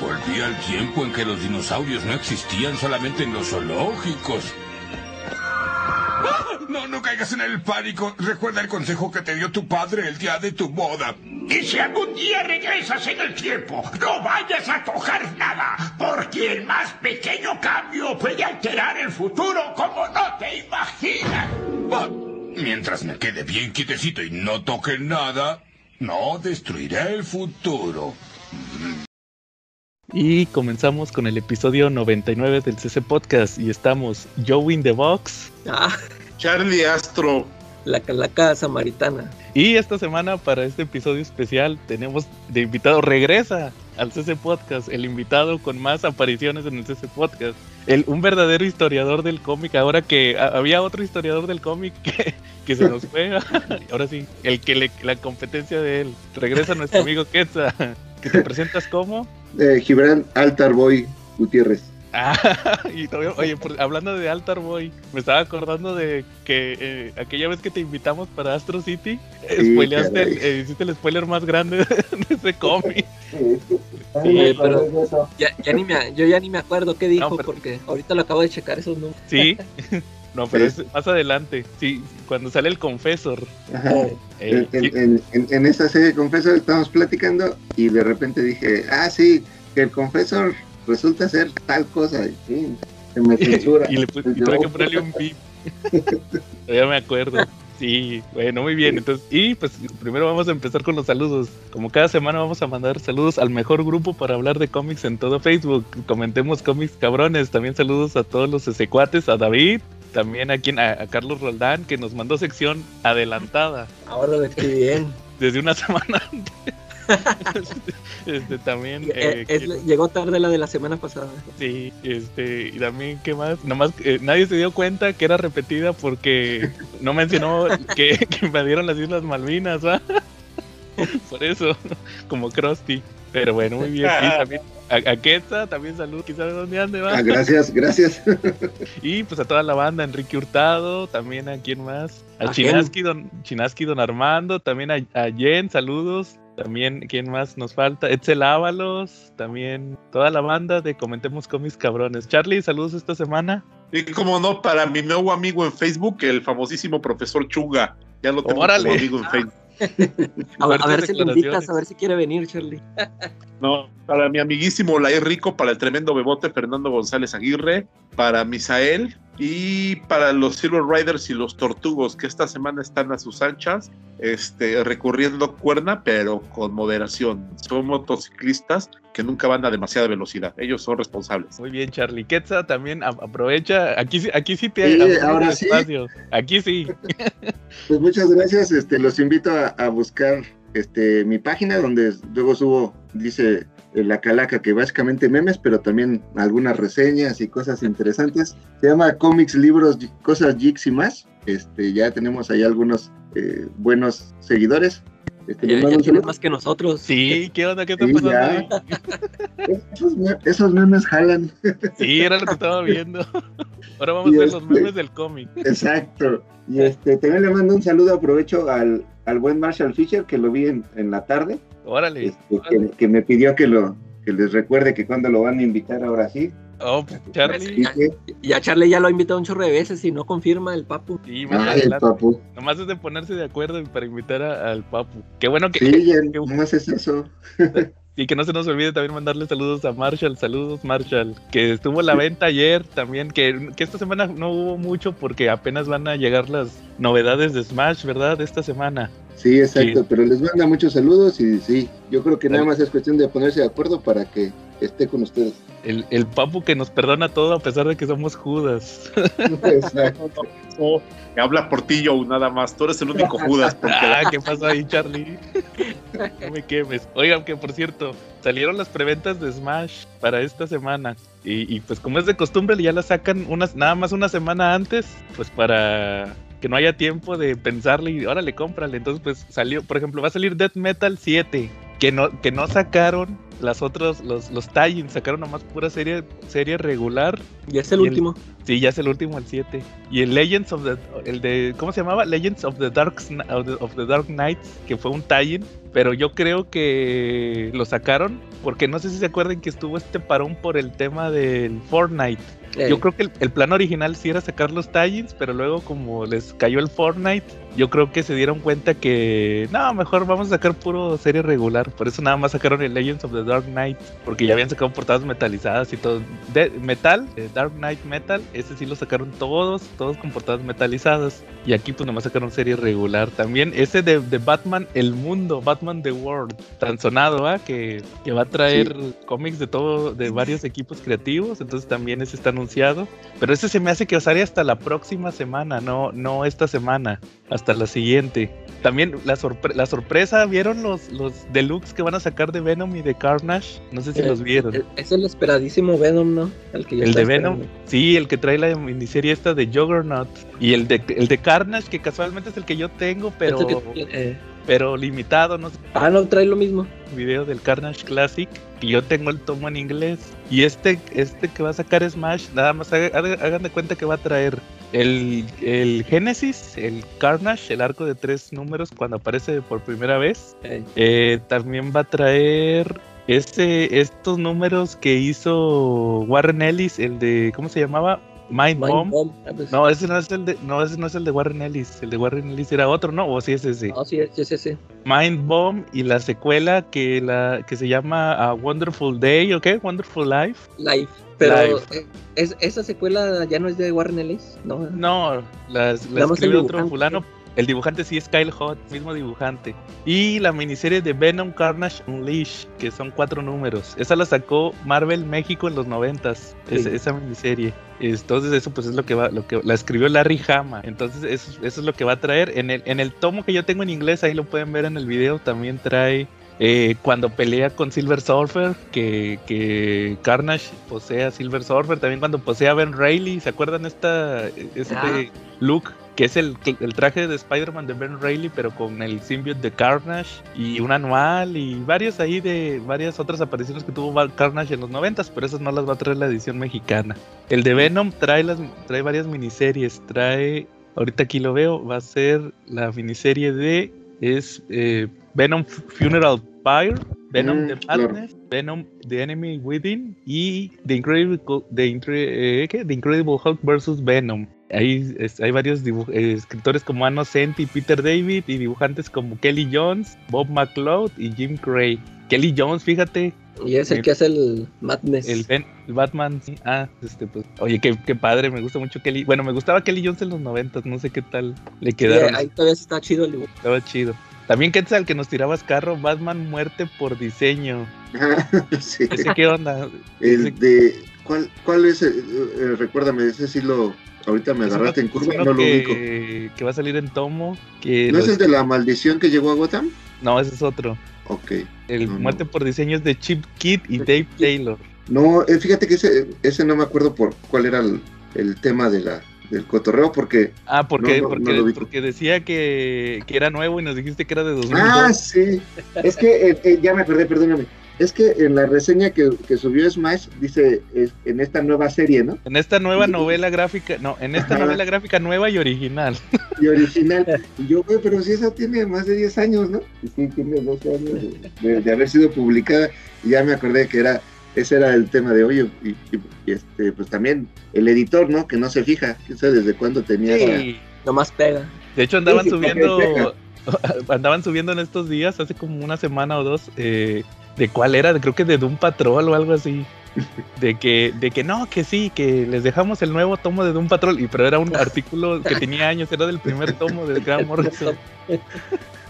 Volví al tiempo en que los dinosaurios no existían solamente en los zoológicos. ¡Ah! No, no caigas en el pánico. Recuerda el consejo que te dio tu padre el día de tu boda. Y si algún día regresas en el tiempo, no vayas a tocar nada, porque el más pequeño cambio puede alterar el futuro como no te imaginas. Ah, mientras me quede bien quietecito y no toque nada, no destruiré el futuro. Y comenzamos con el episodio 99 del CC Podcast y estamos Joe in the Box. Ah, Charlie Astro. la calaca samaritana. Y esta semana para este episodio especial tenemos de invitado, regresa al CC Podcast, el invitado con más apariciones en el CC Podcast. El, un verdadero historiador del cómic, ahora que a- había otro historiador del cómic que, que se nos fue. ahora sí, el que le, la competencia de él. Regresa nuestro amigo Quetzal, que te presentas como... Eh, Gibran Altarboy Gutiérrez. Ah, y todavía, oye, por- hablando de Altar Boy, me estaba acordando de que eh, aquella vez que te invitamos para Astro City, Sí, spoileaste el- eh, hiciste el spoiler más grande de ese cómic. Sí, pero ya, ya ni me, yo ya ni me acuerdo qué dijo No, pero- porque ahorita lo acabo de checar esos números. Sí. No, pero Sí. es más adelante. Sí, cuando sale el confesor. Ajá. eh, En, sí, en, en, en esa serie de Confesor estábamos platicando y de repente dije, ah, sí, que el Confesor resulta ser tal cosa. Y, sí, se me censura. y, le pu- y tuve que ponerle un beep. Todavía me acuerdo. Sí, bueno, muy bien. Entonces, y pues primero vamos a empezar con los saludos. Como cada semana vamos a mandar saludos al mejor grupo para hablar de cómics en todo Facebook. Comentemos cómics cabrones. También saludos a todos los secuates, a David, también a, quien, a, a Carlos Roldán, que nos mandó sección adelantada Ahora lo estoy bien. desde una semana antes. este, también Eh, eh, es- que- llegó tarde la de la semana pasada. Sí, este, y también, ¿qué más? Nomás eh, nadie se dio cuenta que era repetida porque no mencionó que, que invadieron las Islas Malvinas, ¿va? Por eso, como Krusty. Pero bueno, muy bien. Y también a, a Quetzal, también salud, quizá de dónde ande, Ah, va. gracias, gracias. Y pues a toda la banda, Enrique Hurtado, también a quién más, a A Chinaski, don, Chinaski, don Armando, también a, a Jen, saludos. También, ¿quién más nos falta? Etzel Ábalos, también toda la banda de Comentemos Cómics Cabrones. Charlie, saludos esta semana. Y como no, para mi nuevo amigo en Facebook, el famosísimo profesor Chunga. Ya lo tengo Órale. como amigo en Facebook. A, ver- a Fuertes ver si lo invitas, a ver si quiere venir, Charlie. No, para mi amiguísimo Laer Rico, para el tremendo bebote Fernando González Aguirre, para Misael y para los Silver Riders y los Tortugos, que esta semana están a sus anchas, este, recurriendo cuerna, pero con moderación. Son motociclistas que nunca van a demasiada velocidad. Ellos son responsables. Muy bien, Charlie. Quetzal también aprovecha. Aquí, sí- aquí sí te Sí, ahora sí. espacio. Aquí sí. Pues muchas gracias. Este, los invito a, a buscar este, mi página donde luego subo, dice la calaca, que básicamente memes, pero también algunas reseñas y cosas interesantes. Se llama Cómics, Libros, Cosas, Geeks y más. Este, ya tenemos ahí algunos eh, buenos seguidores. Este, Ya, ya saludo. más que nosotros. Sí, ¿qué onda? ¿Qué está Sí, pasando ahí? Esos, me- esos memes jalan. Sí, era lo que estaba viendo. Ahora vamos Y a ver los este- memes del cómic. Exacto. Y este, también le mando un saludo, aprovecho al, al buen Marshall Fisher, que lo vi en, en la tarde. Órale. este, que, que me pidió que lo que les recuerde que cuando lo van a invitar ahora sí. Oh, pues, Charlie. Que, Ya Charlie ya lo ha invitado un chorro de veces y no confirma el papu. Sí, más ay, el adelante. papu. Nomás es de ponerse de acuerdo para invitar a- al Papu. Qué bueno que, Sí, ya que- nomás es eso. y que no se nos olvide también mandarle saludos a Marshall. Saludos, Marshall. Que estuvo a la venta ayer también. Que, que esta semana no hubo mucho porque apenas van a llegar las novedades de Smash, ¿verdad? Esta semana. Sí, exacto, Sí. pero les manda muchos saludos y sí, yo creo que nada más es cuestión de ponerse de acuerdo para que esté con ustedes. El, el Papu que nos perdona todo a pesar de que somos Judas. Exacto. No, habla por ti, Joe, nada más. Tú eres el único Judas. Porque Ah, ¿qué pasó ahí, Charlie? No me quemes. Oigan, que por cierto, salieron las preventas de Smash para esta semana. Y, y, pues como es de costumbre, ya las sacan unas, nada más una semana antes, pues para que no haya tiempo de pensarle y órale, cómprale. Entonces, pues salió, por ejemplo, va a salir Death Metal 7, que no, que no sacaron las otras, los, los tie sacaron nomás pura serie, serie regular. Y es el último. Sí, ya es el último, el 7. Y el Legends of the, el de, ¿cómo se llamaba? Legends of the Dark, of the, of the Dark Knights, que fue un tie pero yo creo que lo sacaron porque no sé si se acuerdan que estuvo este parón por el tema del Fortnite. Yo creo que el, el plan original sí era sacar los tie pero luego como les cayó el Fortnite, yo creo que se dieron cuenta que no, mejor vamos a sacar puro serie regular. Por eso nada más sacaron el Legends of the Dark Knight, porque ya habían sacado portadas metalizadas y todo. De, metal, eh, Dark Knight Metal, ese sí lo sacaron todos, todos con portadas metalizadas. Y aquí pues nomás sacaron serie regular. También ese de, de Batman El Mundo, Batman The World, tan sonado, ¿ah? Que, que va a traer cómics de todo, de varios equipos creativos. Entonces también ese está anunciado. Pero ese se me hace que sale hasta la próxima semana, no, no esta semana, hasta la siguiente. También la, sorpre- la sorpresa, ¿vieron los, los deluxe que van a sacar de Venom y de Carnage? No sé si Eh, los vieron. el- Es el esperadísimo Venom, ¿no? El, que yo El de Venom, sí, el que trae la miniserie esta de Juggernaut. Y el de, el de Carnage, que casualmente es el que yo tengo, pero, Este que- eh, pero limitado, no sé. ah, no, trae lo mismo. video del Carnage Classic y yo tengo el tomo en inglés y este este que va a sacar Smash nada más haga- haga- hagan de cuenta que va a traer el, el Genesis, el Carnage, el arco de tres números cuando aparece por primera vez. Eh, también va a traer este, estos números que hizo Warren Ellis, el de, ¿cómo se llamaba? Mind, Mind Bomb. Bomb. Ah, pues, No, ese no es el de, no, ese no es el de Warren Ellis. El de Warren Ellis era otro, ¿no? O sí es ese. no, sí, sí. Mind Bomb y la secuela que la que se llama A Wonderful Day, ¿ok? Wonderful Life. Live. Pero eh, es, esa secuela ya no es de Warren Ellis, ¿no? No, la el escribe otro fulano. El dibujante sí es Kyle Hot, mismo dibujante. Y la miniserie de Venom Carnage Unleashed, que son cuatro números. Esa la sacó Marvel México en los noventas, Sí. esa, esa miniserie. Entonces eso pues es lo que va, lo que la escribió Larry Hama. Entonces eso, eso es lo que va a traer. En el, en el tomo que yo tengo en inglés, ahí lo pueden ver en el video, también trae eh, cuando pelea con Silver Surfer, que, que Carnage posee a Silver Surfer, también cuando posee a Ben Reilly, ¿se acuerdan esta, este Ah. look? Que es el, el traje de Spider-Man de Ben Reilly, pero con el symbiote de Carnage y un anual y varios ahí de varias otras apariciones que tuvo Carnage en los noventas, pero esas no las va a traer la edición mexicana. El de Venom trae, las, trae varias miniseries, trae, ahorita aquí lo veo, va a ser la miniserie de, es eh, Venom Funeral Pyre, Venom Mm, The claro. Madness, Venom The Enemy Within y The Incredible, The, Incre- eh. The Incredible Hulk vs. Venom. Es- hay varios eh, escritores como Anno Senti y Peter David y dibujantes como Kelly Jones, Bob McLeod y Jim Cray. Kelly Jones, fíjate, Y es el El- que hace el Madness. el, Ben- el Batman. sí. Ah, este, pues. Oye, qué, qué padre, me gusta mucho Kelly. Bueno, me gustaba Kelly Jones en los noventas, no sé qué tal le Sí, quedaron. ahí todavía está chido el dibujo. Estaba chido. También Quetzal, que nos tirabas carro, Batman muerte por diseño. sí. ¿Ese qué onda? El de. ¿Cuál, cuál es? el- eh, recuérdame, ese sí lo. Ahorita me Es agarraste en curva, uno no lo ubico. que, que va a salir en tomo. Que ¿No es el de la maldición que llegó a Gotham? no, ese es otro. Ok. El No, no. muerte por diseño es de Chip Kid y Dave Taylor. No, eh, fíjate que ese, ese no me acuerdo por cuál era el, el tema de la, del cotorreo, porque. Ah, porque, No, porque, porque decía que, que era nuevo y nos dijiste que era de 2002. Ah, sí. Es que eh, eh, ya me acordé, perdóname. Es que en la reseña que, que subió Smash dice es- en esta nueva serie, ¿no? En esta nueva novela gráfica, no, en esta Ajá. novela gráfica nueva y original. Y original. Y yo, güey, pero si esa tiene más de 10 años, ¿no? Y sí, tiene 12 años de, de- de haber sido publicada. Y ya me acordé que era ese era el tema de hoy. Y, y- y, este, pues también el editor, ¿no? Que no se fija. Quién sabe desde cuándo tenía esa- Sí. Nomás pega. De hecho andaban Sí, sí, subiendo, andaban subiendo en estos días, hace como una semana o dos, eh, de cuál era, creo que de Doom Patrol o algo así. De que, de que no, que sí, que les dejamos el nuevo tomo de Doom Patrol, y pero era un artículo que tenía años, era del primer tomo del Grant Morrison.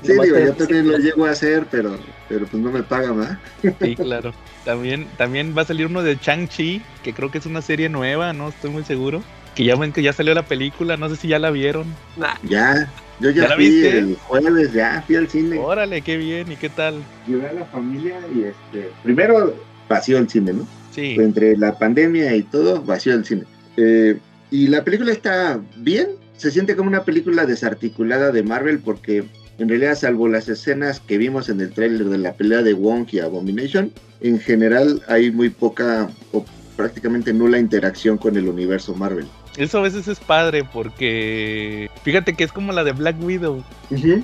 Sí, digo, yo también lo llego a hacer, pero, pero pues no me pagan, ¿verdad? Sí, claro. También, también va a salir uno de Chang-Chi, que creo que es una serie nueva, no estoy muy seguro. Que ya ven que ya salió la película, no sé si ya la vieron. Ya, yo ya, ¿Ya fui viste? el jueves, ya fui al cine. Órale, qué bien, ¿y qué tal? Llevé a la familia y este, primero vacío el cine, ¿no? Sí, Entre la pandemia y todo, vacío el cine. Eh, y la película está bien, se siente como una película desarticulada de Marvel porque en realidad, salvo las escenas que vimos en el tráiler de la pelea de Wong y Abomination, en general hay muy poca o prácticamente nula interacción con el universo Marvel. Eso a veces es padre porque fíjate que es como la de Black Widow.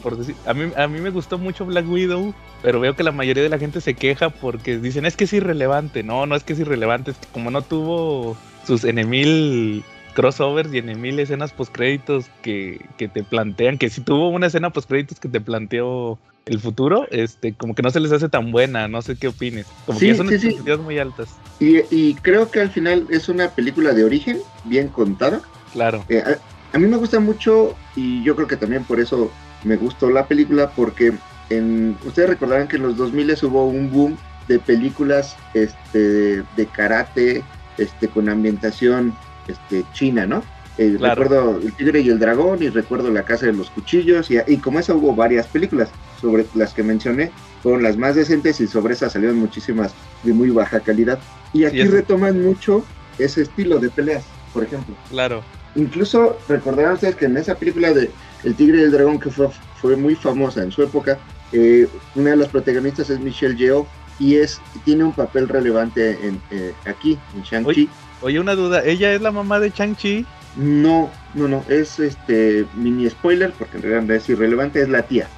Por decir, a mí, a mí me gustó mucho Black Widow, pero veo que la mayoría de la gente se queja porque dicen es que es irrelevante. No, no es que es irrelevante, es que como no tuvo sus enemil crossovers y en mil escenas post créditos que, que, te plantean, que si tuvo una escena post créditos que te planteó el futuro, este, como que no se les hace tan buena, no sé qué opines. Como que son expectativas muy altas. Y, y, creo que al final es una película de origen, bien contada. Claro. Eh, a, a, mí me gusta mucho, y yo creo que también por eso me gustó la película, porque en, ustedes recordarán que en los 2000 hubo un boom de películas este, de, de karate, este, con ambientación este, china, ¿no? Eh, claro. Recuerdo El Tigre y el Dragón y recuerdo La Casa de los Cuchillos y, y, como esa hubo varias películas sobre las que mencioné, fueron las más decentes y sobre esas salieron muchísimas de muy baja calidad. Y aquí retoman mucho ese estilo de peleas, por ejemplo. Claro. Incluso recordarán ustedes que en esa película de El Tigre y el Dragón que fue, fue muy famosa en su época, eh, una de las protagonistas es Michelle Yeoh y es tiene un papel relevante en, eh, aquí, en Shang-Chi. Oye, una duda, ¿ella es la mamá de Shang-Chi? No, no, no, es este mini spoiler porque en realidad es irrelevante, es la tía.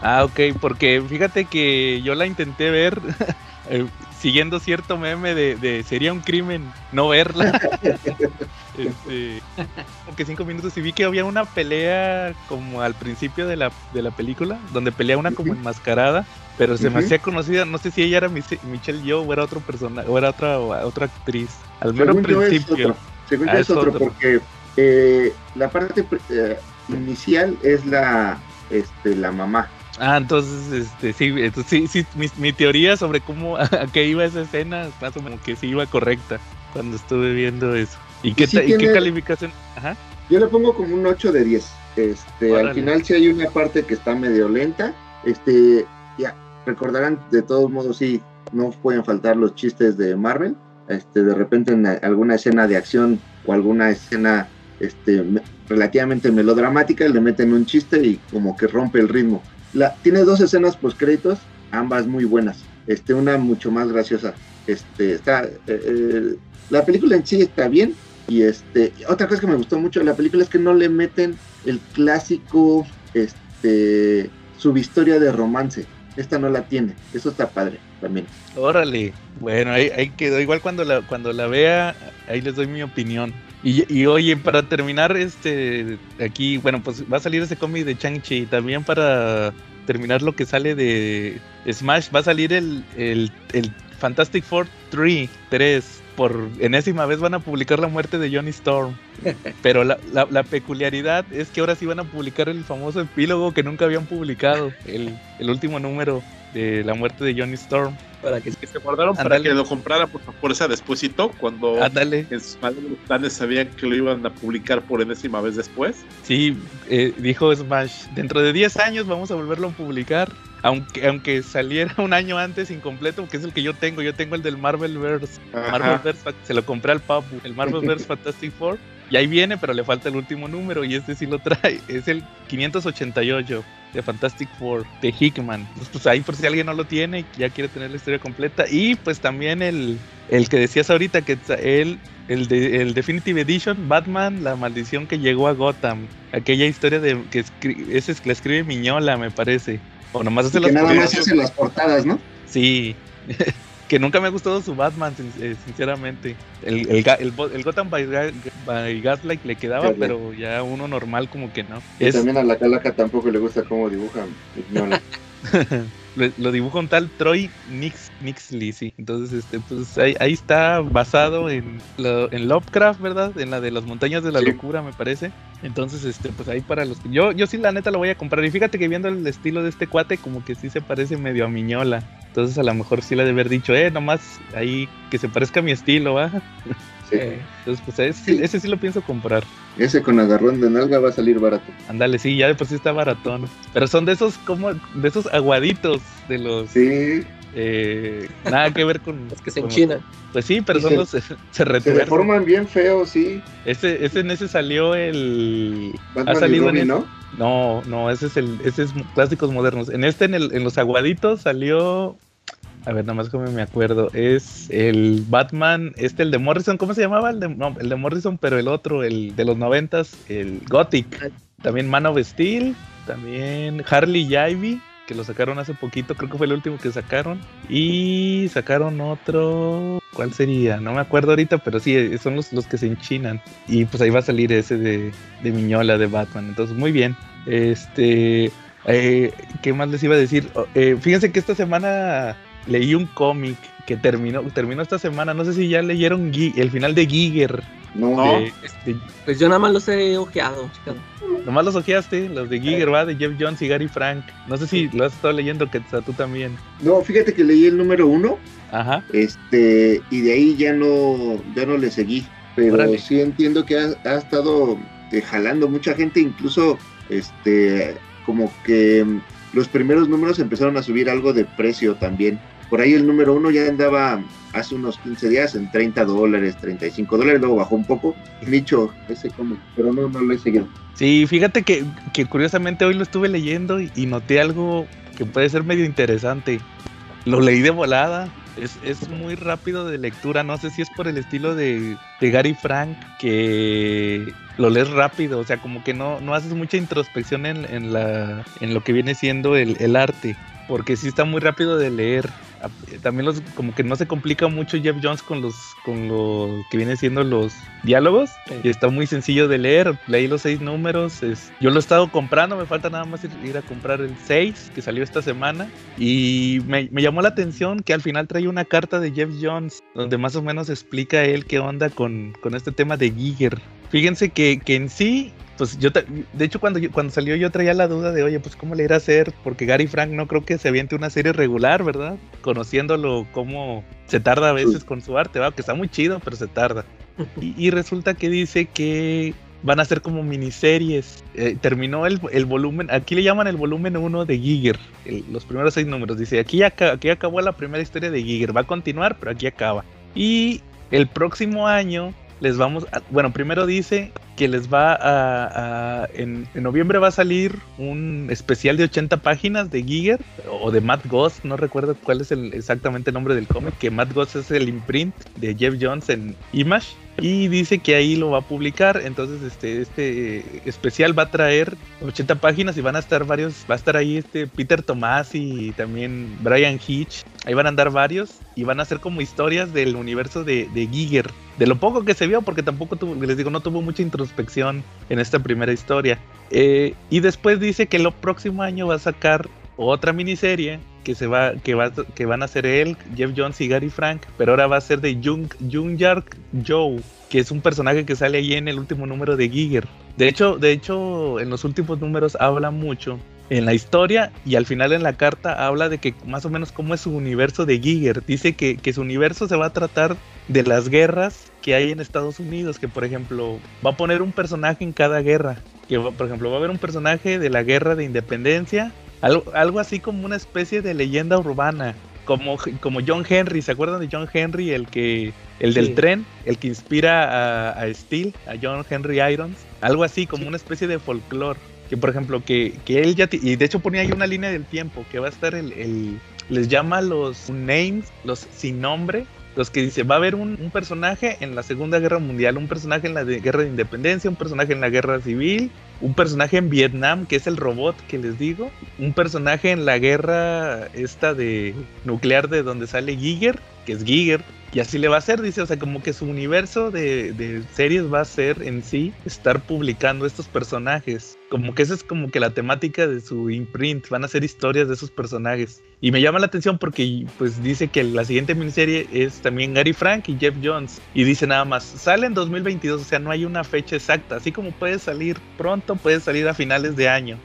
Ah, ok, porque fíjate que yo la intenté ver eh, siguiendo cierto meme de, de, sería un crimen no verla. este, como que cinco minutos y vi que había una pelea como al principio de la, de la película, donde pelea una como enmascarada, pero se uh -huh. me hacía conocida, no sé si ella era Michelle Yeoh o era otro personaje, o era otra, otra actriz. Al menos principio. Según ah, es otro, otro, porque eh, la parte eh, inicial es la, este, la mamá. Ah, entonces, este, sí, entonces, sí, sí mi, mi, teoría sobre cómo a, qué iba esa escena, más o menos que sí iba correcta cuando estuve viendo eso. ¿Y qué, sí ¿y qué calificación? Ajá. Yo le pongo como un 8 de 10. Este, al final sí hay una parte que está medio lenta. Este, recordarán, de todos modos, sí, no pueden faltar los chistes de Marvel este, de repente en alguna escena de acción o alguna escena este, relativamente melodramática le meten un chiste y como que rompe el ritmo. La, tiene dos escenas post créditos, ambas muy buenas. Este, una mucho más graciosa. Este, está, eh, eh, la película en sí está bien. Y este, otra cosa que me gustó mucho de la película es que no le meten el clásico este, subhistoria de romance. Esta no la tiene. Eso está padre también. Órale. Bueno, ahí, ahí, quedó. Igual cuando la, cuando la vea, ahí les doy mi opinión. Y, oye, para terminar, este aquí, bueno, pues va a salir ese cómic de Chang-Chi. También para terminar lo que sale de Smash, va a salir el, el, el Fantastic Four 3, 3. Por enésima vez van a publicar la muerte de Johnny Storm. Pero la, la, peculiaridad es que ahora sí van a publicar el famoso epílogo que nunca habían publicado. El, el último número de la muerte de Johnny Storm. Para que, que se guardaron Andale. para que lo comprara por, esa despuésito, cuando Andale. en sus planes sabían que lo iban a publicar por enésima vez después. Sí, eh, dijo Smash, dentro de 10 años vamos a volverlo a publicar. Aunque, aunque saliera un año antes incompleto, que es el que yo tengo, yo tengo el del Marvelverse. Marvelverse se lo compré al Papu, el Marvelverse Fantastic Four. Y ahí viene, pero le falta el último número y este sí lo trae. Es el 588 de Fantastic Four de Hickman. Entonces, pues ahí por si alguien no lo tiene y ya quiere tener la historia completa. Y pues también el, el que decías ahorita, que él, el, de, el Definitive Edition, Batman, la maldición que llegó a Gotham. Aquella historia de que escri ese es, la escribe Miñola, me parece. O nomás hace que las nada más hace las portadas, ¿no? Sí. que nunca me ha gustado su Batman, sinceramente. El, el, el, el Gotham by, by, Gaslight le quedaba, Gaslight. pero ya uno normal como que no. Y es... también a la Calaca tampoco le gusta cómo dibujan. lo, lo dibuja un tal Troy Nix, Nixley, sí. Entonces, este, pues ahí, ahí está basado en, lo, en Lovecraft, ¿verdad? En la de las montañas de la sí. locura, me parece. Entonces, este, pues ahí para los que. Yo, yo sí, la neta, lo voy a comprar. Y fíjate que viendo el estilo de este cuate, como que sí se parece medio a Miñola. Entonces, a lo mejor sí le ha de haber dicho, eh, nomás ahí que se parezca a mi estilo, ¿va? Sí. Entonces, pues ese sí. ese sí lo pienso comprar. Ese con agarrón de nalga va a salir barato. Ándale, sí, ya de por sí está baratón. Pero son de esos como de esos aguaditos de los Sí. Eh, nada que ver con los que se enchinan. Pues sí, pero son se, los se, se Se deforman bien feo, sí. Ese, ese en ese salió el Batman ha salido en ¿no? No, no, ese es el, ese es clásicos modernos. En este, en, el, en los aguaditos salió, a ver, nada más como me acuerdo, es el Batman, este, el de Morrison, ¿cómo se llamaba? El de, no, el de Morrison, pero el otro, el de los noventas, el Gothic. También Man of Steel, también Harley Ivy, que lo sacaron hace poquito, creo que fue el último que sacaron. Y sacaron otro, ¿cuál sería? No me acuerdo ahorita, pero sí, son los, los que se enchinan. Y pues ahí va a salir ese de, de Miñola, de Batman. Entonces, muy bien. Este, eh, ¿qué más les iba a decir? Oh, eh, fíjense que esta semana leí un cómic que terminó, terminó esta semana. No sé si ya leyeron el final de Giger. No, de- de- Pues yo nada más los he ojeado, chicos. nomás los ojeaste, los de Giger, va, de Jeff Jones y Gary Frank. No sé si lo has estado leyendo, que tú también. no, fíjate que leí el número uno, Ajá. este, y de ahí ya no, ya no le seguí. Pero Órale. sí entiendo que ha, ha estado eh, jalando mucha gente, incluso este, como que mm, los primeros números empezaron a subir algo de precio también. Por ahí el número uno ya andaba hace unos 15 días en 30 dólares, 35 dólares, luego bajó un poco. Nicho, ese cómic, pero no, no lo he seguido. Sí, fíjate que, que curiosamente hoy lo estuve leyendo y, noté algo que puede ser medio interesante. Lo leí de volada. Es, es muy rápido de lectura. No sé si es por el estilo de, de Gary Frank que lo lees rápido. O sea, como que no, no haces mucha introspección en, en, la, en lo que viene siendo el, el arte. Porque sí está muy rápido de leer. También los, como que no se complica mucho Jeff Jones con los con lo que viene siendo los diálogos. Y está muy sencillo de leer. Leí los seis números. es- yo lo he estado comprando. Me falta nada más ir, ir a comprar el 6 que salió esta semana. Y me, me llamó la atención que al final trae una carta de Jeff Jones. Donde más o menos explica él qué onda con, con este tema de Giger. Fíjense que, que en sí pues yo, de hecho, cuando, yo- cuando salió yo traía la duda de, oye, pues cómo le irá a hacer, porque Gary Frank no creo que se aviente una serie regular, ¿verdad? Conociéndolo cómo se tarda a veces con su arte, ¿va? Que está muy chido, pero se tarda. Y, y resulta que dice que van a ser como miniseries. Eh, terminó el, el volumen, aquí le llaman el volumen 1 de Giger, el- los primeros seis números. Dice, aquí, aquí acabó la primera historia de Giger, va a continuar, pero aquí acaba. Y el próximo año les vamos a, bueno, primero dice que les va a, a- en, en noviembre va a salir un especial de 80 páginas de Giger o de Matt Goss, no recuerdo cuál es el, exactamente el nombre del cómic, que Matt Goss es el imprint de Jeff Jones en Image y dice que ahí lo va a publicar, entonces este este especial va a traer 80 páginas y van a estar varios, va a estar ahí este Peter Tomás y también Brian Hitch, ahí van a andar varios y van a ser como historias del universo de, de Giger. De lo poco que se vio, porque tampoco tuvo, les digo, no tuvo mucha introspección en esta primera historia. Eh, y después dice que el próximo año va a sacar otra miniserie que se va, que va, que van a ser él, Jeff Jones y Gary Frank, pero ahora va a ser de Jung, Jungyard Joe, que es un personaje que sale ahí en el último número de Giger. De hecho, de hecho, en los últimos números habla mucho en la historia y al final en la carta habla de que más o menos cómo es su universo de Giger. Dice que, que su universo se va a tratar de las guerras que hay en Estados Unidos, que por ejemplo va a poner un personaje en cada guerra, que por ejemplo va a haber un personaje de la guerra de independencia, algo, algo así como una especie de leyenda urbana, como, como John Henry, ¿se acuerdan de John Henry, el que el del Sí. tren, el que inspira a, a Steel, a John Henry Irons, algo así como una especie de folclore, que por ejemplo que, que él ya, y de hecho ponía ahí una línea del tiempo, que va a estar el, el- les llama los names, los sin nombre, los que dice, va a haber un, un personaje en la Segunda Guerra Mundial, un personaje en la Guerra de Independencia, un personaje en la Guerra Civil, un personaje en Vietnam, que es el robot que les digo, un personaje en la guerra esta de nuclear de donde sale Giger, que es Giger, y así le va a hacer, dice, o sea, como que su universo de, de series va a ser en sí estar publicando estos personajes. Como que esa es como que la temática de su imprint, van a ser historias de esos personajes. Y me llama la atención porque pues dice que la siguiente miniserie es también Gary Frank y Jeff Jones. Y dice nada más, sale en 2022, o sea, no hay una fecha exacta. Así como puede salir pronto, puede salir a finales de año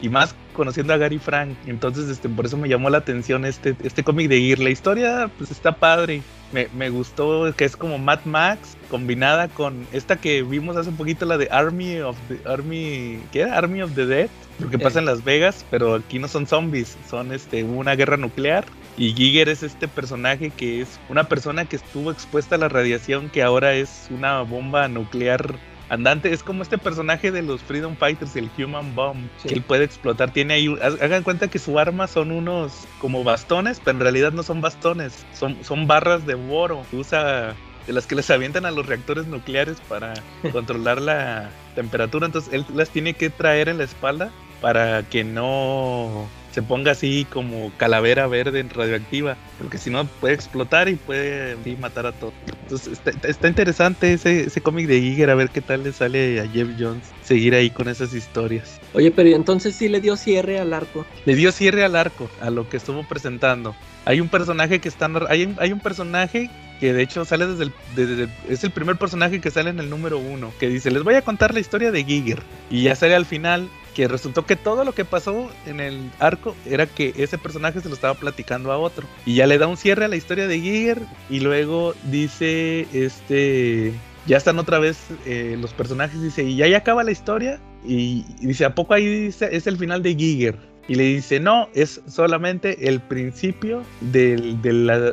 y más conociendo a Gary Frank. Entonces, este, por eso me llamó la atención este, este cómic de Gear. La historia, pues está padre. Me, me gustó que es como Mad Max combinada con esta que vimos hace un poquito, la de Army of the Army, ¿qué era? Army of the Dead, porque Eh. pasa en Las Vegas, pero aquí no son zombies, son este una guerra nuclear. Y Giger es este personaje que es una persona que estuvo expuesta a la radiación que ahora es una bomba nuclear andante. Es como este personaje de los Freedom Fighters, el Human Bomb, que él puede explotar. Tiene ahí, hagan cuenta que su arma son unos como bastones, pero en realidad no son bastones, son, son barras de boro. Usa de las que les avientan a los reactores nucleares para controlar la temperatura. Entonces él las tiene que traer en la espalda para que no se ponga así como calavera verde radioactiva, porque si no puede explotar y puede matar a todos. Entonces está, interesante ese, ese cómic de Giger, a ver qué tal le sale a Jeff Jones seguir ahí con esas historias. Oye, pero entonces sí le dio cierre al arco. Le dio cierre al arco, a lo que estuvo presentando. Hay un personaje que está hay, hay un personaje que de hecho sale desde el, es el primer personaje que sale en el número uno, que dice, les voy a contar la historia de Giger. Y ya sale al final que resultó que todo lo que pasó en el arco era que ese personaje se lo estaba platicando a otro. Y ya le da un cierre a la historia de Giger y luego dice, este, ya están otra vez eh, los personajes, dice, y ya, acaba la historia. Y, dice, ¿a poco ahí dice, es el final de Giger? Y le dice, no, es solamente el principio de,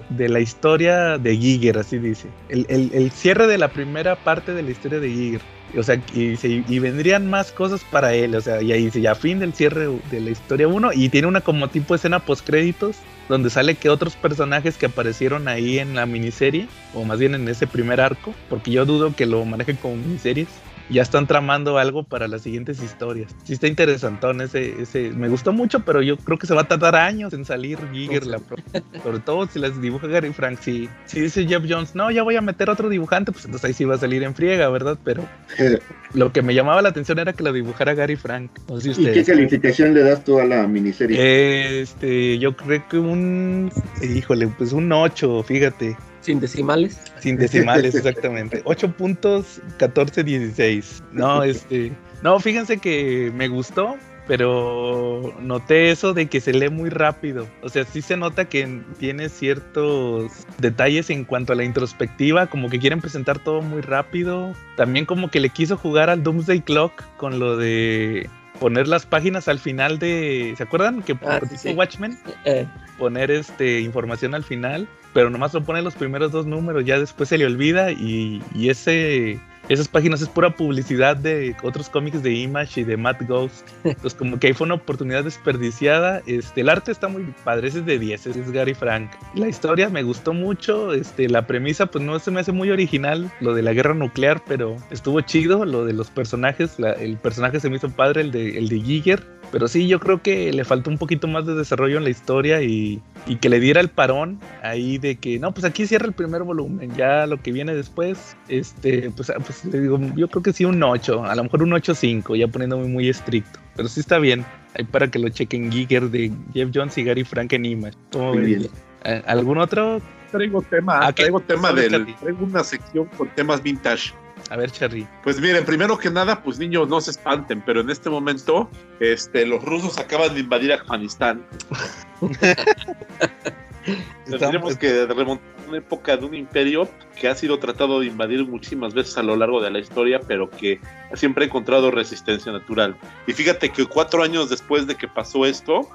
la, historia de Giger, así dice. El, cierre de la primera parte de la historia de Giger. O sea, y, y, vendrían más cosas para él. O sea, y ahí dice, ya fin del cierre de la historia 1. Y tiene una como tipo escena post créditos donde sale que otros personajes que aparecieron ahí en la miniserie, o más bien en ese primer arco, porque yo dudo que lo manejen como miniseries, ya están tramando algo para las siguientes historias. Sí está interesantón ese, ese, me gustó mucho, pero yo creo que se va a tardar años en salir Giger, la sobre todo si las dibuja Gary Frank. Si, si dice Jeff Jones, no, ya voy a meter otro dibujante, pues entonces ahí sí va a salir en friega, ¿verdad? Pero lo que me llamaba la atención era que lo dibujara Gary Frank. ¿Y qué calificación le das tú a la miniserie? Este, yo creo que un, híjole, pues un 8, fíjate. Sin decimales. Sin decimales, exactamente. 8 puntos, 14, 16. No, este. No, fíjense que me gustó, pero noté eso de que se lee muy rápido. O sea, sí se nota que tiene ciertos detalles en cuanto a la introspectiva, como que quieren presentar todo muy rápido. También como que le quiso jugar al Doomsday Clock con lo de poner las páginas al final de. ¿Se acuerdan? Que ah, Watchmen. Eh. Poner este información al final pero nomás lo pone los primeros dos números, ya después se le olvida y, y ese esas páginas es pura publicidad de otros cómics de Image y de Matt Ghost. Entonces, como que ahí fue una oportunidad desperdiciada. Este, el arte está muy padre, es de 10, es Gary Frank. La historia me gustó mucho. Este, la premisa, pues no se me hace muy original, lo de la guerra nuclear, pero estuvo chido. Lo de los personajes, el personaje se me hizo padre, el de, el de Giger. Pero sí, yo creo que le faltó un poquito más de desarrollo en la historia y, y que le diera el parón ahí de que, no, pues aquí cierra el primer volumen, ya lo que viene después, este, pues, pues pues, le digo, yo creo que sí un 8, a lo mejor un 8-5, ya poniéndome muy estricto. Pero sí está bien, ahí para que lo chequen Giger de Jeff Jones y Gary Frank en Image. Muy bien. Eh, ¿Algún otro? Traigo tema, ah, traigo tema del, traigo una sección con temas vintage. A ver, Charly. Pues miren, primero que nada, pues niños, no se espanten, pero en este momento, este, los rusos acaban de invadir Afganistán. Tendríamos que remontar una época de un imperio que ha sido tratado de invadir muchísimas veces a lo largo de la historia, pero que siempre ha encontrado resistencia natural. Y fíjate que cuatro años después de que pasó esto,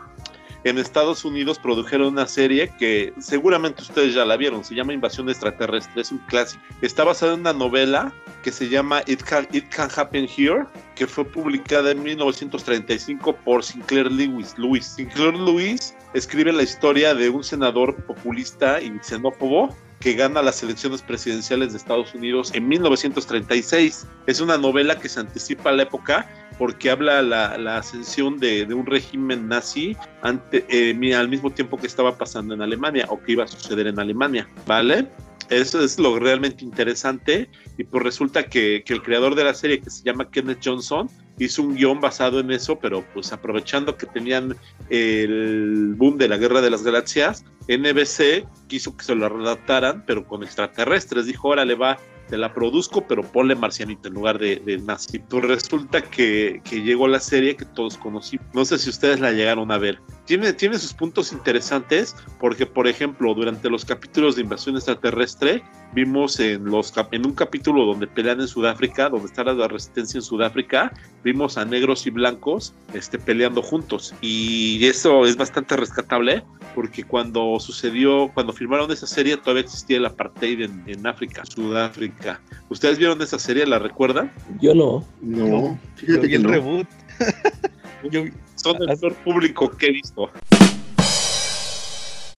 en Estados Unidos produjeron una serie que seguramente ustedes ya la vieron, se llama Invasión Extraterrestre, es un clásico. Está basada en una novela que se llama It Can, It Can Happen Here, que fue publicada en 1935 por Sinclair Lewis. Lewis. Sinclair Lewis escribe la historia de un senador populista y xenófobo que gana las elecciones presidenciales de Estados Unidos en 1936. Es una novela que se anticipa a la época porque habla la, la ascensión de, un régimen nazi eh, al mismo tiempo que estaba pasando en Alemania o que iba a suceder en Alemania, ¿vale? Eso es lo realmente interesante y pues resulta que, que el creador de la serie que se llama Kenneth Johnson hizo un guion basado en eso, pero pues aprovechando que tenían el boom de la Guerra de las Galaxias, NBC quiso que se lo adaptaran, pero con extraterrestres. Dijo, órale, va, te la produzco, pero ponle marcianito en lugar de, de nazi. Pues resulta que, que, llegó la serie que todos conocimos. No sé si ustedes la llegaron a ver. Tiene, tiene sus puntos interesantes, porque, por ejemplo, durante los capítulos de invasión extraterrestre, vimos en, los, en un capítulo donde pelean en Sudáfrica, donde está la resistencia en Sudáfrica, vimos a negros y blancos este, peleando juntos. Y eso es bastante rescatable, porque cuando sucedió, cuando firmaron esa serie, todavía existía el apartheid en, en África, Sudáfrica. ¿Ustedes vieron esa serie? ¿La recuerdan? Yo no. No, Yo fíjate vi que el no. reboot. Yo vi- Son el peor público que he visto.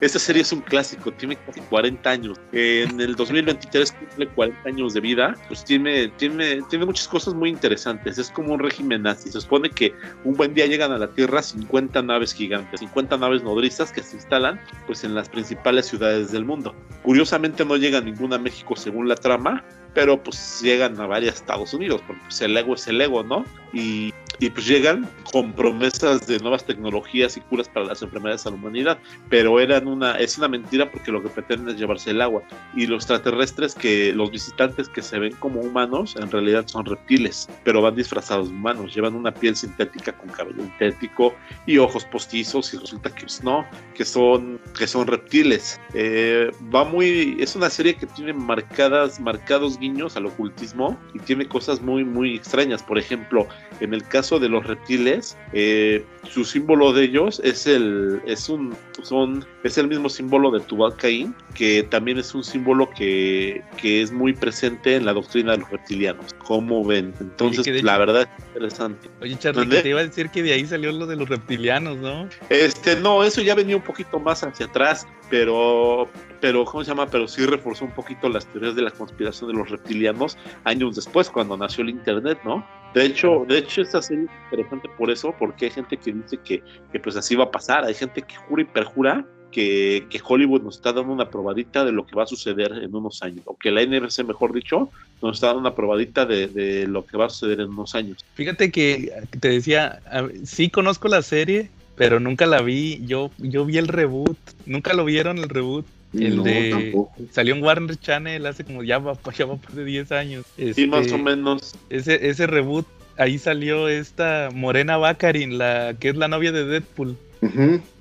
Esta serie es un clásico, tiene casi 40 años. En el 2023 cumple 40 años de vida. Pues tiene, tiene, tiene muchas cosas muy interesantes. Es como un régimen nazi. Se supone que un buen día llegan a la Tierra 50 naves gigantes, 50 naves nodrizas que se instalan pues, en las principales ciudades del mundo. Curiosamente no llega ninguna a México según la trama, pero pues llegan a varias Estados Unidos, porque pues, el ego es el ego, ¿no? Y, y pues llegan con promesas de nuevas tecnologías y curas para las enfermedades a la humanidad, pero eran una, es una mentira porque lo que pretenden es llevarse el agua. Y los extraterrestres que, los visitantes que se ven como humanos, en realidad son reptiles, pero van disfrazados humanos, llevan una piel sintética con cabello sintético y ojos postizos y resulta que pues, no, que son, que son reptiles. Eh, va muy, es una serie que tiene marcadas, marcados guiños al ocultismo y tiene cosas muy, muy extrañas. Por ejemplo, en el caso de los reptiles, eh, su símbolo de ellos es el, es un, son, es el mismo símbolo de Tubal Caín, que también es un símbolo que, que es muy presente en la doctrina de los reptilianos. ¿Cómo ven? Entonces, la hecho- verdad es interesante. Oye, Charlie, te iba a decir que de ahí salió lo de los reptilianos, ¿no? Este, no, eso ya venía un poquito más hacia atrás, pero, pero, ¿cómo se llama? Pero sí reforzó un poquito las teorías de la conspiración de los reptilianos años después, cuando nació el Internet, ¿no? De hecho, de hecho, esta serie es interesante por eso, porque hay gente que dice que, que pues así va a pasar, hay gente que jura y perjura que, que Hollywood nos está dando una probadita de lo que va a suceder en unos años, o que la NBC, mejor dicho, nos está dando una probadita de, de lo que va a suceder en unos años. Fíjate que te decía, sí conozco la serie, pero nunca la vi. Yo, yo vi el reboot. Nunca lo vieron el reboot. El no, de- tampoco. Salió en Warner Channel hace como ya va, ya va por de 10 años. Y más Este, o menos, Ese, ese reboot, ahí salió esta Morena Baccarin, la que es la novia de Deadpool.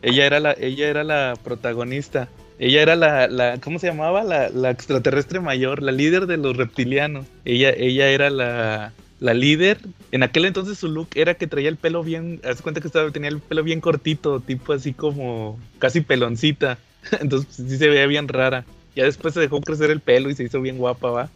Ella era la, ella era la protagonista. Ella era la, la ¿cómo se llamaba? La, la extraterrestre mayor, la líder de los reptilianos. Ella, ella era la, la líder. En aquel entonces su look era que traía el pelo bien, haz cuenta que estaba, tenía el pelo bien cortito, tipo así como casi peloncita. Entonces pues, sí se veía bien rara. Ya después se dejó crecer el pelo y se hizo bien guapa, va.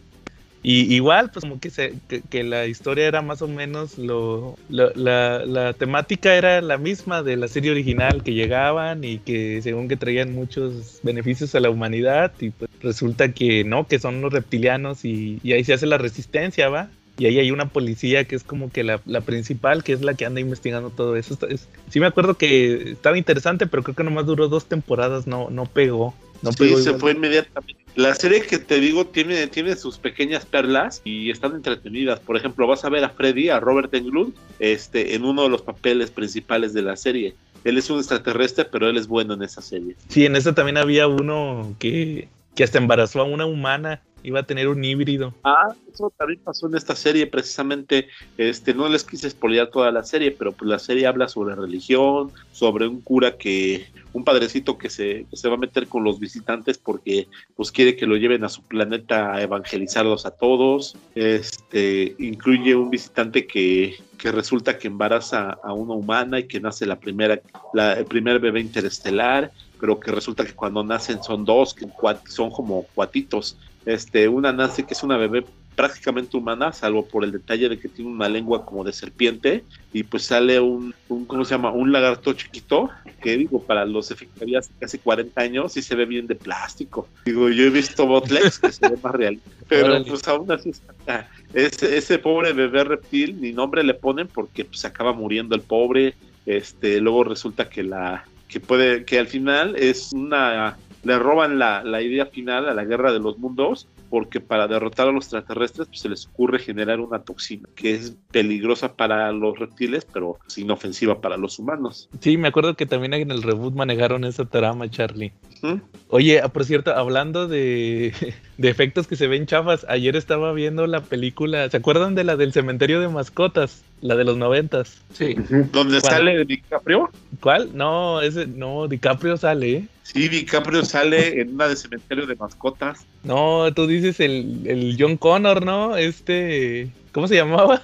Y igual, pues como que, se, que, la historia era más o menos lo, lo- la, la temática era la misma de la serie original, que llegaban y que según que traían muchos beneficios a la humanidad y pues resulta que no, que son los reptilianos y, y ahí se hace la resistencia, ¿va? Y ahí hay una policía que es como que la, la principal, que es la que anda investigando todo eso. Está- es- sí me acuerdo que estaba interesante, pero creo que nomás duró dos temporadas, no, no pegó. No sí, pegó se igual. fue inmediatamente. La serie que te digo tiene, tiene sus pequeñas perlas y están entretenidas. Por ejemplo, vas a ver a Freddy, a Robert Englund, este, en uno de los papeles principales de la serie. Él es un extraterrestre, pero él es bueno en esa serie. Sí, en esa también había uno que, que hasta embarazó a una humana. Iba a tener un híbrido. Ah, eso también pasó en esta serie, precisamente. Este, no les quise spoilear toda la serie, pero pues la serie habla sobre religión, sobre un cura que, un padrecito que se, que se va a meter con los visitantes porque pues quiere que lo lleven a su planeta a evangelizarlos a todos. Este, incluye un visitante que, que resulta que embaraza a una humana y que nace la primera, la- el primer bebé interestelar, pero que resulta que cuando nacen son dos, que son como cuatitos. Este, una nace que es una bebé prácticamente humana, salvo por el detalle de que tiene una lengua como de serpiente, y pues sale un, un ¿cómo se llama? Un lagarto chiquito, que digo, para los efectos hace casi 40 años, sí se ve bien de plástico. Digo, yo he visto Botlex que se ve más real, pero Órale. pues aún así está. Ese, ese pobre bebé reptil, ni nombre le ponen porque pues acaba muriendo el pobre, este, luego resulta que la, que puede, que al final es una, le roban la, la idea final a la guerra de los mundos, porque para derrotar a los extraterrestres pues, se les ocurre generar una toxina que es peligrosa para los reptiles, pero es inofensiva para los humanos. Sí, me acuerdo que también en el reboot manejaron esa trama, Charlie. ¿Mm? Oye, ah, por cierto, hablando de, de efectos que se ven chafas, ayer estaba viendo la película, ¿se acuerdan de la del cementerio de mascotas? La de los noventas. Sí. ¿Dónde ¿Cuál? sale DiCaprio? ¿Cuál? No, ese, no, DiCaprio sale, ¿eh? Sí, DiCaprio sale en una de cementerio de mascotas. No, tú dices el, el John Connor, ¿no? Este, ¿cómo se llamaba?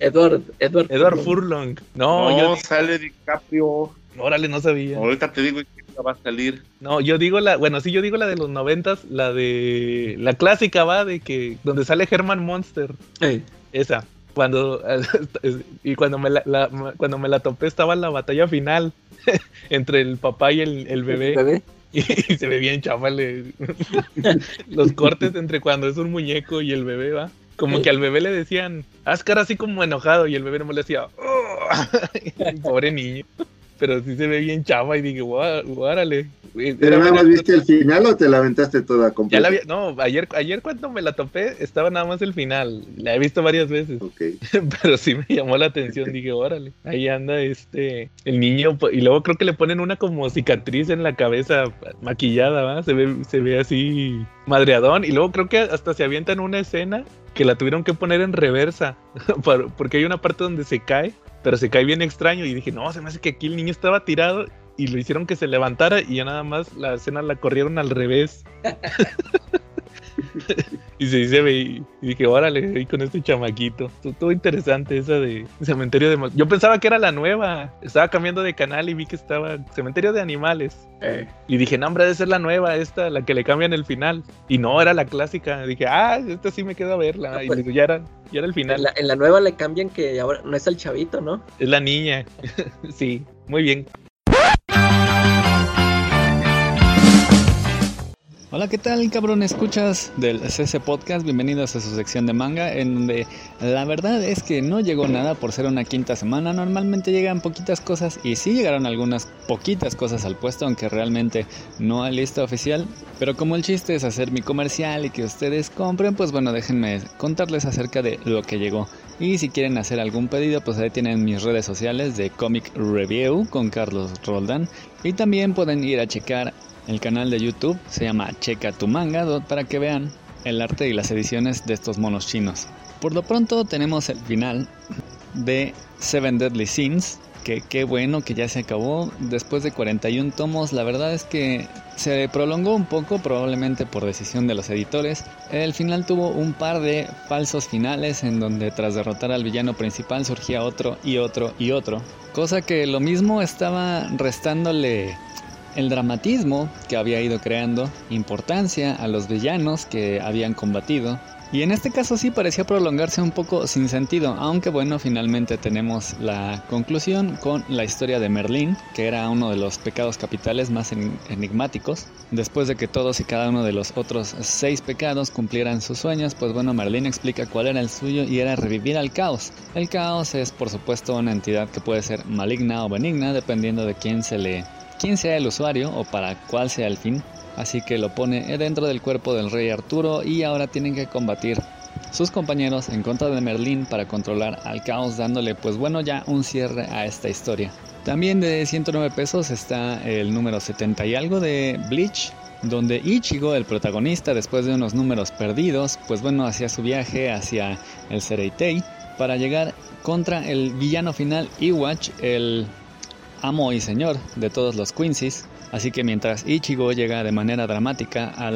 Edward, Edward, Edward Furlong. No, No, yo. sale DiCaprio. Órale, no sabía. Ahorita te digo va a salir. No, yo digo la, bueno, sí, yo digo la de los noventas, la de la clásica va de que donde sale Herman Monster, esa. Cuando y cuando me la, la- cuando me la topé estaba en la batalla final entre el papá y el, el bebé bebé. y, se ve bien chaval los cortes entre cuando es un muñeco y el bebé va. Como que al bebé le decían, haz cara así como enojado y el bebé no me le decía, "Oh". pobre niño. Pero sí se ve bien chava y dije, "Guá- guárale. ¿Pero nada más viste el final o te la aventaste toda Ya completa? la había, no, ayer, ayer cuando me la topé estaba nada más el final. La he visto varias veces, Ok. pero sí me llamó la atención. Dije, órale, ahí anda este, el niño. po- Y luego creo que le ponen una como cicatriz en la cabeza maquillada, ¿va? Se ve, se ve así madreadón. Y luego creo que hasta se avienta en una escena que la tuvieron que poner en reversa, por- porque hay una parte donde se cae, pero se cae bien extraño. Y dije, no, se me hace que aquí el niño estaba tirado y lo hicieron que se levantara y ya nada más la escena la corrieron al revés. y se dice, y dije, órale, ahí con este chamaquito. Estuvo todo interesante esa de Cementerio de... Yo pensaba que era la nueva. Estaba cambiando de canal y vi que estaba Cementerio de Animales. Eh, Y dije, no, hombre, debe ser la nueva, esta, la que le cambian el final. Y no, era la clásica. Dije, ah, esta sí me quedo a verla. No, y pues, digo, ya era, ya era el en, final. la, en la nueva le cambian que ahora no es el chavito, ¿no? Es la niña. sí, muy bien. Hola, ¿qué tal, cabrón? Escuchas del CC Podcast. Bienvenidos a su sección de manga, en donde la verdad es que no llegó nada por ser una quinta semana. Normalmente llegan poquitas cosas y sí llegaron algunas poquitas cosas al puesto, aunque realmente no hay lista oficial. Pero como el chiste es hacer mi comercial y que ustedes compren, pues bueno, déjenme contarles acerca de lo que llegó. Y si quieren hacer algún pedido, pues ahí tienen mis redes sociales de Comic Review con Carlos Roldán. Y también pueden ir a checar el canal de YouTube se llama Checa tu manga para que vean el arte y las ediciones de estos monos chinos. Por lo pronto tenemos el final de Seven Deadly Sins, que qué bueno que ya se acabó después de 41 tomos. La verdad es que se prolongó un poco, probablemente por decisión de los editores. El final tuvo un par de falsos finales en donde tras derrotar al villano principal surgía otro y otro y otro. Cosa que lo mismo estaba restándole el dramatismo que había ido creando, importancia a los villanos que habían combatido. Y en este caso sí parecía prolongarse un poco sin sentido, aunque bueno, finalmente tenemos la conclusión con la historia de Merlín, que era uno de los pecados capitales más en- enigmáticos. Después de que todos y cada uno de los otros seis pecados cumplieran sus sueños, pues bueno, Merlín explica cuál era el suyo y era revivir al caos. El caos es por supuesto una entidad que puede ser maligna o benigna, dependiendo de quién se le quién sea el usuario o para cuál sea el fin. Así que lo pone dentro del cuerpo del rey Arturo y ahora tienen que combatir sus compañeros en contra de Merlín para controlar al caos dándole pues bueno ya un cierre a esta historia. También de 109 pesos está el número 70 y algo de Bleach, donde Ichigo, el protagonista, después de unos números perdidos, pues bueno, hacía su viaje hacia el Sereitei para llegar contra el villano final Iwatch, el amo y señor de todos los Quincy's. Así que mientras Ichigo llega de manera dramática a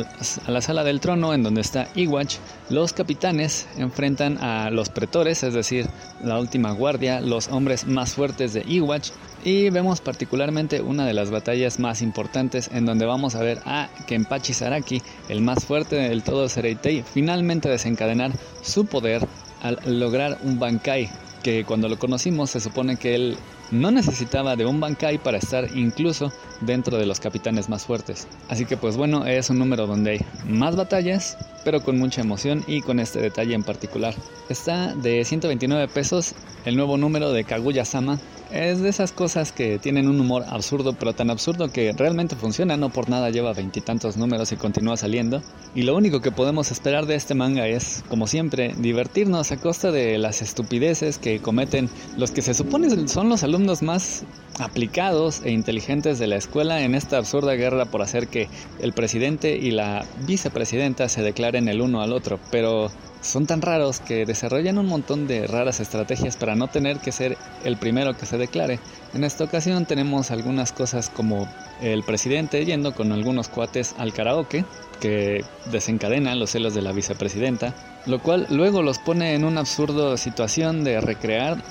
la sala del trono en donde está Iwatch, los capitanes enfrentan a los pretores, es decir, la última guardia, los hombres más fuertes de Iwatch, y vemos particularmente una de las batallas más importantes en donde vamos a ver a Kenpachi Saraki, el más fuerte del todo Sereitei, finalmente desencadenar su poder al lograr un Bankai, que cuando lo conocimos se supone que él no necesitaba de un Bankai para estar incluso dentro de los capitanes más fuertes. Así que pues bueno, es un número donde hay más batallas, pero con mucha emoción y con este detalle en particular. Está de 129 pesos el nuevo número de Kaguya-sama. Es de esas cosas que tienen un humor absurdo, pero tan absurdo que realmente funciona, no por nada lleva veintitantos números y continúa saliendo. Y lo único que podemos esperar de este manga es, como siempre, divertirnos a costa de las estupideces que cometen los que se supone son los alumnos más aplicados e inteligentes de la escuela en esta absurda guerra por hacer que el presidente y la vicepresidenta se declaren el uno al otro, pero son tan raros que desarrollan un montón de raras estrategias para no tener que ser el primero que se declare. En esta ocasión tenemos algunas cosas como el presidente yendo con algunos cuates al karaoke, que desencadena los celos de la vicepresidenta, lo cual luego los pone en una absurda situación de recrear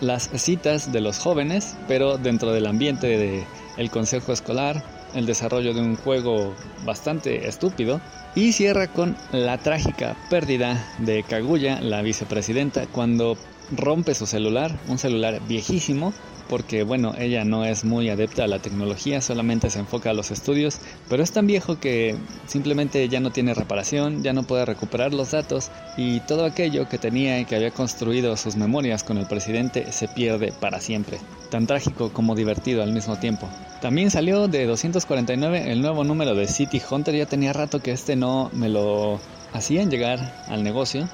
las citas de los jóvenes, pero dentro del ambiente del el consejo escolar, el desarrollo de un juego bastante estúpido, y cierra con la trágica pérdida de Kaguya, la vicepresidenta, cuando rompe su celular, un celular viejísimo, porque bueno, ella no es muy adepta a la tecnología, solamente se enfoca a los estudios, pero es tan viejo que simplemente ya no tiene reparación, ya no puede recuperar los datos y todo aquello que tenía y que había construido sus memorias con el presidente se pierde para siempre. Tan trágico como divertido al mismo tiempo. También salió de 249 el nuevo número de City Hunter, ya tenía rato que este no me lo hacían llegar al negocio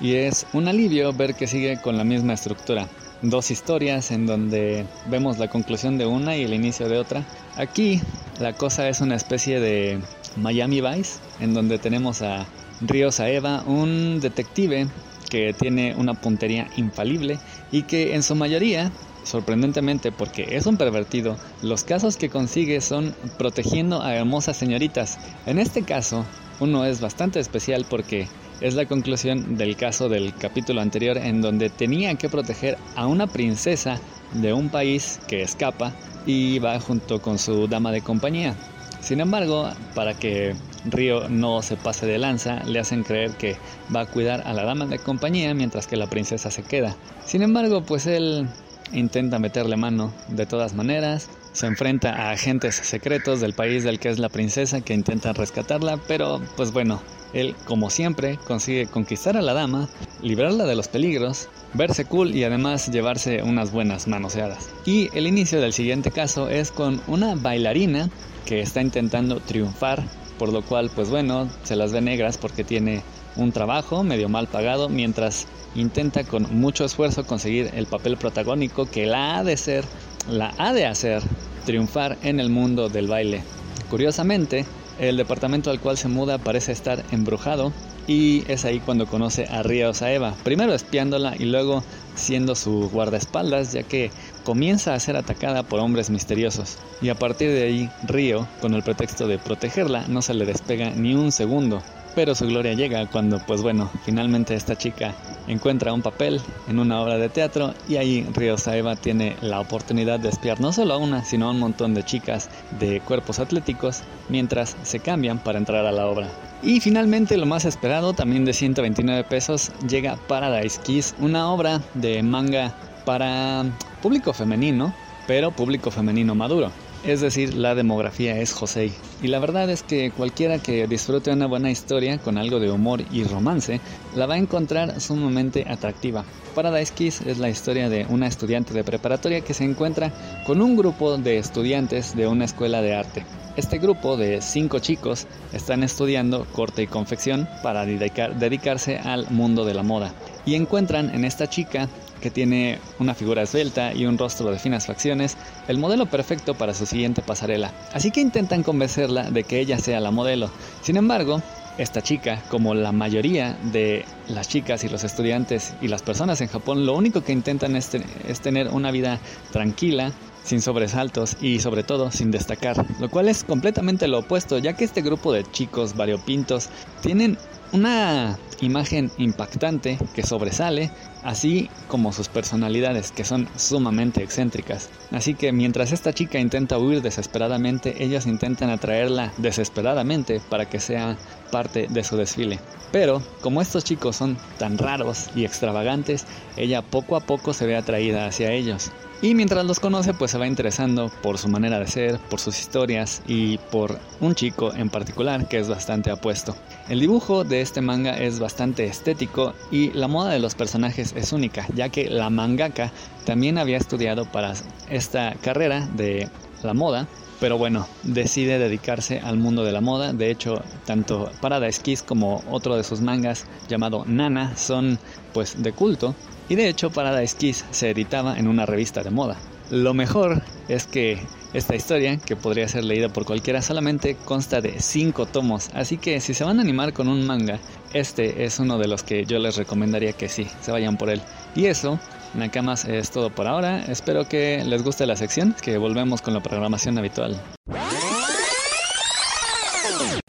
y es un alivio ver que sigue con la misma estructura dos historias en donde vemos la conclusión de una y el inicio de otra. Aquí la cosa es una especie de Miami Vice, en donde tenemos a Río Saeva, un detective que tiene una puntería infalible y que en su mayoría, sorprendentemente porque es un pervertido, los casos que consigue son protegiendo a hermosas señoritas. En este caso, uno es bastante especial porque es la conclusión del caso del capítulo anterior en donde tenía que proteger a una princesa de un país que escapa y va junto con su dama de compañía. Sin embargo, para que Río no se pase de lanza, le hacen creer que va a cuidar a la dama de compañía mientras que la princesa se queda. Sin embargo, pues él intenta meterle mano de todas maneras, se enfrenta a agentes secretos del país del que es la princesa que intentan rescatarla, pero pues bueno, él, como siempre, consigue conquistar a la dama, librarla de los peligros, verse cool y además llevarse unas buenas manoseadas. Y el inicio del siguiente caso es con una bailarina que está intentando triunfar, por lo cual, pues bueno, se las ve negras porque tiene un trabajo medio mal pagado mientras intenta con mucho esfuerzo conseguir el papel protagónico que la ha de ser, la ha de hacer triunfar en el mundo del baile. Curiosamente, el departamento al cual se muda parece estar embrujado y es ahí cuando conoce a Río Saeva, primero espiándola y luego siendo su guardaespaldas ya que comienza a ser atacada por hombres misteriosos y a partir de ahí Río, con el pretexto de protegerla, no se le despega ni un segundo pero su gloria llega cuando, pues bueno, finalmente esta chica encuentra un papel en una obra de teatro y ahí Río Saeva tiene la oportunidad de espiar no solo a una, sino a un montón de chicas de cuerpos atléticos mientras se cambian para entrar a la obra. Y finalmente lo más esperado, también de 129 pesos, llega Paradise Kiss, una obra de manga para público femenino, pero público femenino maduro. Es decir, la demografía es José. Y la verdad es que cualquiera que disfrute una buena historia con algo de humor y romance, la va a encontrar sumamente atractiva. Paradise Kiss es la historia de una estudiante de preparatoria que se encuentra con un grupo de estudiantes de una escuela de arte. Este grupo de cinco chicos están estudiando corte y confección para dedicarse al mundo de la moda y encuentran en esta chica que tiene una figura esbelta y un rostro de finas facciones, el modelo perfecto para su siguiente pasarela. Así que intentan convencerla de que ella sea la modelo. Sin embargo, esta chica, como la mayoría de las chicas y los estudiantes y las personas en Japón, lo único que intentan es, es, tener una vida tranquila, sin sobresaltos y sobre todo sin destacar, lo cual es completamente lo opuesto, ya que este grupo de chicos variopintos tienen una imagen impactante que sobresale, así como sus personalidades que son sumamente excéntricas. Así que mientras esta chica intenta huir desesperadamente, ellos intentan atraerla desesperadamente para que sea parte de su desfile. Pero como estos chicos son tan raros y extravagantes, ella poco a poco se ve atraída hacia ellos. Y mientras los conoce, pues se va interesando por su manera de ser, por sus historias y por un chico en particular que es bastante apuesto. El dibujo de este manga es bastante estético y la moda de los personajes es única, ya que la mangaka también había estudiado para esta carrera de la moda pero bueno, decide dedicarse al mundo de la moda. De hecho, tanto Paradise Kiss como otro de sus mangas llamado Nana son pues de culto y de hecho, Paradise Kiss se editaba en una revista de moda. Lo mejor es que esta historia, que podría ser leída por cualquiera, solamente consta de 5 tomos, así que si se van a animar con un manga, este es uno de los que yo les recomendaría que sí, se vayan por él. Y eso, Nakamas, es todo por ahora. Espero que les guste la sección, que volvemos con la programación habitual.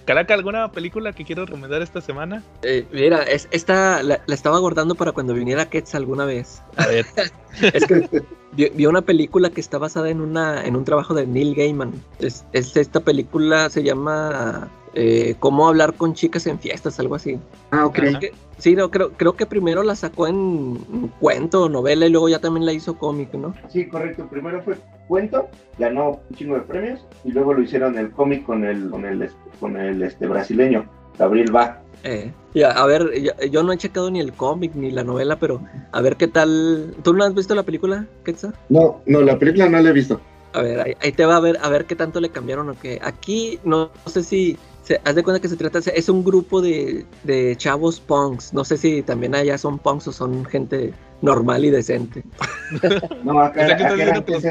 Caraca, ¿alguna película que quiero recomendar esta semana? Eh, mira, es, esta la, la, estaba guardando para cuando viniera Ketz alguna vez. A ver. es que vi, vi, una película que está basada en una en un trabajo de Neil Gaiman. Es, es esta película se llama eh, Cómo hablar con chicas en fiestas, algo así. Ah, ok. Que, sí, no, creo, creo que primero la sacó en un cuento, novela, y luego ya también la hizo cómic, ¿no? Sí, correcto. Primero fue cuento, ganó un chingo de premios, y luego lo hicieron el cómic con el, con el, con el este, brasileño, Gabriel Bach. Eh, ya, a ver, yo no he checado ni el cómic ni la novela, pero a ver qué tal. ¿Tú no has visto la película, Quetzal? No, no, la película no la he visto. A ver, ahí, ahí, te va a ver, a ver qué tanto le cambiaron o qué. Aquí no, no sé si se, haz de cuenta que se trata, es un grupo de, de, chavos punks. No sé si también allá son punks o son gente normal y decente. No, acá, acá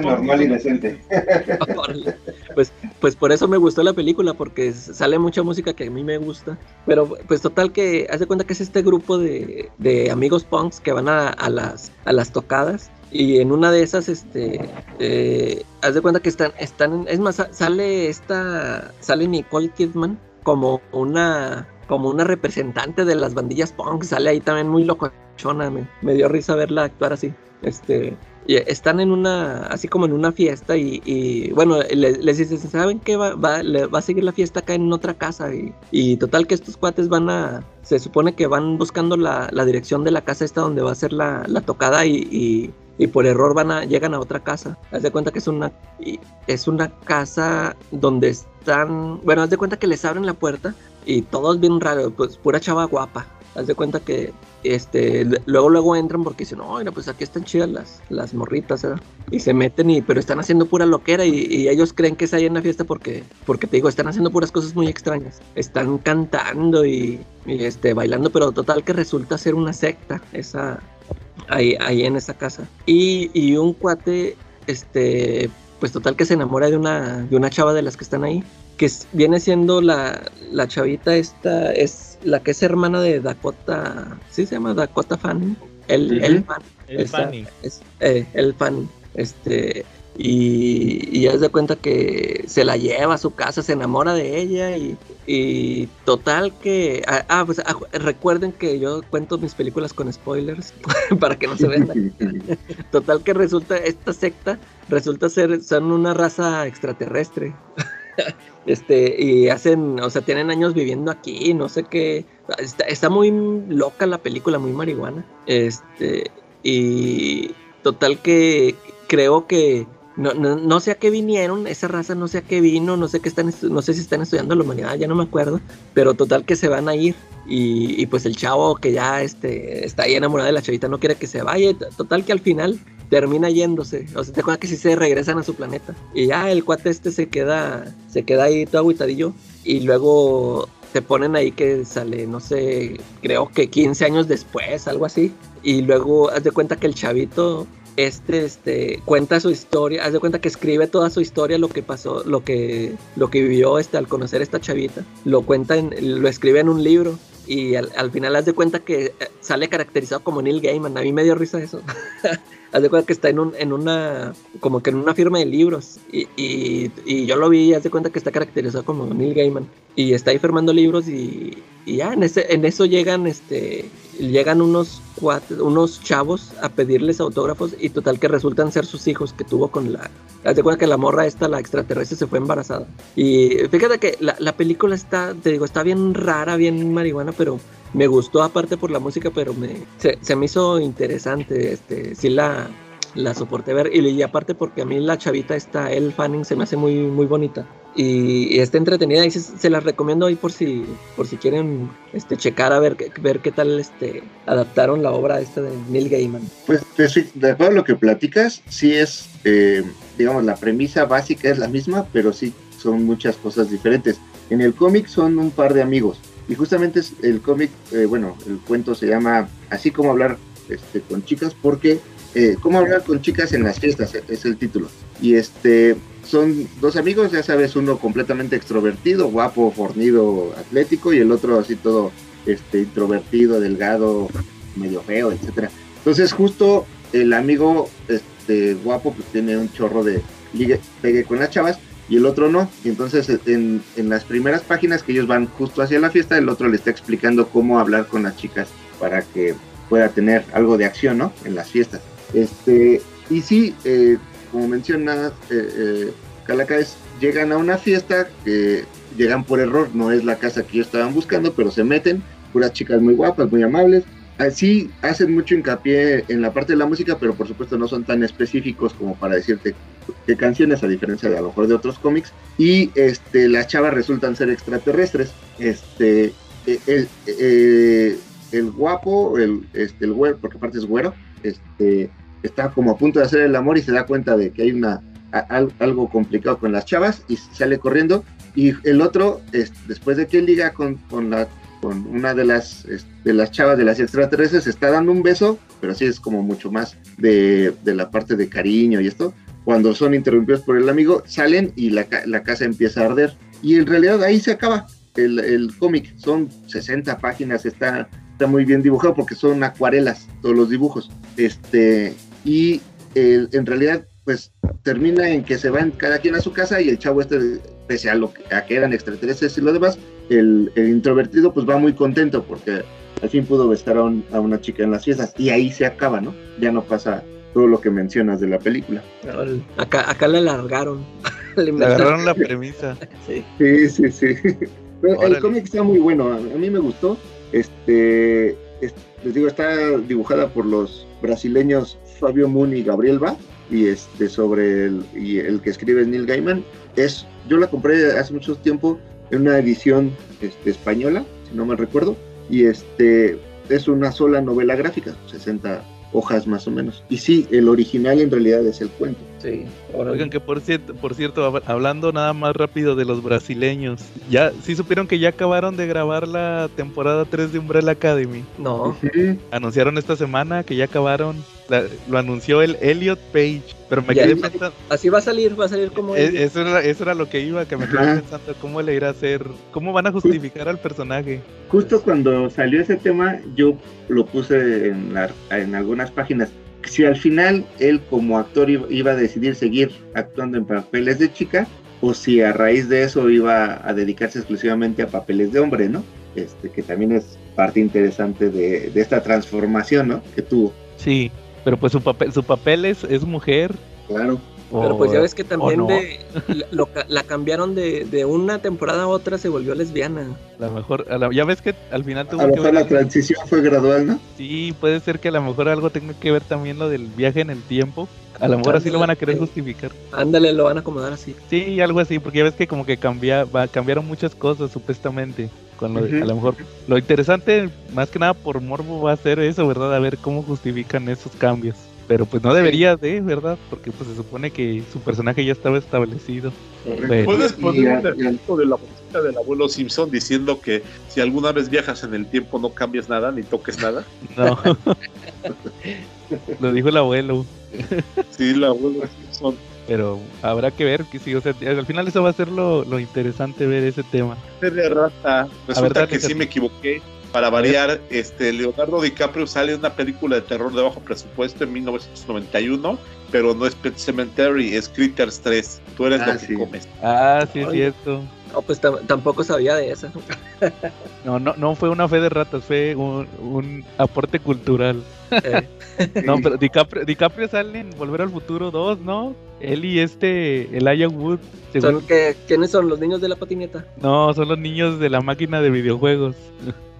normal y decente. pues, pues por eso me gustó la película, porque sale mucha música que a mí me gusta. Pero pues total que, haz de cuenta que es este grupo de, de amigos punks que van a, a, las, a las tocadas y en una de esas, este, eh, haz de cuenta que están, están, es más, sale esta, sale Nicole Kidman como una, como una representante de las bandillas punk, sale ahí también muy locochona, me, me dio risa verla actuar así, este, y están en una, así como en una fiesta y, y bueno, les, les, dicen, ¿saben qué? Va, va, va, a seguir la fiesta acá en otra casa y, y, total que estos cuates van a, se supone que van buscando la, la dirección de la casa esta donde va a ser la, la tocada y, y, y, por error van a, llegan a otra casa. Haz de cuenta que es una, es una casa donde están, bueno, haz de cuenta que les abren la puerta y todo es bien raro, pues pura chava guapa. Haz de cuenta que este luego luego entran porque dicen, no, pues aquí están chidas las, las morritas, ¿eh? Y se meten y, pero están haciendo pura loquera y, y, ellos creen que es ahí en la fiesta porque, porque te digo, están haciendo puras cosas muy extrañas. Están cantando y, y este, bailando, pero total que resulta ser una secta, esa, ahí, ahí en esa casa. Y, y un cuate, este, pues total que se enamora de una, de una chava de las que están ahí, que viene siendo la, la chavita esta, es la que es hermana de Dakota, ¿sí se llama Dakota Fanning? El, uh -huh. el fan. El esa, Fanning. Es, eh, el fan. Este, y, y ya se cuenta que se la lleva a su casa, se enamora de ella y, y total que... Ah, ah pues ah, recuerden que yo cuento mis películas con spoilers para que no se vendan. total que resulta, esta secta resulta ser, son una raza extraterrestre. este y hacen, o sea, tienen años viviendo aquí, no sé qué, está, está, muy loca la película, muy marihuana, este, y total que creo que no, no, no sé a qué vinieron, esa raza no sé a qué vino, no sé qué están, no sé si están estudiando la humanidad, ya no me acuerdo, pero total que se van a ir y, pues el chavo que ya este, está ahí enamorado de la chavita no quiere que se vaya, total que al final termina yéndose. O sea, te acuerdas que sí se regresan a su planeta. Y ya el cuate este se queda, se queda ahí todo aguitadillo. Y luego te ponen ahí que sale, no sé, creo que 15 años después, algo así. Y luego haz de cuenta que el chavito este, este, cuenta su historia, haz de cuenta que escribe toda su historia, lo que pasó, lo que, lo que vivió este, al conocer esta chavita, lo cuenta, en, lo escribe en un libro y al, al, final haz de cuenta que sale caracterizado como Neil Gaiman, a mí me dio risa eso. haz de cuenta que está en, un, en una, como que en una firma de libros y, y, y yo lo vi y haz de cuenta que está caracterizado como Neil Gaiman y está ahí firmando libros y, y ya en, ese, en eso llegan, este, llegan unos unos chavos a pedirles autógrafos y total que resultan ser sus hijos que tuvo con la... Haz de cuenta que la morra esta, la extraterrestre, se fue embarazada. Y fíjate que la, la película está, te digo, está bien rara, bien marihuana, pero me gustó aparte por la música, pero me, se, se me hizo interesante, este, sí la, la soporté ver y, y, aparte porque a mí la chavita esta, El Fanning, se me hace muy, muy bonita y, y está entretenida y se, se las recomiendo ahí por si, por si quieren este, checar a ver, ver qué tal este, adaptaron la obra esta de Neil Gaiman. Pues de acuerdo a lo que platicas, sí es, eh, digamos, la premisa básica es la misma, pero sí son muchas cosas diferentes. En el cómic son un par de amigos y justamente el cómic, eh, bueno, el cuento se llama Así como hablar este, con chicas, porque eh, cómo hablar con chicas en las fiestas es el título. Y este son dos amigos, ya sabes, uno completamente extrovertido, guapo, fornido, atlético, y el otro así todo este, introvertido, delgado, medio feo, etcétera. Entonces justo el amigo este, guapo pues tiene un chorro de ligue, pegue con las chavas, y el otro no. Y entonces en, en las primeras páginas que ellos van justo hacia la fiesta, el otro le está explicando cómo hablar con las chicas para que pueda tener algo de acción, ¿no? En las fiestas. Este, y sí, eh, como menciona eh, eh, Calaca, es, llegan a una fiesta llegan por error, no es la casa que ellos estaban buscando, pero se meten, puras chicas muy guapas, muy amables. Así hacen mucho hincapié en la parte de la música, pero por supuesto no son tan específicos como para decirte qué canciones, a diferencia de a lo mejor de otros cómics. Y este, las chavas resultan ser extraterrestres. Este, eh, el, eh, el guapo, el, este, el güero, porque aparte es güero, este, está como a punto de hacer el amor y se da cuenta de que hay una, a- al- algo complicado con las chavas y sale corriendo. Y el otro, es, después de que liga con, con, la, con una de las, de las chavas de las extraterrestres, está dando un beso, pero sí es como mucho más de, de la parte de cariño y esto. Cuando son interrumpidos por el amigo, salen y la, la casa empieza a arder. Y en realidad ahí se acaba el, el cómic. Son 60 páginas, está, está muy bien dibujado porque son acuarelas todos los dibujos. Este, y el- en realidad, pues termina en que se van cada quien a su casa y el chavo este, pese a, lo que, a que eran extraterrestres y lo demás, el, el introvertido pues va muy contento porque al fin pudo besar a, un- a una chica en las fiestas y ahí se acaba, ¿no? Ya no pasa todo lo que mencionas de la película. Acá, acá le alargaron. Le agarraron la premisa. Sí. Sí, sí, sí. Pero el cómic está muy bueno, a, a mí me gustó. Este, es- les digo, está dibujada por los brasileños Fabio Moon y Gabriel Ba, y este sobre el, y el que escribe es Neil Gaiman. Es, yo la compré hace mucho tiempo en una edición este, española, si no me recuerdo, y este es una sola novela gráfica, 60 hojas más o menos. Y sí, el original en realidad es el cuento. Sí. Oigan, que por cierto, por cierto, hab- hablando nada más rápido de los brasileños, ya sí supieron que ya acabaron de grabar la temporada 3 de Umbrella Academy. No. Anunciaron esta semana que ya acabaron. La- lo anunció el Elliot Page, pero me Ya quedé pensando, Así va a salir, va a salir como. e- eso era, eso era lo que iba, que me quedé Ajá. pensando cómo le irá a hacer, cómo van a justificar al personaje. Justo cuando salió ese tema, yo lo puse en, la- en algunas páginas. Si al final él como actor iba, a decidir seguir actuando en papeles de chica, o si a raíz de eso iba a dedicarse exclusivamente a papeles de hombre, ¿no? Este, que también es parte interesante de, de esta transformación, ¿no? Que tuvo. Sí, pero pues su papel, su papel es, es mujer. Claro. Pero pues ya ves que también no. de, la, lo ca- la cambiaron de, de una temporada a otra, se volvió lesbiana. A lo mejor, a la- ya ves que al final tuvo A lo que mejor ver la algo- transición fue gradual, ¿no? Sí, puede ser que a lo mejor algo tenga que ver también lo del viaje en el tiempo. A lo mejor así lo van a querer justificar. Ándale, lo van a acomodar así. Sí, algo así, porque ya ves que como que cambia, va- cambiaron muchas cosas supuestamente. Con lo de-. A lo mejor lo interesante, más que nada por morbo, va a ser eso, ¿verdad? A ver cómo justifican esos cambios. Pero pues no debería de, ¿verdad? Porque pues se supone que su personaje ya estaba establecido. ¿Puedes poner un efecto de la música del abuelo Simpson diciendo que si alguna vez viajas en el tiempo no cambies nada ni toques nada? No. lo dijo el abuelo. Sí, el abuelo Simpson. Pero habrá que ver que sí, o sea, al final eso va a ser lo, lo interesante ver ese tema. de rata. Resulta dale, que sí me equivoqué. Para variar, este Leonardo DiCaprio sale en una película de terror de bajo presupuesto en 1991, pero no es Pet Cemetery, es Critters 3. Tú eres Ah, lo que comes. Ah, sí es cierto. No, pues tam- tampoco sabía de esa. No, no, no fue una fe de ratas, fue un, un aporte cultural. Eh, No, pero DiCaprio, DiCaprio sale en Volver al Futuro 2, ¿no? Él y este, Elijah Wood. según- son que, ¿Quiénes son los niños de la patineta? No, son los niños de la máquina de videojuegos.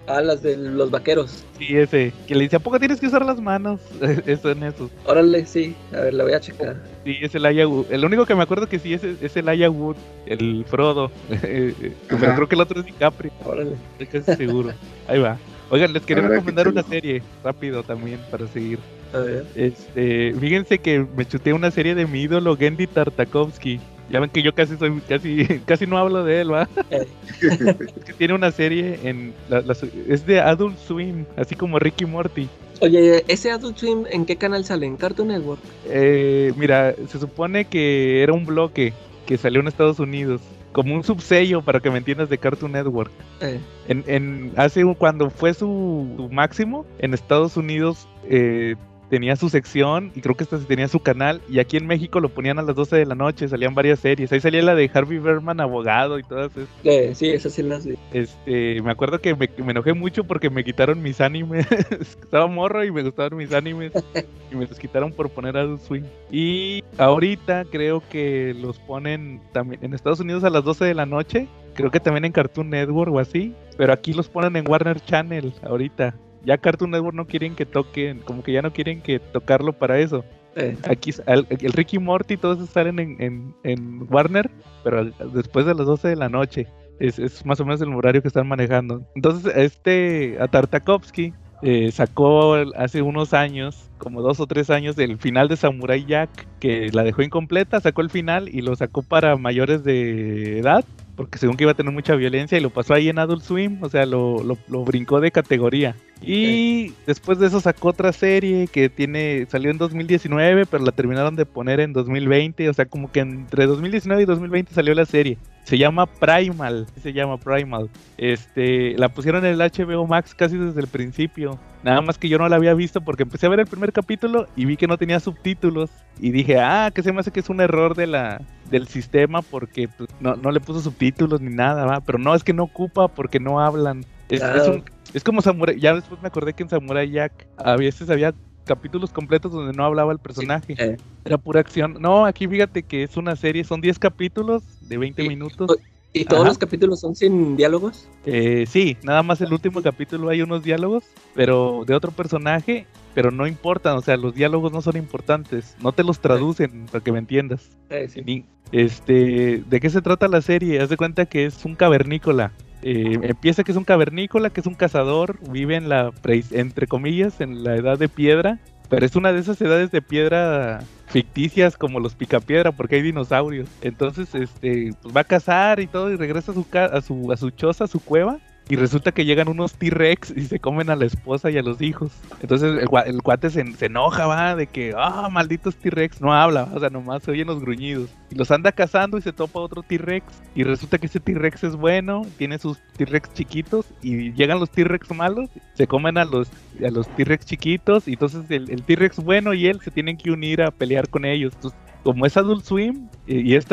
Ah, las de los vaqueros. Sí, ese. Que le dice, ¿a poco tienes que usar las manos? Eso en esos. Órale, sí. A ver, la voy a checar. Sí, es Elijah Wood. El único que me acuerdo que sí es, es Elijah Wood, el Frodo. Pero Ajá. creo que el otro es DiCaprio. Órale. Estoy casi seguro. Ahí va. Oigan, les quería que recomendar una serie rápido también para seguir. A ver. Este, fíjense que me chuté una serie de mi ídolo Gendy Tartakovsky. Ya ven que yo casi soy, casi, casi no hablo de él, ¿va? Eh. Es que tiene una serie en, la- la- es de Adult Swim, así como Ricky Morty. Oye, ¿ese Adult Swim en qué canal sale? ¿En Cartoon Network? Eh, mira, se supone que era un bloque que salió en Estados Unidos, como un subsello para que me entiendas de Cartoon Network. Eh, En, en- hace cuando fue su, su máximo en Estados Unidos eh, tenía su sección y creo que esta sí tenía su canal y aquí en México lo ponían a las 12 de la noche, salían varias series. Ahí salía la de Harvey Berman, abogado y todas esas. Eh, sí, esas sí las vi. Este, me acuerdo que me, me enojé mucho porque me quitaron mis animes. Estaba morro y me gustaban mis animes y me los quitaron por poner Adult Swim. Y ahorita creo que los ponen también en Estados Unidos a las 12 de la noche. Creo que también en Cartoon Network o así. Pero aquí los ponen en Warner Channel ahorita. Ya Cartoon Network no quieren que toquen, como que ya no quieren que tocarlo para eso. Eh, Aquí el, el Ricky Morty todos salen en, en, en Warner, pero después de las 12 de la noche. Es, es más o menos el horario que están manejando. Entonces, este a Tartakovsky eh, sacó hace unos años, como dos o tres años, el final de Samurai Jack, que la dejó incompleta, sacó el final y lo sacó para mayores de edad, porque según que iba a tener mucha violencia y lo pasó ahí en Adult Swim, o sea, lo, lo, lo brincó de categoría. Y después de eso sacó otra serie que tiene salió en 2019, pero la terminaron de poner en 2020, o sea, como que entre 2019 y 2020 salió la serie. Se llama Primal, se llama Primal. Este, la pusieron en el HBO Max casi desde el principio. Nada más que yo no la había visto porque empecé a ver el primer capítulo y vi que no tenía subtítulos y dije, "Ah, que se me hace que es un error de la del sistema porque pues, no, no le puso subtítulos ni nada, ¿va? pero no es que no ocupa porque no hablan. Es, Claro. es un- es como Samurai, ya después me acordé que en Samurai Jack a veces había capítulos completos donde no hablaba el personaje. eh, Era pura acción. No, aquí fíjate que es una serie, son 10 capítulos de 20 Sí. minutos. ¿Y todos Ajá. los capítulos son sin diálogos? Eh, sí, nada más el último capítulo hay unos diálogos, pero de otro personaje, pero no importan, o sea, los diálogos no son importantes, no te los traducen para que me entiendas. Sí. Este, ¿de qué se trata la serie? Haz de cuenta que es un cavernícola. Eh, empieza que es un cavernícola, que es un cazador, vive en la, entre comillas, en la edad de piedra, pero es una de esas edades de piedra ficticias como los picapiedra porque hay dinosaurios. Entonces, este, pues va a cazar y todo y regresa a su, ca- a su, a su choza, a su cueva. Y resulta que llegan unos T-Rex y se comen a la esposa y a los hijos. Entonces el, el cuate se, enoja, va, de que, ah, malditos T-Rex, no habla, o sea, nomás se oyen los gruñidos. Y los anda cazando y se topa otro T-Rex. Y resulta que ese T-Rex es bueno, tiene sus T-Rex chiquitos. Y llegan los T-Rex malos, se comen a los, a los T-Rex chiquitos. Y entonces el, T-Rex bueno y él se tienen que unir a pelear con ellos. Entonces, como es Adult Swim y es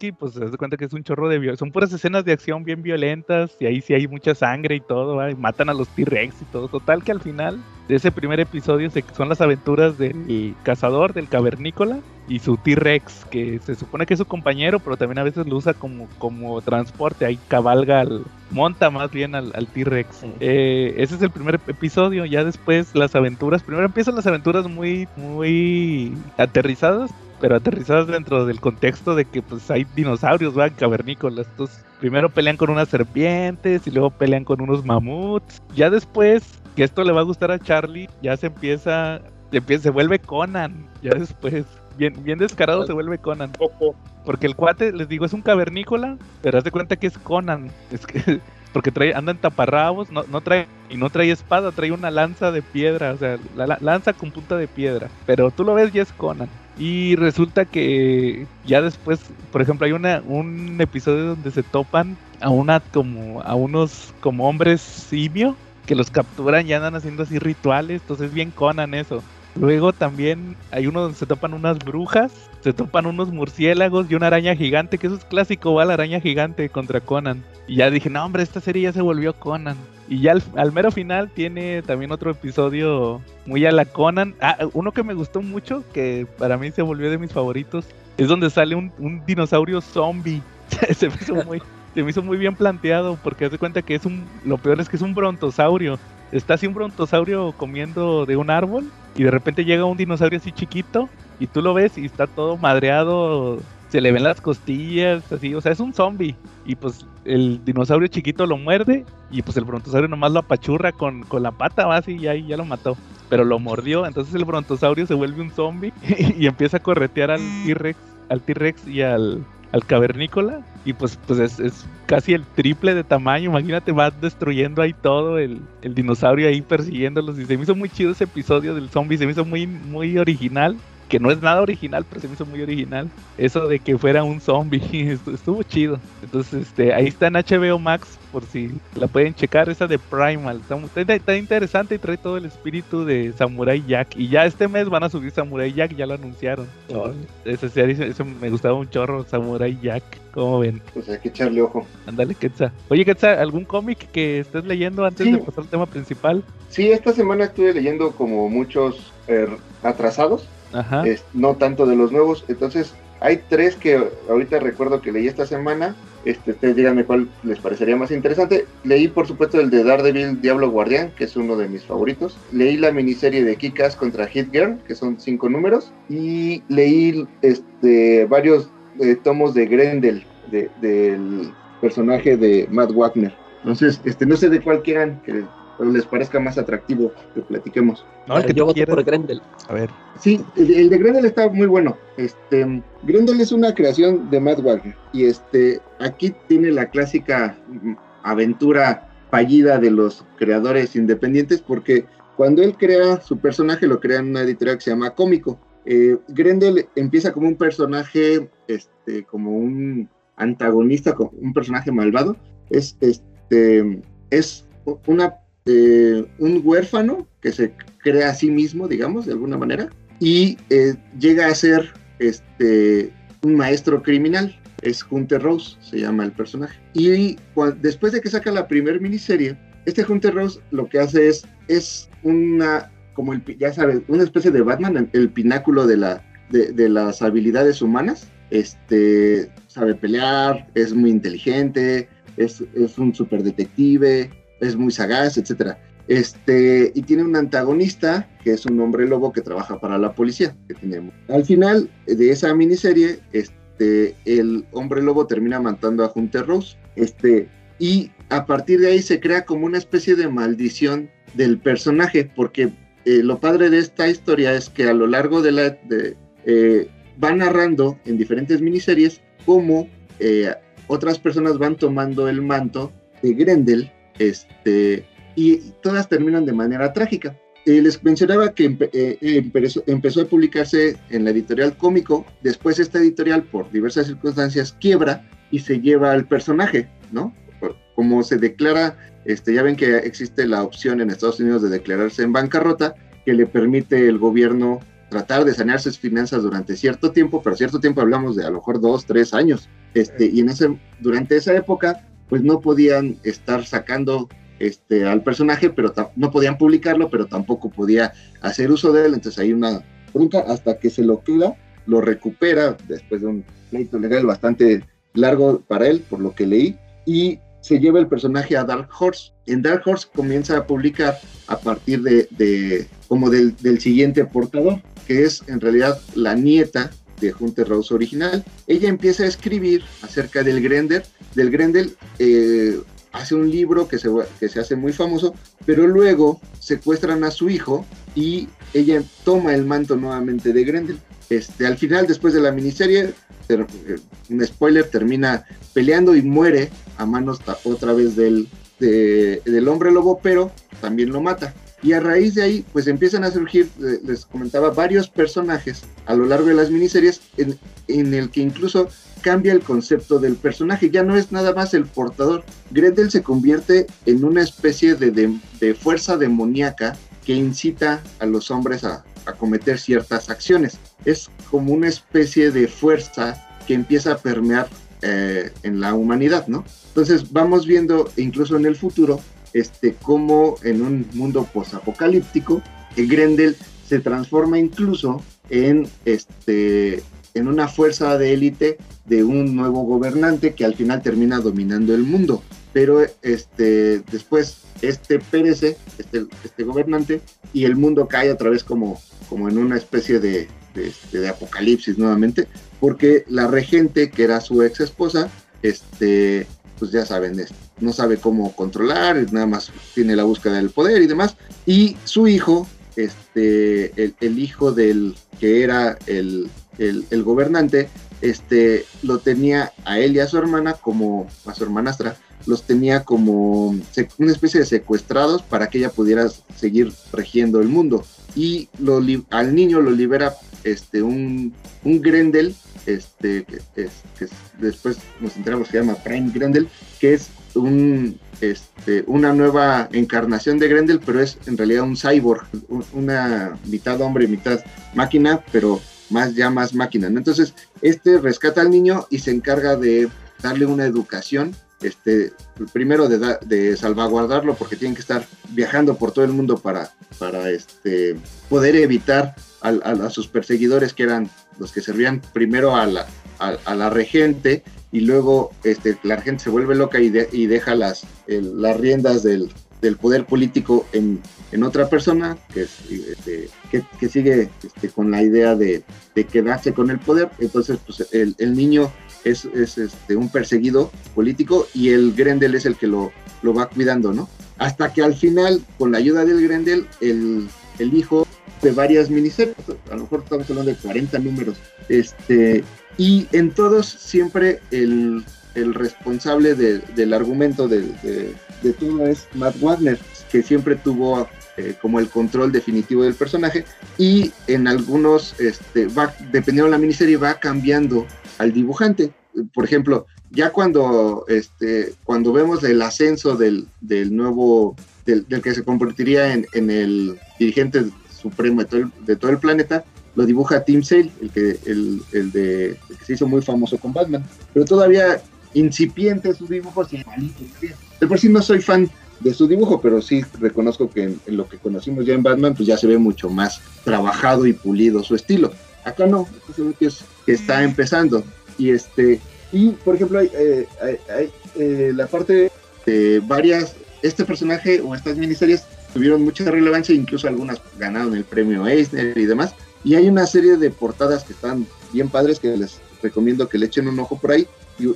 Tartakovsky, pues se da cuenta que es un chorro de. Son puras escenas de acción bien violentas y ahí sí hay mucha sangre y todo, ¿va? y matan a los T-Rex y todo. Total que al final de ese primer episodio se- son las aventuras del cazador, del cavernícola y su T-Rex, que se supone que es su compañero, pero también a veces lo usa como, como transporte. Ahí cabalga, al, monta más bien al, al T-Rex. Sí. Eh, ese es el primer episodio. Ya después las aventuras. Primero empiezan las aventuras muy, muy aterrizadas. Pero aterrizadas dentro del contexto de que pues hay dinosaurios, van cavernícolas. Entonces, primero pelean con unas serpientes y luego pelean con unos mamuts. Ya después, que esto le va a gustar a Charlie, ya se empieza, se, empieza, se vuelve Conan. Ya después, bien, bien descarado se vuelve Conan. Porque el cuate, les digo, es un cavernícola, pero haz de cuenta que es Conan. Es que, porque trae, anda taparrabos, no, no trae, y no trae espada, trae una lanza de piedra, o sea, la, la- lanza con punta de piedra. Pero tú lo ves y es Conan. Y resulta que ya después, por ejemplo, hay una, un episodio donde se topan a una como, a unos como hombres simio que los capturan y andan haciendo así rituales, entonces bien Conan eso. Luego también hay uno donde se topan unas brujas, se topan unos murciélagos y una araña gigante, que eso es clásico, va la araña gigante contra Conan. Y ya dije, no hombre, esta serie ya se volvió Conan. Y ya al, mero final tiene también otro episodio muy a la Conan. Ah, uno que me gustó mucho, que para mí se volvió de mis favoritos, es donde sale un, un dinosaurio zombie. se, me hizo muy, se me hizo muy bien planteado, porque haz de cuenta que es un, lo peor es que es un brontosaurio. Está así un brontosaurio comiendo de un árbol y de repente llega un dinosaurio así chiquito y tú lo ves y está todo madreado, se le ven las costillas, así, o sea, es un zombie. Y pues el dinosaurio chiquito lo muerde y pues el brontosaurio nomás lo apachurra con, con la pata, va así y ahí ya lo mató. Pero lo mordió, entonces el brontosaurio se vuelve un zombie y empieza a corretear al T-Rex, al T-Rex y al, al cavernícola. Y pues, pues es, es casi el triple de tamaño. Imagínate, va destruyendo ahí todo el, el dinosaurio ahí persiguiéndolos. Y se me hizo muy chido ese episodio del zombie, se me hizo muy, muy original. Que no es nada original, pero se me hizo muy original. Eso de que fuera un zombie, estuvo chido. Entonces, este, ahí está en HBO Max, por si la pueden checar, esa de Primal. Está, está interesante y trae todo el espíritu de Samurai Jack. Y ya este mes van a subir Samurai Jack, ya lo anunciaron. Esa serie, eso me gustaba un chorro, Samurai Jack. ¿Cómo ven? Pues hay que echarle ojo. Ándale, Quetzal. Oye, Quetzal, ¿algún cómic que estés leyendo antes de pasar al tema principal? Sí, esta semana estuve leyendo como muchos eh, atrasados. No tanto de los nuevos. Entonces, hay tres que ahorita recuerdo que leí esta semana. Este, ustedes díganme cuál les parecería más interesante. Leí, por supuesto, el de Daredevil Diablo Guardián, que es uno de mis favoritos. Leí la miniserie de Kick-Ass contra Hit Girl, que son cinco números. Y leí este, varios eh, tomos de Grendel, de- del personaje de Matt Wagner. Entonces, este, no sé de cuál quieran que les parezca más atractivo que platiquemos. No, el que Yo quieras. por Grendel. A ver. Sí, el, el de Grendel está muy bueno. Este, Grendel es una creación de Matt Wagner y este, aquí tiene la clásica mm, aventura fallida de los creadores independientes porque cuando él crea su personaje lo crea en una editorial que se llama Cómico. Eh, Grendel empieza como un personaje, este, como un antagonista, como un personaje malvado. Es, este, es una, un huérfano que se crea a sí mismo, digamos, de alguna manera, y eh, llega a ser este, un maestro criminal. Es Hunter Rose, se llama el personaje. Y después de que saca la primer miniserie, este Hunter Rose lo que hace es, es una, como ya sabes, una especie de Batman, el, pináculo de, la, de, las habilidades humanas. Este, sabe pelear, es muy inteligente, es, es un super detective, es muy sagaz, etcétera. Este, y tiene un antagonista que es un hombre lobo que trabaja para la policía que tenemos. Al final de esa miniserie, este, el hombre lobo termina matando a Hunter Rose. Este, y a partir de ahí se crea como una especie de maldición del personaje, porque eh, lo padre de esta historia es que a lo largo de la de, eh, va narrando en diferentes miniseries cómo eh, otras personas van tomando el manto de Grendel, este, y todas terminan de manera trágica. Eh, les mencionaba que empe- eh, empezó, empezó a publicarse en la editorial cómico, después esta editorial por diversas circunstancias quiebra y se lleva al personaje, ¿no? Como se declara, este, ya ven que existe la opción en Estados Unidos de declararse en bancarrota, que le permite el gobierno tratar de sanear sus finanzas durante cierto tiempo, pero cierto tiempo hablamos de a lo mejor dos, tres años, este, y en ese, durante esa época, pues no podían estar sacando este, al personaje, pero no podían publicarlo, pero tampoco podía hacer uso de él, entonces hay una bronca hasta que se lo queda, lo recupera después de un pleito legal bastante largo para él, por lo que leí, y se lleva el personaje a Dark Horse. En Dark Horse comienza a publicar a partir de, como del siguiente portador, que es en realidad la nieta de Hunter Rose original. Ella empieza a escribir acerca del Grendel, del Grendel eh, hace un libro que se, que se hace muy famoso, pero luego secuestran a su hijo y ella toma el manto nuevamente de Grendel. Este, al final, después de la miniserie, eh, un spoiler, termina peleando y muere a manos otra vez del, de- del hombre lobo, pero también lo mata. Y a raíz de ahí, pues empiezan a surgir, eh, les comentaba, varios personajes a lo largo de las miniseries en, en el que incluso cambia el concepto del personaje. Ya no es nada más el portador. Grendel se convierte en una especie de, de- de fuerza demoníaca que incita a los hombres a, a cometer ciertas acciones. Es como una especie de fuerza que empieza a permear eh, en la humanidad, ¿no? Entonces vamos viendo, incluso en el futuro, este, cómo en un mundo posapocalíptico, el Grendel se transforma incluso en, este, en una fuerza de élite de un nuevo gobernante que al final termina dominando el mundo. Pero este, después este perece, este, este gobernante, y el mundo cae otra vez como, como en una especie de, de, este, de apocalipsis nuevamente, porque la regente, que era su ex esposa, este, pues ya saben, no sabe cómo controlar, nada más tiene la búsqueda del poder y demás, y su hijo, este, el, el hijo del que era el, el, gobernante, este, lo tenía a él y a su hermana como, a su hermanastra, los tenía como una especie de secuestrados para que ella pudiera seguir regiendo el mundo. Y lo al niño lo libera este, un, un Grendel, este, que, es- después nos enteramos que se llama Prime Grendel, que es un, este, una nueva encarnación de Grendel, pero es en realidad un cyborg, un- una mitad hombre, mitad máquina, pero más ya más máquina. Entonces, este rescata al niño y se encarga de darle una educación, este, primero de, de salvaguardarlo porque tienen que estar viajando por todo el mundo para, para este, poder evitar a, a sus perseguidores que eran los que servían primero a la, a, la regente y luego este, la regente se vuelve loca y, de- y deja las, el- las riendas del, del poder político en, en otra persona que, es, este, que, que sigue este, con la idea de, de quedarse con el poder. Entonces, pues el, el niño es, es, este, un perseguido político y el Grendel es el que lo, lo va cuidando, ¿no? Hasta que al final, con la ayuda del Grendel, el, el hijo de varias miniseries, a lo mejor estamos hablando de 40 números, este, y en todos siempre el, el responsable de- del argumento de, de- de todo es Matt Wagner, que siempre tuvo eh, como el control definitivo del personaje y en algunos, este, va, dependiendo de la miniserie, va cambiando al dibujante. Por ejemplo, ya cuando, este, cuando vemos el ascenso del, del nuevo, del, del que se convertiría en, en el dirigente supremo de todo, el, de todo el planeta, lo dibuja Tim Sale, el que, el, el de, el que se hizo muy famoso con Batman. Pero todavía incipiente sus dibujos y. De por sí no soy fan de su dibujo, pero sí reconozco que en, en lo que conocimos ya en Batman, pues ya se ve mucho más trabajado y pulido su estilo. Acá no, acá se ve que, es, que está empezando. Y este, y por ejemplo, hay, eh, hay- hay, eh, la parte de varias, este personaje o estas miniseries tuvieron mucha relevancia, incluso algunas ganaron el premio Eisner y demás. Y hay una serie de portadas que están bien padres que les recomiendo que le echen un ojo por ahí.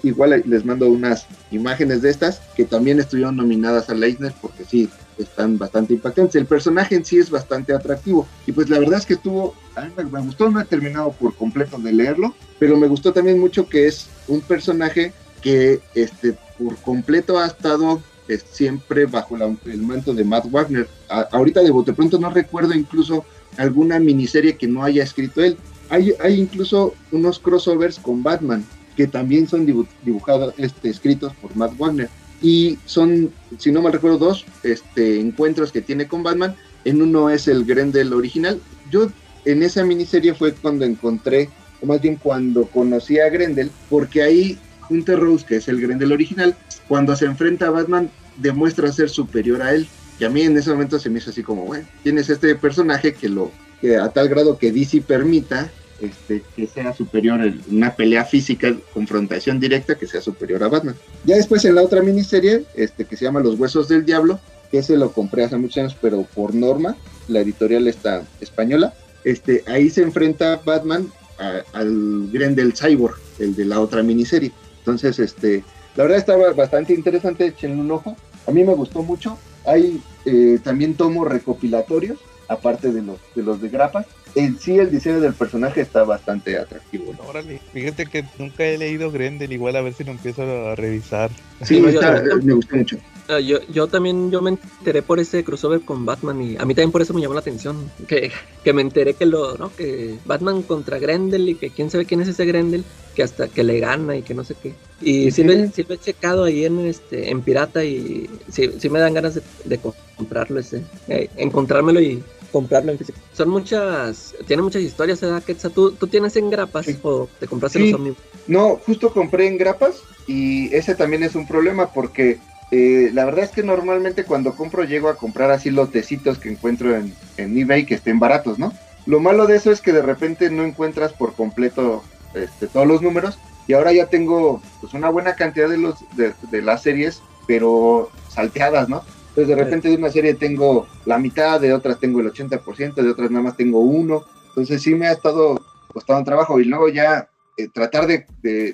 Igual les mando unas imágenes de estas que también estuvieron nominadas al Eisner porque sí, están bastante impactantes. El personaje en sí es bastante atractivo y pues la verdad es que estuvo, a mí me gustó, no he terminado por completo de leerlo, pero me gustó también mucho que es un personaje que este, por completo ha estado eh, siempre bajo el manto de Matt Wagner. Ahorita de bote pronto no recuerdo incluso alguna miniserie que no haya escrito él. Hay, hay incluso unos crossovers con Batman que también son dibu- dibujados, este, escritos por Matt Wagner. Y son, si no mal recuerdo, dos este, encuentros que tiene con Batman. En uno es el Grendel original. Yo en esa miniserie fue cuando encontré, o más bien cuando conocí a Grendel, porque ahí Hunter Rose, que es el Grendel original, cuando se enfrenta a Batman, demuestra ser superior a él. Y a mí en ese momento se me hizo así como, bueno, tienes este personaje que lo, que a tal grado que DC permita este, que sea superior en una pelea física, confrontación directa, que sea superior a Batman. Ya después en la otra miniserie, este, que se llama Los Huesos del Diablo, que ese lo compré hace muchos años, pero por norma, la editorial está española, este, ahí se enfrenta Batman a- al Grendel Cyborg, el de la otra miniserie. Entonces, este, la verdad estaba bastante interesante, echenle un ojo. A mí me gustó mucho. Hay eh, también tomos recopilatorios, aparte de los de, los de grapa. En sí, el diseño del personaje está bastante atractivo. ¿no? Órale, fíjate que nunca he leído Grendel, igual a ver si lo empiezo a revisar. Sí, No, está- yo- me gustó mucho. Ah, Yo, yo también yo me enteré por ese crossover con Batman y a mí también por eso me llamó la atención que, que me enteré que lo ¿no? que Batman contra Grendel y que quién sabe quién es ese Grendel que hasta que le gana y que no sé qué y sí, lo, sí lo he checado ahí en este en pirata y sí, sí me dan ganas de, de comprarlo ese eh, encontrármelo y comprarlo en físico son muchas tiene muchas historias ¿verdad, Quetzal? ¿Tú, tú tienes en grapas Sí. o te compraste los Omnibus No, justo compré en grapas y ese también es un problema porque eh, la verdad es que normalmente cuando compro llego a comprar así lotecitos que encuentro en, en eBay que estén baratos, ¿no? Lo malo de eso es que de repente no encuentras por completo este, todos los números y ahora ya tengo pues una buena cantidad de los de, de las series, pero salteadas, ¿no? Entonces de repente de una serie tengo la mitad, de otras tengo el 80%, de otras nada más tengo uno. Entonces sí me ha estado costando trabajo y luego ya eh, tratar de,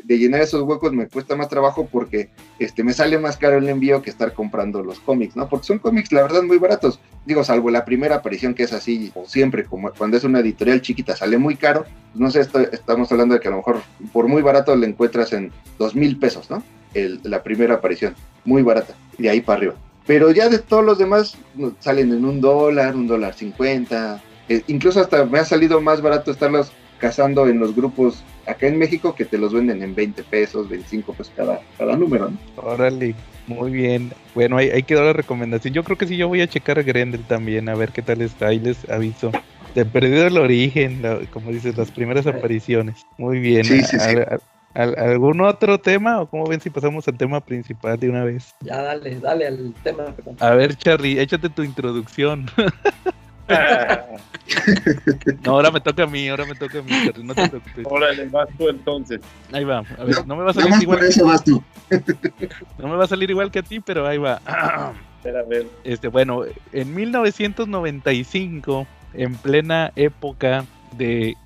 llenar esos huecos me cuesta más trabajo porque este, me sale más caro el envío que estar comprando los cómics, ¿no? Porque son cómics, la verdad, muy baratos. Digo, salvo la primera aparición que es así, o siempre, como cuando es una editorial chiquita, sale muy caro. Pues no sé, estamos hablando de que a lo mejor por muy barato le encuentras en dos mil pesos, ¿no? El- la primera aparición, muy barata, de ahí para arriba. Pero ya de todos los demás salen en un dólar, un dólar cincuenta, Eh, incluso hasta me ha salido más barato estarlos cazando en los grupos acá en México que te los venden en 20 pesos, 25 pesos cada, cada número, ¿no? Órale, muy bien. Bueno, ahí, ahí quedó la recomendación. Yo creo que sí, yo voy a checar Grendel también, a ver qué tal está. Ahí les aviso. Te perdido el origen, la- como dices, las primeras apariciones. Muy bien. Sí, sí, sí. ¿Al- al- al- ¿Algún otro tema o cómo ven si pasamos al tema principal de una vez? Ya dale, dale al tema. perdón. A ver, Charlie, échate tu introducción. No, ahora me toca a mí, ahora me toca a mí, Charlie, no te preocupes. Órale, vas tú entonces. Ahí va, a ver, no me va a salir igual, por eso vas tú. no me va a salir igual que a ti, pero ahí va. Espera, a ver. Este, bueno, en 1995, en plena época de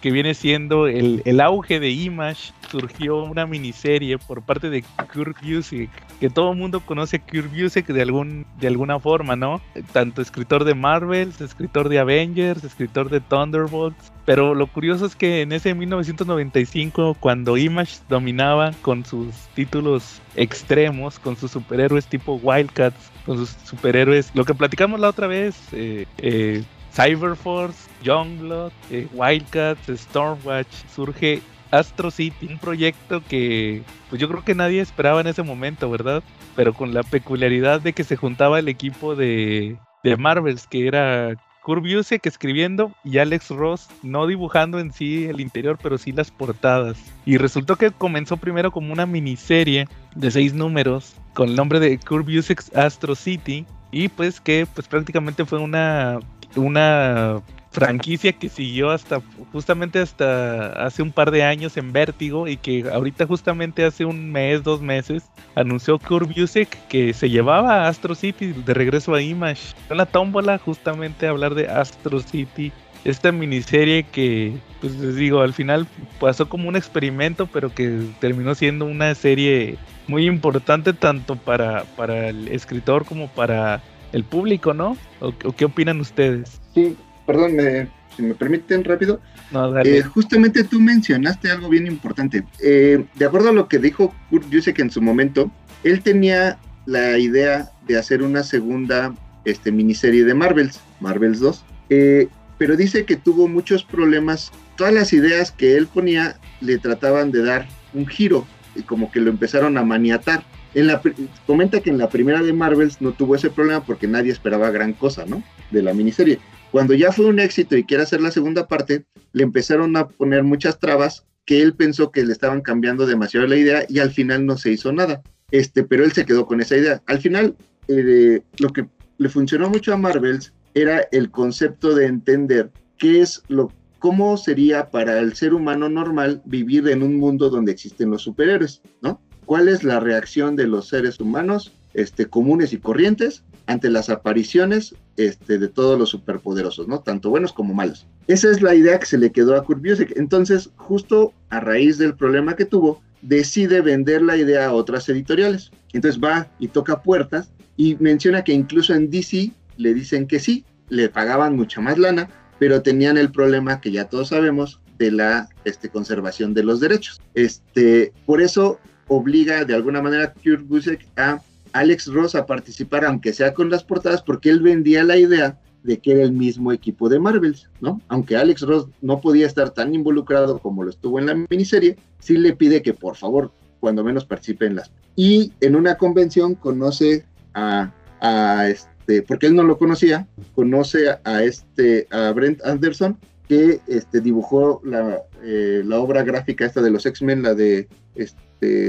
que viene siendo el, el auge de Image, surgió una miniserie por parte de Kurt Busiek, que todo el mundo conoce a Busiek de, algún, de alguna forma, ¿no? Tanto escritor de Marvels, escritor de Avengers, escritor de Thunderbolts, pero lo curioso es que en ese 1995, cuando Image dominaba con sus títulos extremos, con sus superhéroes tipo Wildcats, con sus superhéroes, lo que platicamos la otra vez, eh, eh, Cyberforce, Youngblood, eh, Wildcats, Stormwatch, surge Astro City, un proyecto que pues yo creo que nadie esperaba en ese momento, ¿verdad? Pero con la peculiaridad de que se juntaba el equipo de, de Marvels, que era Kurt Busiek escribiendo y Alex Ross no dibujando en sí el interior, pero sí las portadas. Y resultó que comenzó primero como una miniserie de seis números con el nombre de Kurt Astro City y pues que pues prácticamente fue una una franquicia que siguió hasta justamente hasta hace un par de años en Vértigo y que ahorita justamente hace un mes, dos meses anunció Kurt Busiek que se llevaba a Astro City de regreso a Image. La tómbola justamente hablar de Astro City, esta miniserie que pues les digo, al final pasó como un experimento, pero que terminó siendo una serie muy importante tanto para, para el escritor como para el público, ¿no? ¿O, o qué opinan ustedes? Sí, perdón, me- si me permiten rápido. No. Eh, justamente tú mencionaste algo bien importante. Eh, de acuerdo a lo que dijo Kurt Busiek en su momento, él tenía la idea de hacer una segunda este, miniserie de Marvels, Marvels 2, eh, pero dice que tuvo muchos problemas. Todas las ideas que él ponía le trataban de dar un giro y como que lo empezaron a maniatar. En la, comenta que en la primera de Marvels no tuvo ese problema porque nadie esperaba gran cosa, ¿no? De la miniserie. Cuando ya fue un éxito y quiere hacer la segunda parte, le empezaron a poner muchas trabas que él pensó que le estaban cambiando demasiado la idea y al final no se hizo nada. Este, pero él se quedó con esa idea. Al final, eh, lo que le funcionó mucho a Marvels era el concepto de entender qué es lo, cómo sería para el ser humano normal vivir en un mundo donde existen los superhéroes, ¿no? ¿Cuál es la reacción de los seres humanos, este, comunes y corrientes, ante las apariciones este, de todos los superpoderosos, ¿no? Tanto buenos como malos. Esa es la idea que se le quedó a Kurt Busiek. Entonces, justo a raíz del problema que tuvo, decide vender la idea a otras editoriales. Entonces va y toca puertas y menciona que incluso en DC le dicen que sí, le pagaban mucha más lana, pero tenían el problema que ya todos sabemos de la este, conservación de los derechos. Este, por eso obliga de alguna manera a Kurt Busiek a Alex Ross a participar, aunque sea con las portadas, porque él vendía la idea de que era el mismo equipo de Marvels, ¿no? Aunque Alex Ross no podía estar tan involucrado como lo estuvo en la miniserie, sí le pide que por favor, cuando menos participe en las. Y en una convención conoce a, este, porque él no lo conocía, conoce a, a este, a Brent Anderson, que este, dibujó la, eh, la obra gráfica esta de los X-Men, la de este,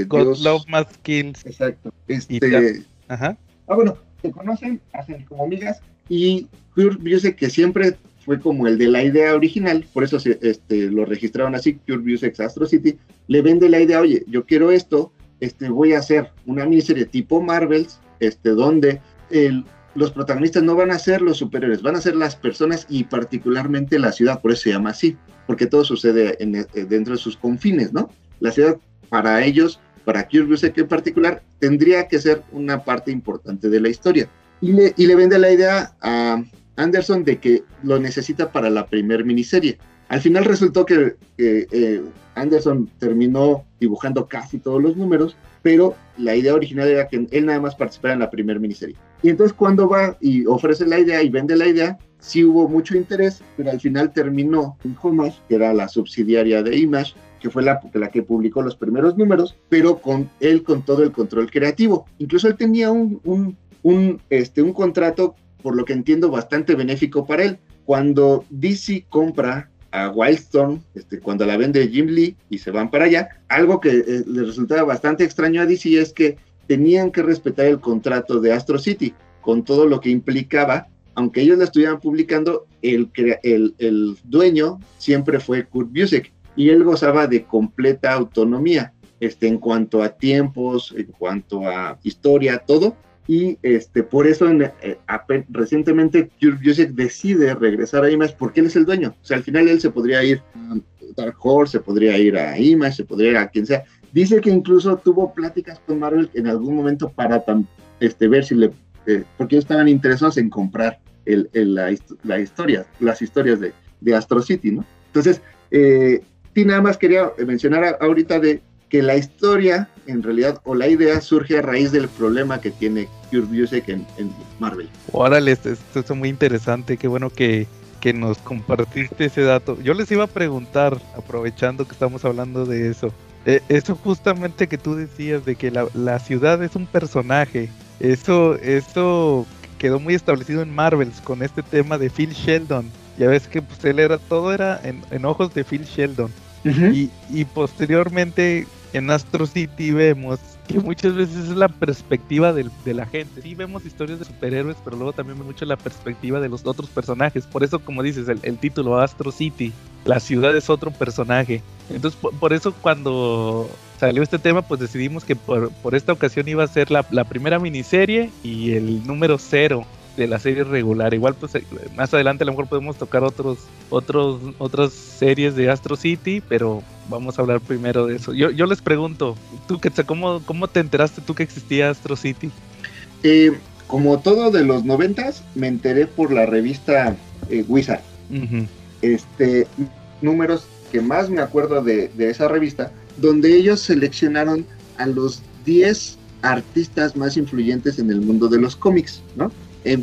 God Dios- Love Must Kills. Exacto. Este, Ajá. Ah, bueno, se conocen, hacen como amigas y Kurt Busiek que siempre fue como el de la idea original, por eso se, este, lo registraron así, Kurt Busiek Astro City, le vende la idea, oye, yo quiero esto, este, voy a hacer una miniserie tipo Marvels, este, donde el- los protagonistas no van a ser los superhéroes, van a ser las personas y particularmente la ciudad, por eso se llama así, porque todo sucede en- eh, dentro de sus confines, ¿no? La ciudad para ellos para Kurt Busiek en particular, tendría que ser una parte importante de la historia. Y le, y le vende la idea a Anderson de que lo necesita para la primer miniserie. Al final resultó que, que, eh, Anderson terminó dibujando casi todos los números, pero la idea original era que él nada más participara en la primer miniserie. Y entonces cuando va y ofrece la idea y vende la idea, sí hubo mucho interés, pero al final terminó en Homage, que era la subsidiaria de Image, que fue la, que publicó los primeros números, pero con él con todo el control creativo. Incluso él tenía un, un, un, este, un contrato, por lo que entiendo, bastante benéfico para él. Cuando DC compra a Wildstorm, este, cuando la vende Jim Lee y se van para allá, algo que eh, le resultaba bastante extraño a DC es que tenían que respetar el contrato de Astro City, con todo lo que implicaba, aunque ellos la estuvieran publicando, el, el, el dueño siempre fue Kurt Busiek y él gozaba de completa autonomía este, en cuanto a tiempos, en cuanto a historia, todo. Y este, por eso en, eh, recientemente Busiek decide regresar a Image porque él es el dueño. O sea, al final él se podría ir a Dark Horse, se podría ir a Image, se podría ir a quien sea. Dice que incluso tuvo pláticas con Marvel en algún momento para este, ver si le... Eh, porque ellos estaban interesados en comprar el, el, la, la, historia, las historias de, de Astro City, ¿no? Entonces, eh, sí, nada más quería mencionar ahorita de que la historia, en realidad, o la idea surge a raíz del problema que tiene Kurt Busiek en, Marvel. Órale, esto, esto, es muy interesante, qué bueno que, que nos compartiste ese dato. Yo les iba a preguntar, aprovechando que estamos hablando de eso, eh, eso justamente que tú decías de que la, la, ciudad es un personaje, eso, eso quedó muy establecido en Marvels con este tema de Phil Sheldon. Ya ves que pues él era, todo era en, en ojos de Phil Sheldon. Y, y, posteriormente en Astro City vemos que muchas veces es la perspectiva del, de la gente. Sí vemos historias de superhéroes, pero luego también mucho la perspectiva de los otros personajes. Por eso, como dices, el, título Astro City, la ciudad es otro personaje. Entonces, por, eso cuando salió este tema, pues decidimos que por, por esta ocasión iba a ser la, primera miniserie y el número cero de la serie regular. Igual, pues más adelante a lo mejor podemos tocar otros, otros, otras series de Astro City, pero vamos a hablar primero de eso. Yo, yo les pregunto, ¿tú cómo, cómo te enteraste tú que existía Astro City? Eh, como todo de los noventas, me enteré por la revista eh, Wizard. Uh -huh. Este, números que más me acuerdo de, de, esa revista, donde ellos seleccionaron a los 10 artistas más influyentes en el mundo de los cómics, ¿no? Eh,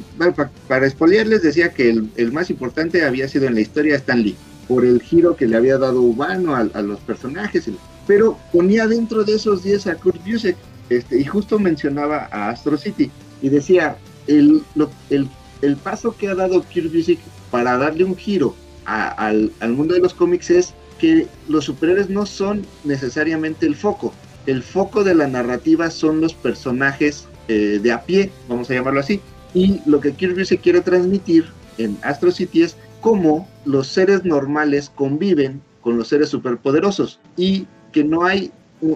para expoliar les decía que el, más importante había sido en la historia Stan Lee, por el giro que le había dado Urbano a, los personajes, pero ponía dentro de esos 10 a Kurt Busiek, este, y justo mencionaba a Astro City, y decía, el, lo, el, el paso que ha dado Kurt Busiek para darle un giro al, al mundo de los cómics es que los superhéroes no son necesariamente el foco, el foco de la narrativa son los personajes eh, de a pie, vamos a llamarlo así, y lo que Kirby se quiere transmitir en Astro City es cómo los seres normales conviven con los seres superpoderosos y que no hay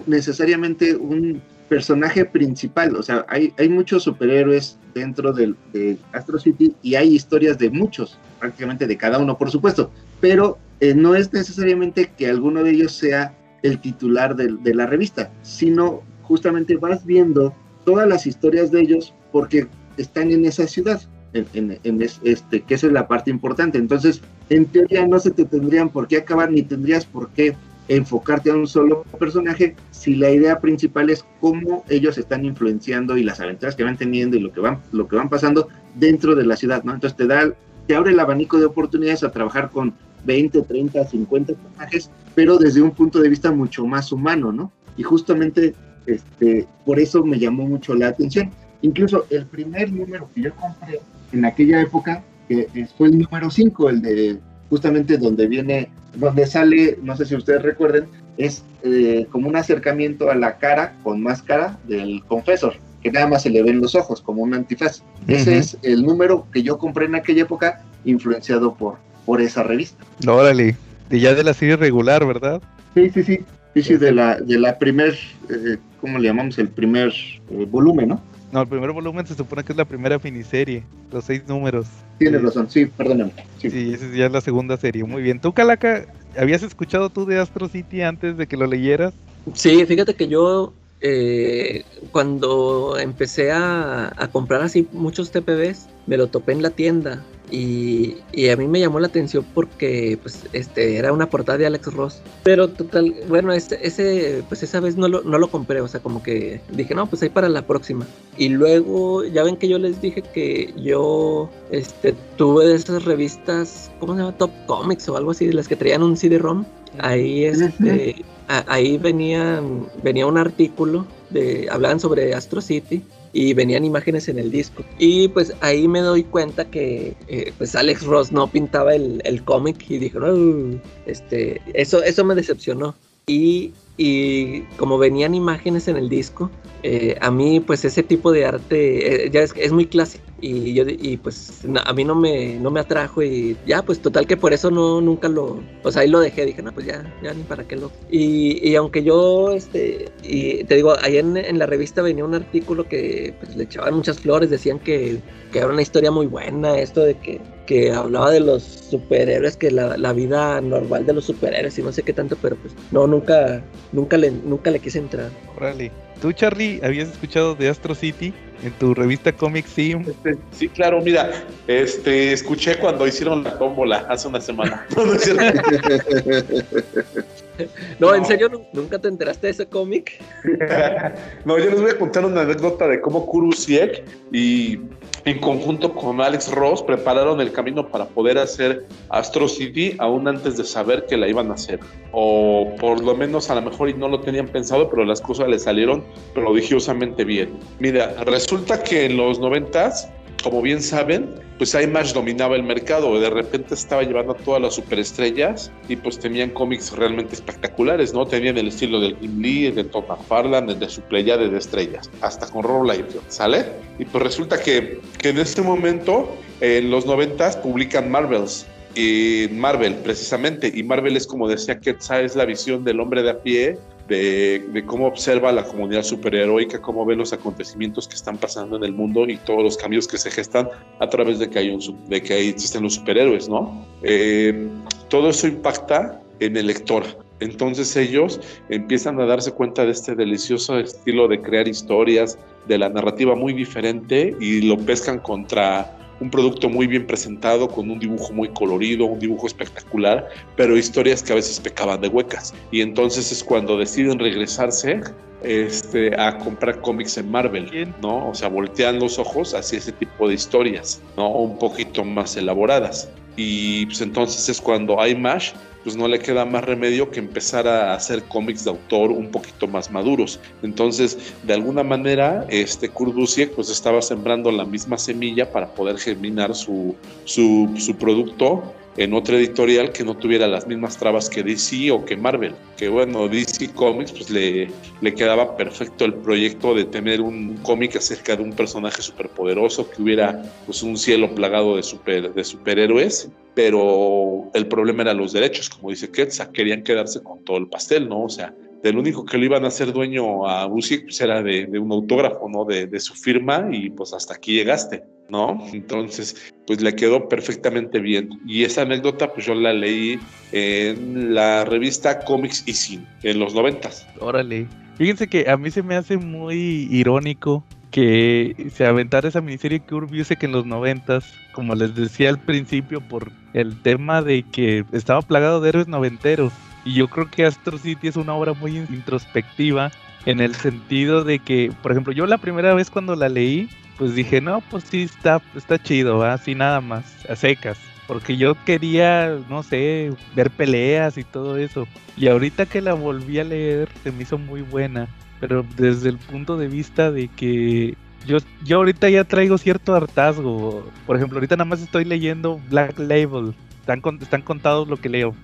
necesariamente un personaje principal, o sea, hay, hay muchos superhéroes dentro del, de Astro City y hay historias de muchos, prácticamente de cada uno, por supuesto, pero eh, no es necesariamente que alguno de ellos sea el titular de, de la revista, sino justamente vas viendo todas las historias de ellos porque están en esa ciudad, en, este, que esa es la parte importante. Entonces, en teoría no se te tendrían por qué acabar ni tendrías por qué enfocarte a un solo personaje si la idea principal es cómo ellos están influenciando y las aventuras que van teniendo y lo que van, lo que van pasando dentro de la ciudad, ¿no? Entonces te da, te abre el abanico de oportunidades a trabajar con 20, 30, 50 personajes, pero desde un punto de vista mucho más humano, ¿no? Y justamente este, por eso me llamó mucho la atención. Incluso el primer número que yo compré en aquella época que fue el número 5, el de justamente donde viene, donde sale, no sé si ustedes recuerden, es eh, como un acercamiento a la cara con máscara del confesor, que nada más se le ven los ojos como un antifaz. Uh -huh. Ese es el número que yo compré en aquella época, influenciado por, por esa revista. Órale, y ya de la serie regular, ¿verdad? Sí, sí, sí. Sí, sí, de la, de la primer, eh, ¿cómo le llamamos? El primer eh, volumen, ¿no? No, el primer volumen se supone que es la primera finiserie, los seis números. Tienes razón, sí, perdóname. Sí. sí, esa ya es la segunda serie. Muy bien. ¿Tú, Calaca, habías escuchado tú de Astro City antes de que lo leyeras? Sí, fíjate que yo eh, cuando empecé a, a, comprar así muchos TPBs, me lo topé en la tienda Y, y, a mí me llamó la atención porque pues este era una portada de Alex Ross. Pero total, bueno, ese, ese pues esa vez no lo, no lo compré, o sea, como que dije, no, pues ahí para la próxima. Y luego, ya ven que yo les dije que yo este, tuve esas revistas, ¿cómo se llama? Top Comics o algo así, de las que traían un CD-ROM. Ahí este, ahí venían, venía un artículo de, hablaban sobre Astro City y venían imágenes en el disco. Y pues ahí me doy cuenta que eh, pues Alex Ross no pintaba el, el cómic y dije, no, este, eso, eso me decepcionó. Y, y como venían imágenes en el disco, eh, a mí pues ese tipo de arte eh, ya es, es, muy clásico y yo y pues a mí no me no me atrajo y ya pues total que por eso no nunca lo o sea ahí lo dejé dije no pues ya ya ni para qué lo y, y aunque yo este y te digo ahí en, en, la revista venía un artículo que pues, le echaban muchas flores decían que, que era una historia muy buena esto de que que hablaba de los superhéroes, que la, la, vida normal de los superhéroes y no sé qué tanto, pero pues no, nunca, nunca le, nunca le quise entrar. Órale. ¿Tú, Charlie, habías escuchado de Astro City en tu revista Comic Sim? Este, sí, claro, mira, este, escuché cuando hicieron la tómbola hace una semana. No, ¿en serio nunca te enteraste de ese cómic? no, yo les voy a contar una anécdota de cómo Kurusiek y en conjunto con Alex Ross prepararon el camino para poder hacer Astro City aún antes de saber que la iban a hacer. O por lo menos a lo mejor y no lo tenían pensado, pero las cosas le salieron prodigiosamente bien. Mira, resulta que en los noventas como bien saben, pues Image dominaba el mercado, de repente estaba llevando a todas las superestrellas y pues tenían cómics realmente espectaculares, ¿no? Tenían el estilo del Jim Lee, de Tom McFarlane, de su pleyade de estrellas, hasta con Rob Liefeld, ¿sale? Y pues resulta que, que en este momento, en los noventas, publican Marvels, y Marvel precisamente, y Marvel es como decía que es la visión del hombre de a pie de, cómo observa la comunidad superheroica, cómo ve los acontecimientos que están pasando en el mundo y todos los cambios que se gestan a través de que, hay un, de que existen los superhéroes, ¿no? Eh, todo eso impacta en el lector. Entonces ellos empiezan a darse cuenta de este delicioso estilo de crear historias, de la narrativa muy diferente y lo pescan contra un producto muy bien presentado, con un dibujo muy colorido, un dibujo espectacular, pero historias que a veces pecaban de huecas. Y entonces es cuando deciden regresarse este, a comprar cómics en Marvel, ¿no? O sea, voltean los ojos hacia ese tipo de historias, ¿no? Un poquito más elaboradas. Y pues entonces es cuando Image pues no le queda más remedio que empezar a hacer cómics de autor un poquito más maduros. Entonces, de alguna manera, este Kurt pues estaba sembrando la misma semilla para poder germinar su, su producto en otra editorial que no tuviera las mismas trabas que DC o que Marvel. Que bueno, DC Comics pues le, le quedaba perfecto el proyecto de tener un cómic acerca de un personaje superpoderoso que hubiera pues un cielo plagado de, super, de superhéroes, pero el problema era los derechos, como dice Ketsa, querían quedarse con todo el pastel, ¿no? O sea, del único que lo iban a hacer dueño a Busiek pues era de, de, un autógrafo, ¿no? De, de su firma y pues hasta aquí llegaste. ¿No? Entonces, pues le quedó perfectamente bien. Y esa anécdota, pues yo la leí en la revista Comics y Sin, en los noventas. Órale. Fíjense que a mí se me hace muy irónico que se aventara esa miniserie que que en los noventas, como les decía al principio, por el tema de que estaba plagado de héroes noventeros. Y yo creo que Astro City es una obra muy introspectiva en el sentido de que, por ejemplo, yo la primera vez cuando la leí, pues dije, no, pues sí, está, está chido, así nada más, a secas. Porque yo quería, no sé, ver peleas y todo eso. Y ahorita que la volví a leer, se me hizo muy buena. Pero desde el punto de vista de que yo, yo ahorita ya traigo cierto hartazgo. Por ejemplo, ahorita nada más estoy leyendo Black Label. Están, están contados lo que leo.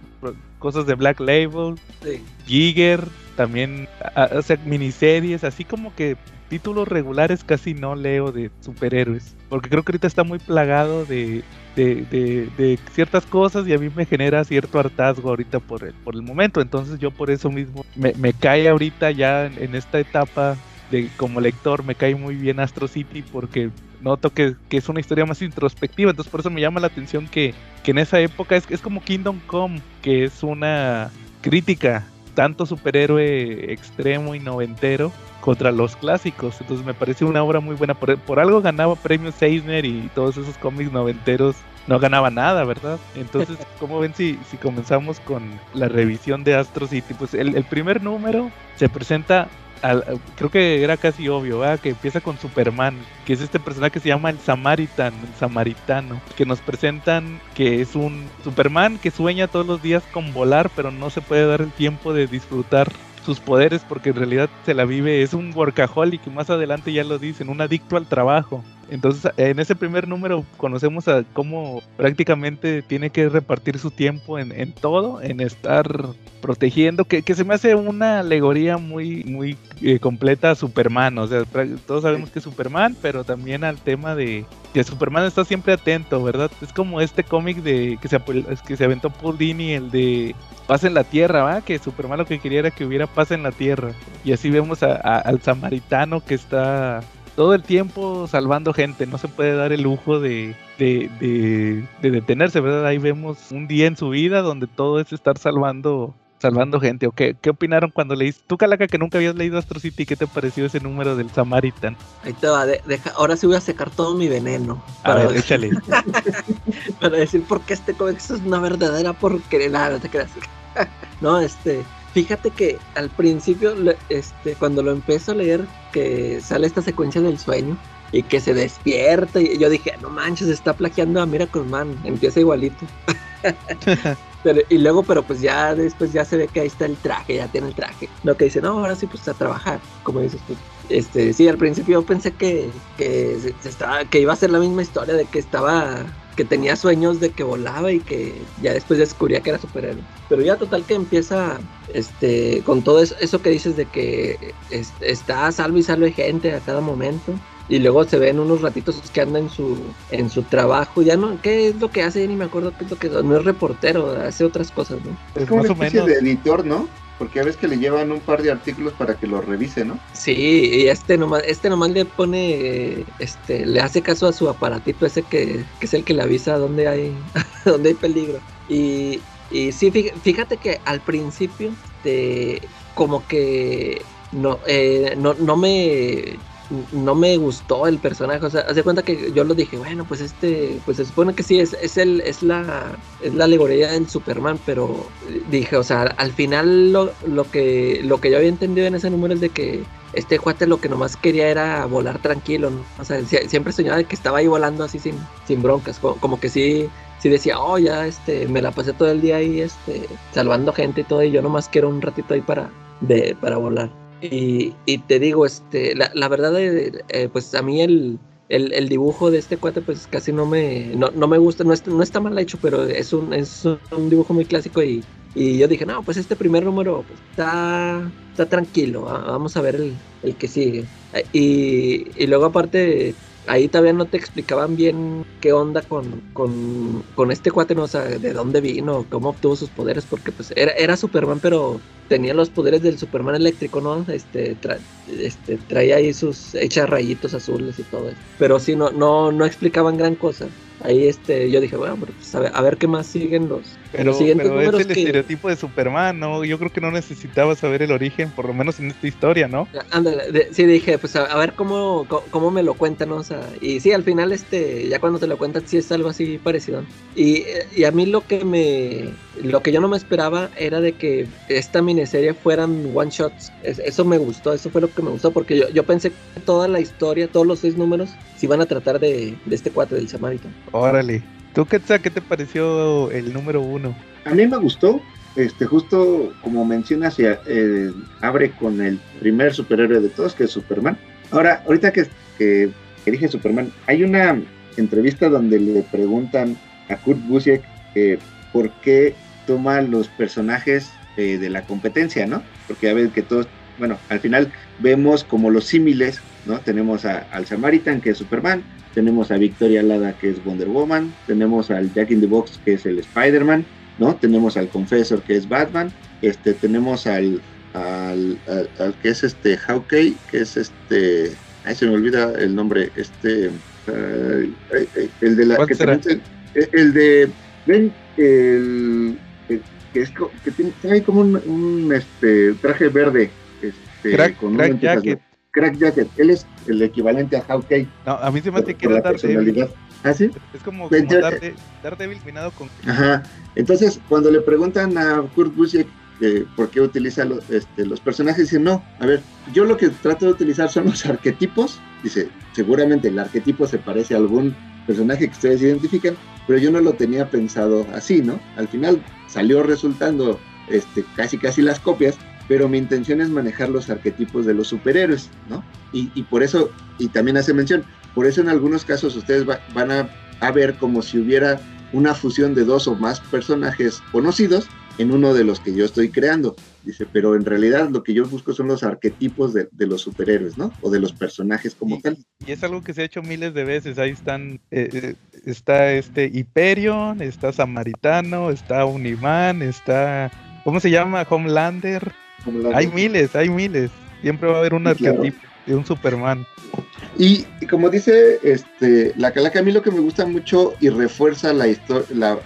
Cosas de Black Label, sí. Giger, también, o sea, miniseries, así como que títulos regulares casi no leo de superhéroes, porque creo que ahorita está muy plagado de, de, de, ciertas cosas y a mí me genera cierto hartazgo ahorita por el, por el momento, entonces yo por eso mismo me, cae ahorita ya en, esta etapa de como lector, me cae muy bien Astro City porque noto que, que, es una historia más introspectiva, entonces por eso me llama la atención que, que en esa época es, es como Kingdom Come, que es una crítica tanto superhéroe extremo y noventero contra los clásicos. Entonces me parece una obra muy buena. Por, algo ganaba premios Eisner y todos esos cómics noventeros no ganaba nada, ¿verdad? Entonces, ¿cómo ven si, si comenzamos con la revisión de Astro City? Pues el, el primer número se presenta al- creo que era casi obvio, que empieza con Superman, que es este personaje que se llama el Samaritan, el Samaritano, que nos presentan que es un Superman que sueña todos los días con volar, pero no se puede dar el tiempo de disfrutar sus poderes porque en realidad se la vive, es un workaholic, más adelante ya lo dicen, un adicto al trabajo. Entonces, en ese primer número conocemos a cómo prácticamente tiene que repartir su tiempo en, en todo, en estar protegiendo, que, se me hace una alegoría muy, muy eh, completa a Superman. O sea, todos sabemos que es Superman, pero también al tema de que Superman está siempre atento, ¿verdad? Es como este cómic de que se, que se aventó Paul Dini, el de paz en la tierra, ¿va? Que Superman lo que quería era que hubiera paz en la tierra. Y así vemos al samaritano que está todo el tiempo salvando gente, no se puede dar el lujo de, de, de- de detenerse, ¿verdad? Ahí vemos un día en su vida donde todo es estar salvando salvando gente. ¿O qué, qué opinaron cuando leíste? Tú, Calaca, que nunca habías leído Astro City, ¿qué te pareció ese número del Samaritan? Ahí te va, de- deja, ahora sí voy a secar todo mi veneno. A Para, ver, échale. para decir por qué este cómic es una verdadera porquería. Nada, no te creas. no, este. Fíjate que al principio, este, cuando lo empiezo a leer, que sale esta secuencia del sueño y que se despierta, y yo dije, no manches, está plagiando a Miracle Man, empieza igualito. Pero, y luego, pero pues ya después ya se ve que ahí está el traje, ya tiene el traje. Lo que dice, no, ahora sí pues a trabajar, como dices tú. Este, sí, al principio yo pensé que, que, se- se estaba, que iba a ser la misma historia de que estaba, que tenía sueños de que volaba y que ya después descubría que era superhéroe. Pero ya total que empieza, este, con todo eso, eso que dices de que es- está a salvo y salve gente a cada momento. Y luego se ven unos ratitos que anda en su, en su trabajo. Ya no, ¿qué es lo que hace? Ya ni me acuerdo qué es lo que no es reportero, hace otras cosas, ¿no? Es como más una o especie menos. de editor, ¿no? Porque a veces que le llevan un par de artículos para que lo revise, ¿no? Sí, y este nomás, este nomás le pone, este, le hace caso a su aparatito ese que, que es el que le avisa dónde hay, dónde hay peligro. Y, y sí, fí- fíjate que al principio, este, como que no, eh, no, no me no me gustó el personaje, o sea, haz cuenta que yo lo dije, bueno, pues este, pues se supone que sí, es, es el, es la, es la alegoría del Superman, pero dije, o sea, al final lo, lo que, lo que yo había entendido en ese número es de que este cuate lo que nomás quería era volar tranquilo, ¿no? o sea, sie- siempre soñaba de que estaba ahí volando así sin, sin broncas, como, como que sí, sí decía, oh, ya, este, me la pasé todo el día ahí, este, salvando gente y todo, y yo nomás quiero un ratito ahí para, de, para volar. Y, te digo, este, la, la verdad, eh, eh, pues a mí el, el, dibujo de este cuate, pues casi no me, no, no me gusta, no, está- no está mal hecho, pero es un, es un dibujo muy clásico y, y yo dije, no, pues este primer número pues, está, está tranquilo, va- vamos a ver el, el que sigue. Eh, Y, y luego aparte, ahí todavía no te explicaban bien qué onda con, con, con este cuate, ¿no? o sea, de dónde vino, cómo obtuvo sus poderes, porque pues era, era Superman, pero tenía los poderes del Superman eléctrico, ¿no? Este, tra- este traía ahí sus hechas rayitos azules y todo eso. Pero sí, no, no, no explicaban gran cosa. Ahí este, yo dije, bueno, pues a ver, a ver qué más siguen los, Pero, los siguientes pero es números el que- estereotipo de Superman, ¿no? Yo creo que no necesitaba saber el origen, por lo menos en esta historia, ¿no? Ándale, de- sí dije, pues a, a ver cómo, cómo, cómo me lo cuentan, ¿no? O sea, y sí, al final, este, ya cuando te lo cuentan, sí es algo así parecido. Y, y a mí lo que me, lo que yo no me esperaba era de que esta miniserie fueran one shots. Es- eso me gustó, eso fue lo que me gustó, porque yo, yo pensé que toda la historia, todos los seis números, se iban a tratar de, de este cuate del Samarito. Órale. ¿Tú, Quetzal, qué te pareció el número uno? A mí me gustó, este, justo como mencionas, ya, eh, abre con el primer superhéroe de todos, que es Superman. Ahora, ahorita que, que, que dije Superman, hay una entrevista donde le preguntan a Kurt Busiek eh, por qué toma los personajes eh, de la competencia, ¿no? Porque ya ven que todos, bueno, al final vemos como los símiles, ¿no? Tenemos a- al Samaritan, que es Superman, tenemos a Victoria Lada, que es Wonder Woman, tenemos al Jack in the Box, que es el Spider-Man, ¿no? Tenemos al Confessor, que es Batman, este, tenemos al, al, al, al que es este Hawkeye, que es este, ay, se me olvida el nombre, este, el de la, ¿Cuál que el, el de, ven, el, el que es, que tiene, trae como un, un, este, traje verde, este, Crack, con Crack Jacket. Crack Jacket, él es el equivalente a Hawkeye No, a mí se me hace que era Daredevil. ¿Ah, sí? Es como, Pues, como yo- Darede- Daredevil combinado con... Ajá. Entonces, cuando le preguntan a Kurt Busiek eh, por qué utiliza lo- este, los personajes, dice, no, a ver, yo lo que trato de utilizar son los arquetipos. Dice, seguramente el arquetipo se parece a algún personaje que ustedes identifican, pero yo no lo tenía pensado así, ¿no? Al final salió resultando este, casi casi las copias, pero mi intención es manejar los arquetipos de los superhéroes, ¿no? Y, por eso, y también hace mención, por eso en algunos casos ustedes va- van a ver como si hubiera una fusión de dos o más personajes conocidos en uno de los que yo estoy creando. Dice, pero en realidad lo que yo busco son los arquetipos de, de los superhéroes, ¿no? O de los personajes como y, tal. y es algo que se ha hecho miles de veces. Ahí están, eh, eh, está este Hyperion, está Samaritano, está Uniman, está, ¿cómo se llama? Homelander. Hay miles, hay miles. Siempre va a haber un Sí, claro. arquetipo de un Superman. Y, y como dice este, la calaca, a mí lo que me gusta mucho y refuerza la, la,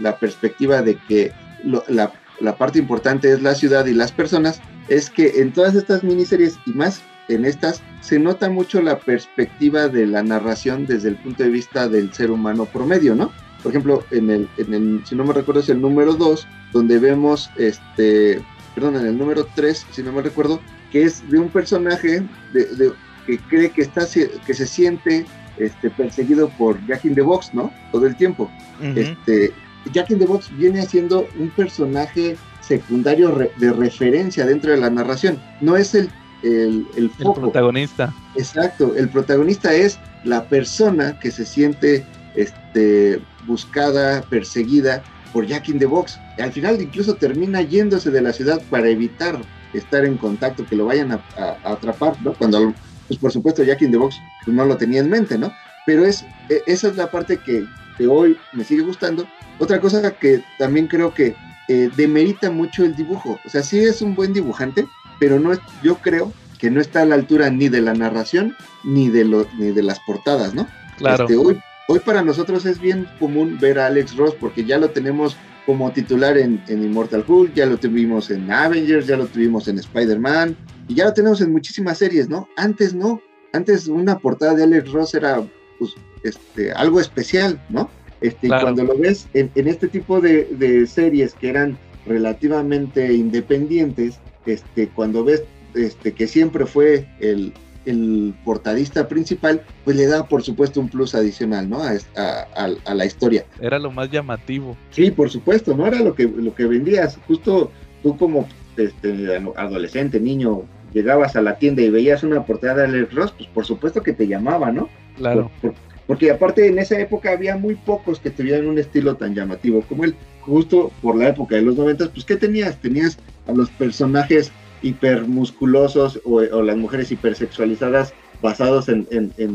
la perspectiva de que lo- la, la parte importante es la ciudad y las personas, es que en todas estas miniseries y más en estas se nota mucho la perspectiva de la narración desde el punto de vista del ser humano promedio, ¿no? Por ejemplo, en el, en el si no me recuerdo, es el número 2, donde vemos, este, perdón, en el número 3, si no me recuerdo, que es de un personaje de, de- que cree que está que se siente este, perseguido por Jack in the Box, ¿no? Todo el tiempo. Este, Jack in the Box viene siendo un personaje secundario re- de referencia dentro de la narración. No es el, el, el El foco. protagonista. Exacto, el protagonista es la persona que se siente este, buscada, perseguida por Jack in the Box. Al final incluso termina yéndose de la ciudad para evitar estar en contacto, que lo vayan a, a- a atrapar, ¿no? Cuando, pues por supuesto, Jack in the Box pues, no lo tenía en mente, ¿no? Pero es, e- esa es la parte que, que hoy me sigue gustando. Otra cosa que también creo que eh, demerita mucho el dibujo. O sea, sí es un buen dibujante, pero no es, yo creo que no está a la altura ni de la narración ni de, lo, ni de las portadas, ¿no? Claro. Este, hoy, hoy para nosotros es bien común ver a Alex Ross porque ya lo tenemos como titular en, en Immortal Hulk, ya lo tuvimos en Avengers, ya lo tuvimos en Spider-Man y ya lo tenemos en muchísimas series, ¿no? Antes no, antes una portada de Alex Ross era pues, este, algo especial, ¿no? Este, y cuando lo ves en, en este tipo de, de series que eran relativamente independientes, este, cuando ves este, que siempre fue el, el portadista principal, pues le da por supuesto un plus adicional, ¿no? A, es- a- a- a la historia. Era lo más llamativo. Sí, por supuesto, no era lo que, lo que vendías. Justo tú como este, adolescente, niño, llegabas a la tienda y veías una portada de Alex Ross, pues por supuesto que te llamaba, ¿no? Claro. Por- por- porque aparte en esa época había muy pocos que tuvieran un estilo tan llamativo como él. Justo por la época de los noventas, pues ¿qué tenías? Tenías a los personajes hipermusculosos o, las mujeres hipersexualizadas basados en,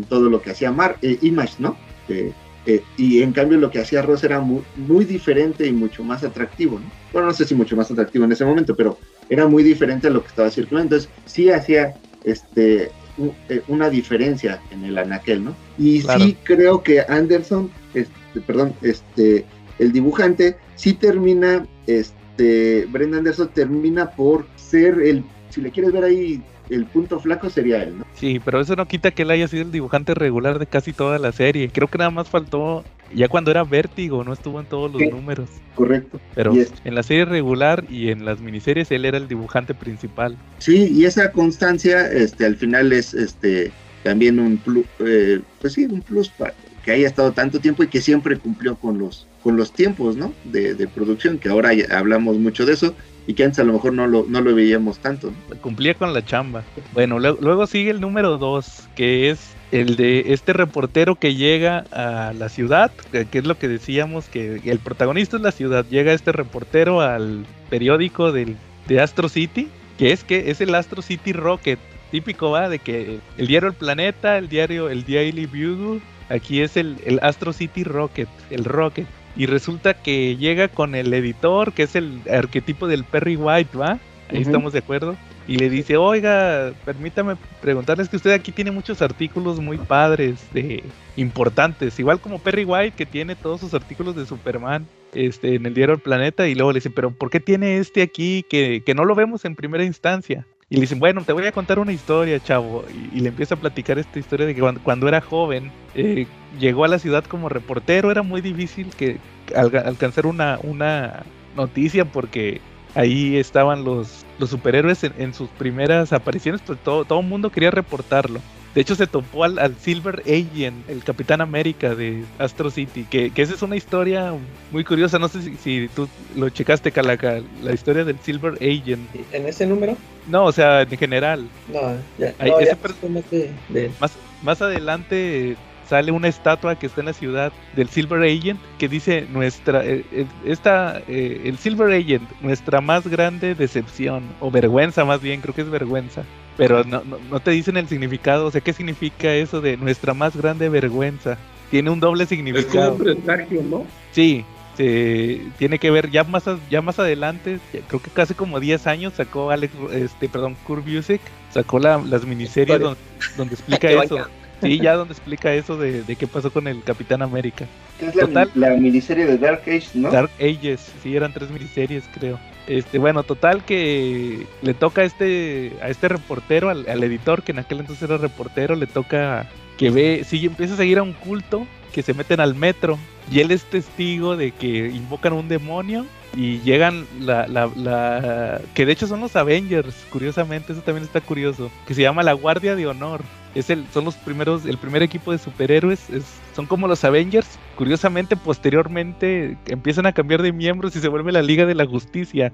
todo lo que hacía Mar, eh, Image, ¿no? Eh, y en cambio lo que hacía Ross era muy, muy diferente y mucho más atractivo, ¿no? Bueno, no sé si mucho más atractivo en ese momento, pero era muy diferente a lo que estaba circulando. Entonces, sí hacía este, una diferencia en el anaquel, ¿no? Y Claro. sí creo que Anderson, este, perdón, este, el dibujante, sí termina, este, Brenda Anderson termina por ser el, si le quieres ver ahí, el punto flaco sería él, ¿no? Sí, pero eso no quita que él haya sido el dibujante regular de casi toda la serie. Creo que nada más faltó ya cuando era Vértigo, no estuvo en todos los Sí. números. Correcto. Pero en la serie regular y en las miniseries él era el dibujante principal. Sí, y esa constancia, este, al final es, este, también un plus, pues sí, un plus para que haya estado tanto tiempo y que siempre cumplió con los, con los tiempos, ¿no? De, producción, que ahora hablamos mucho de eso y que antes a lo mejor no lo, no lo veíamos tanto, ¿no? Cumplía con la chamba. Bueno, luego, luego sigue el número 2, que es el de este reportero que llega a la ciudad, que que es lo que decíamos, que el protagonista es la ciudad. Llega este reportero al periódico del, de Astro City, que es que es el Astro City Rocket. Típico va de que el diario El Planeta, el diario El Daily Bugle, aquí es el, el Astro City Rocket, el Rocket. Y resulta que llega con el editor, que es el arquetipo del Perry White, ¿va? Ahí estamos de acuerdo. Y le dice, oiga, permítame preguntarles que usted aquí tiene muchos artículos muy padres, importantes, igual como Perry White, que tiene todos sus artículos de Superman este, en el diario El Planeta, y luego le dice, pero ¿por qué tiene este aquí que, que no lo vemos en primera instancia? Y le dicen, bueno, te voy a contar una historia, chavo. Y, le empieza a platicar esta historia de que cuando, era joven, eh, llegó a la ciudad como reportero. Era muy difícil que alcanzar una, una noticia porque ahí estaban los, los superhéroes en, sus primeras apariciones, pues todo, todo el mundo quería reportarlo. De hecho, se topó al, Silver Agent, el Capitán América de Astro City, que, esa es una historia muy curiosa. No sé si, tú lo checaste, Calaca, la historia del Silver Agent. ¿En ese número? No, o sea, en general. No, ya. más, más adelante sale una estatua que está en la ciudad del Silver Agent que dice nuestra eh, eh, esta eh, el Silver Agent nuestra más grande decepción o vergüenza más bien creo que es vergüenza pero no, no, te dicen el significado o sea qué significa eso de nuestra más grande vergüenza tiene un doble significado. es ¿no? sí tiene que ver ya más ya más adelante creo que casi como 10 años sacó Alex este perdón Kurt Busiek sacó las miniseries donde, donde explica eso Sí, ya donde explica eso de, qué pasó con el Capitán América. Es la, miniserie de Dark Age, ¿no? Dark Ages, sí, eran tres miniseries, creo. Este, bueno, total que le toca a este, a este reportero, al, editor, que en aquel entonces era reportero, le toca que ve, sí, empieza a seguir a un culto que se meten al metro y él es testigo de que invocan un demonio y llegan la, la, la, que de hecho son los Avengers curiosamente eso también está curioso que se llama la Guardia de Honor es el, son los primeros, el primer equipo de superhéroes, es, son como los Avengers. Curiosamente, posteriormente empiezan a cambiar de miembros y se vuelve la Liga de la Justicia.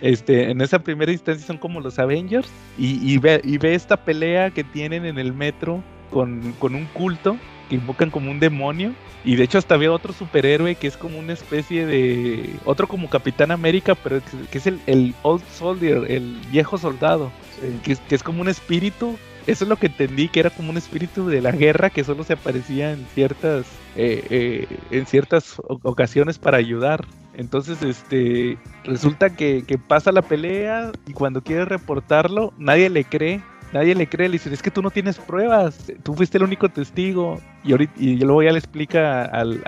este, en esa primera instancia son como los Avengers y, ve, y ve esta pelea que tienen en el metro con, con un culto que invocan como un demonio. Y de hecho hasta ve otro superhéroe que es como una especie de... Otro como Capitán América, pero que, es el, el, Old Soldier, el viejo soldado. Que, que, es como un espíritu eso es lo que entendí, que era como un espíritu de la guerra que solo se aparecía en ciertas, eh, eh, en ciertas ocasiones para ayudar. Entonces, este, resulta que, pasa la pelea y cuando quiere reportarlo, nadie le cree. Nadie le cree, le dice, es que tú no tienes pruebas, tú fuiste el único testigo. Y, ahorita, y luego ya le explica, al,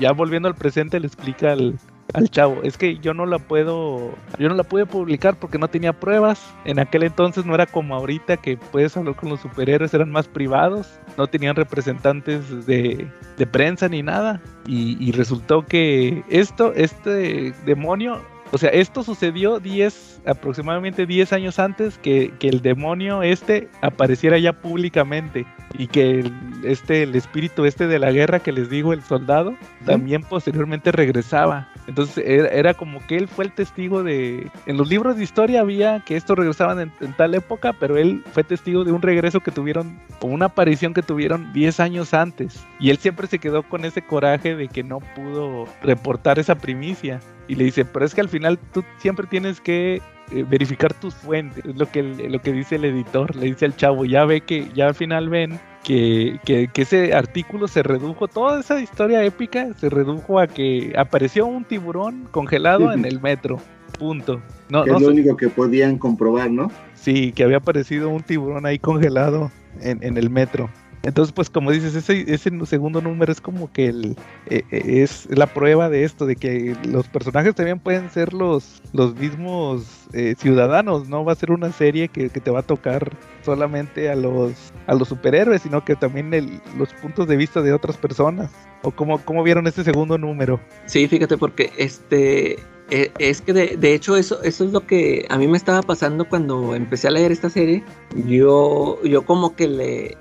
ya volviendo al presente, le explica al, al chavo, es que yo no la puedo, yo no la pude publicar porque no tenía pruebas. En aquel entonces no era como ahorita que puedes hablar con los superhéroes, eran más privados, no tenían representantes de, prensa ni nada. Y, resultó que esto, este demonio o sea, esto sucedió 10, aproximadamente 10 años antes que, el demonio este apareciera ya públicamente y que el, este, el espíritu este de la guerra que les digo, el soldado, también posteriormente regresaba. Entonces era, como que él fue el testigo de... En los libros de historia había que estos regresaban en, en, tal época, pero él fue testigo de un regreso que tuvieron, o una aparición que tuvieron 10 años antes. Y él siempre se quedó con ese coraje de que no pudo reportar esa primicia. Y le dice, pero es que al final tú siempre tienes que eh, verificar tus fuentes, es lo que, lo que dice el editor, le dice al chavo, ya ve que, ya al final ven que, que, ese artículo se redujo, toda esa historia épica se redujo a que apareció un tiburón congelado en el metro, punto. No, es lo único que podían comprobar, ¿no? Sí, que había aparecido un tiburón ahí congelado en, en el metro. Entonces, pues como dices, ese, ese segundo número es como que el, eh, eh, es la prueba de esto, de que los personajes también pueden ser los, los mismos eh, ciudadanos, no va a ser una serie que, te va a tocar solamente a los, a los superhéroes, sino que también el, los puntos de vista de otras personas. ¿O cómo, cómo vieron este segundo número? Sí, fíjate, porque este es que de, de, hecho eso, eso es lo que a mí me estaba pasando cuando empecé a leer esta serie. Yo, yo como que le,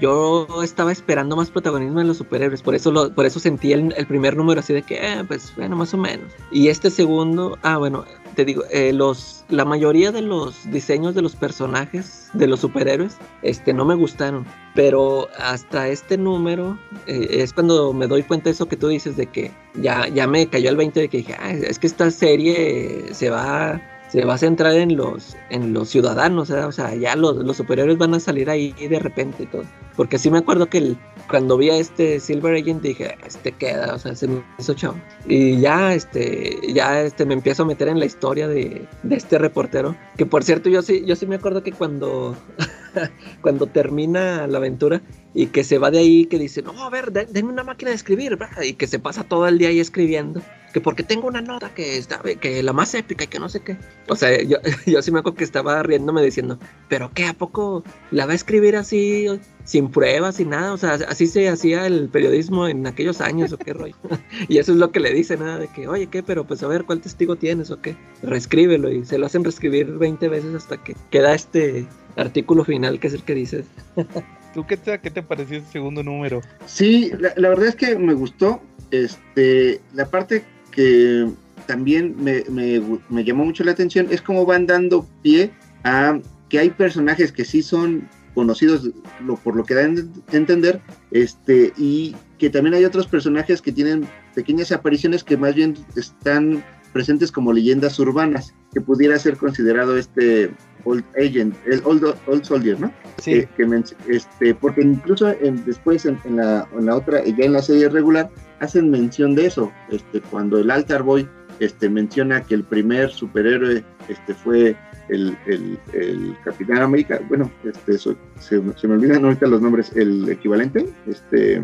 yo estaba esperando más protagonismo en los superhéroes, por eso lo, por eso sentí el, primer número así de que, eh, pues bueno, más o menos. Y este segundo, ah, bueno, te digo, eh, los, la mayoría de los diseños de los personajes de los superhéroes, este, no me gustaron. Pero hasta este número eh, es cuando me doy cuenta de eso que tú dices de que ya, ya me cayó el 20 de que dije, ah, es que esta serie se va se va a centrar en los, en los ciudadanos, o sea, ya los, los superiores van a salir ahí de repente todo. Porque sí me acuerdo que cuando vi a este Silver Agent dije, este queda, o sea, se me hizo chavo. Y ya, este, ya este, me empiezo a meter en la historia de, de este reportero. Que por cierto, yo sí, yo sí me acuerdo que cuando, cuando termina la aventura, y que se va de ahí, que dice, no, a ver, den- denme una máquina de escribir, ¿verdad? y que se pasa todo el día ahí escribiendo, que porque tengo una nota que está, que la más épica y que no sé qué. O sea, yo, yo sí me acuerdo que estaba riéndome diciendo, pero qué, ¿a poco la va a escribir así, sin pruebas, sin nada? O sea, así se hacía el periodismo en aquellos años, o qué rollo. y eso es lo que le dice, nada de que, oye, ¿qué? Pero pues a ver, ¿cuál testigo tienes o qué? Reescríbelo y se lo hacen reescribir 20 veces hasta que queda este artículo final que es el que dices. ¿Tú qué te, pareció ese segundo número? Sí, la, verdad es que me gustó. Este, la parte que también me, llamó mucho la atención es cómo van dando pie a que hay personajes que sí son conocidos por lo que dan a entender, este, y que también hay otros personajes que tienen pequeñas apariciones que más bien están presentes como leyendas urbanas, que pudiera ser considerado este Old Agent, el Old, old Soldier, ¿no? que, que men- este, porque incluso en- después en, en la, en la otra, ya en la serie regular, hacen mención de eso, este, cuando el Altar Boy este, menciona que el primer superhéroe este, fue el, el, el Capitán América, bueno, este, so- se, se me olvidan ahorita los nombres, el equivalente, este,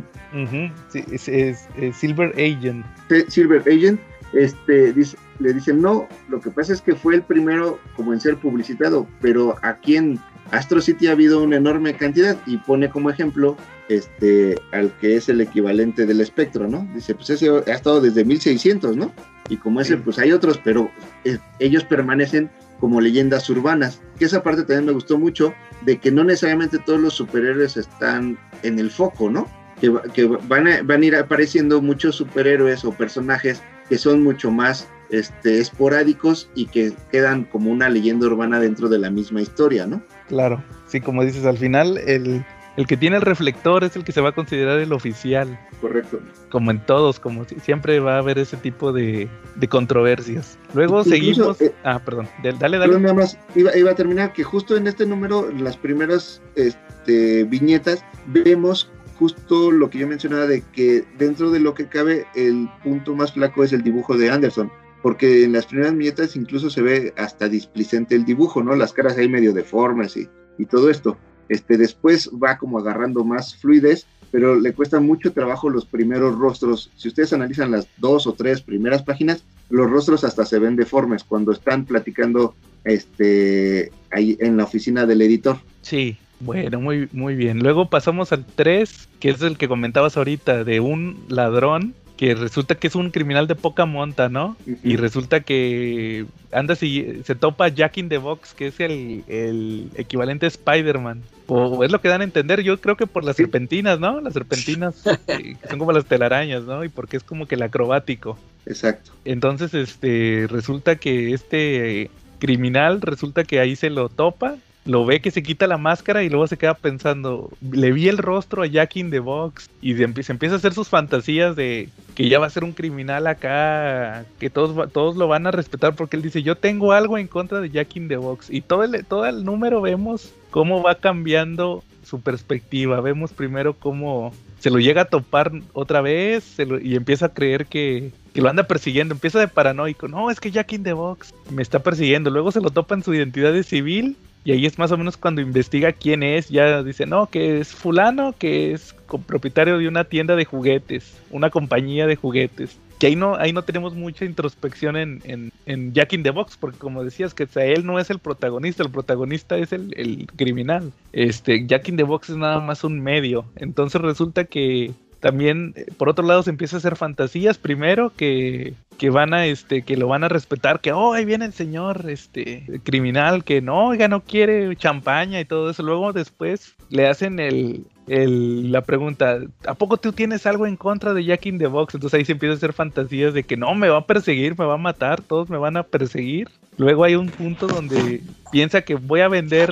sí, es, es- es Silver Agent. Silver Agent, este, dice- le dicen, no, lo que pasa es que fue el primero como en ser publicitado, pero aquí en Astro City ha habido una enorme cantidad y pone como ejemplo este, al que es el equivalente del espectro, ¿no? Dice, pues ese ha estado desde 1600, ¿no? Y como ese, pues hay otros, pero eh, ellos permanecen como leyendas urbanas. Que esa parte también me gustó mucho, de que no necesariamente todos los superhéroes están en el foco, ¿no? Que, que van, a, van a ir apareciendo muchos superhéroes o personajes que son mucho más este, esporádicos y que quedan como una leyenda urbana dentro de la misma historia, ¿no? Claro, sí, como dices, al final el, el que tiene el reflector es el que se va a considerar el oficial. Correcto. Como en todos, como si- siempre va a haber ese tipo de, de controversias. Luego Incluso, seguimos. eh, ah, perdón. Dale, dale. nada más iba, iba a terminar que justo en este número, en las primeras este, viñetas, vemos justo lo que yo mencionaba de que dentro de lo que cabe, el punto más flaco es el dibujo de Anderson. Porque en las primeras viñetas incluso se ve hasta displicente el dibujo, ¿no? Las caras ahí medio deformes y, y todo esto. Este, después va como agarrando más fluidez, pero le cuesta mucho trabajo los primeros rostros. Si ustedes analizan las dos o tres primeras páginas, los rostros hasta se ven deformes cuando están platicando este ahí en la oficina del editor. Sí, bueno, muy, muy bien. Luego pasamos al 3, que es el que comentabas ahorita, de un ladrón que resulta que es un criminal de poca monta, ¿no? Y resulta que anda si se topa Jack in the Box, que es el, el equivalente a Spider-Man. O es lo que dan a entender, yo creo que por las serpentinas, ¿no? Las serpentinas eh, que son como las telarañas, ¿no? Y porque es como que el acrobático. Exacto. Entonces, este, resulta que este criminal, resulta que ahí se lo topa, lo ve que se quita la máscara y luego se queda pensando, le vi el rostro a Jack in the Box y se empieza a hacer sus fantasías de que ya va a ser un criminal acá, que todos, todos lo van a respetar porque él dice, yo tengo algo en contra de Jack in the Box y todo el, todo el número vemos cómo va cambiando su perspectiva, vemos primero cómo se lo llega a topar otra vez y empieza a creer que, que lo anda persiguiendo, empieza de paranoico, no, es que Jack in the Box me está persiguiendo, luego se lo topa en su identidad de civil y ahí es más o menos cuando investiga quién es, ya dice, no, que es fulano, que es propietario de una tienda de juguetes, una compañía de juguetes. Que ahí no, ahí no tenemos mucha introspección en, en, en Jack in the Box, porque como decías, que él no es el protagonista, el protagonista es el, el criminal. Este, Jack in the Box es nada más un medio. Entonces resulta que también, eh, por otro lado, se empieza a hacer fantasías. Primero que, que van a, este, que lo van a respetar, que oh, ahí viene el señor este criminal, que no, oiga, no quiere champaña y todo eso. Luego después le hacen el, el- la pregunta, ¿a poco tú tienes algo en contra de Jack in the Box? Entonces ahí se empieza a hacer fantasías de que no, me va a perseguir, me va a matar, todos me van a perseguir. Luego hay un punto donde piensa que voy a vender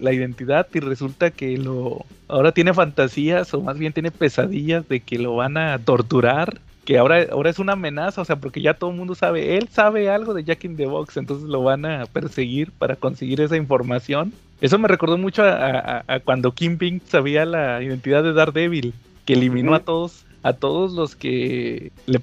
la identidad y resulta que lo ahora tiene fantasías o más bien tiene pesadillas de que lo van a torturar. Que ahora, ahora es una amenaza, o sea, porque ya todo el mundo sabe, él sabe algo de Jack in the Box, entonces lo van a perseguir para conseguir esa información. Eso me recordó mucho a, a- a cuando Kingpin sabía la identidad de Daredevil, que eliminó a todos a todos los que le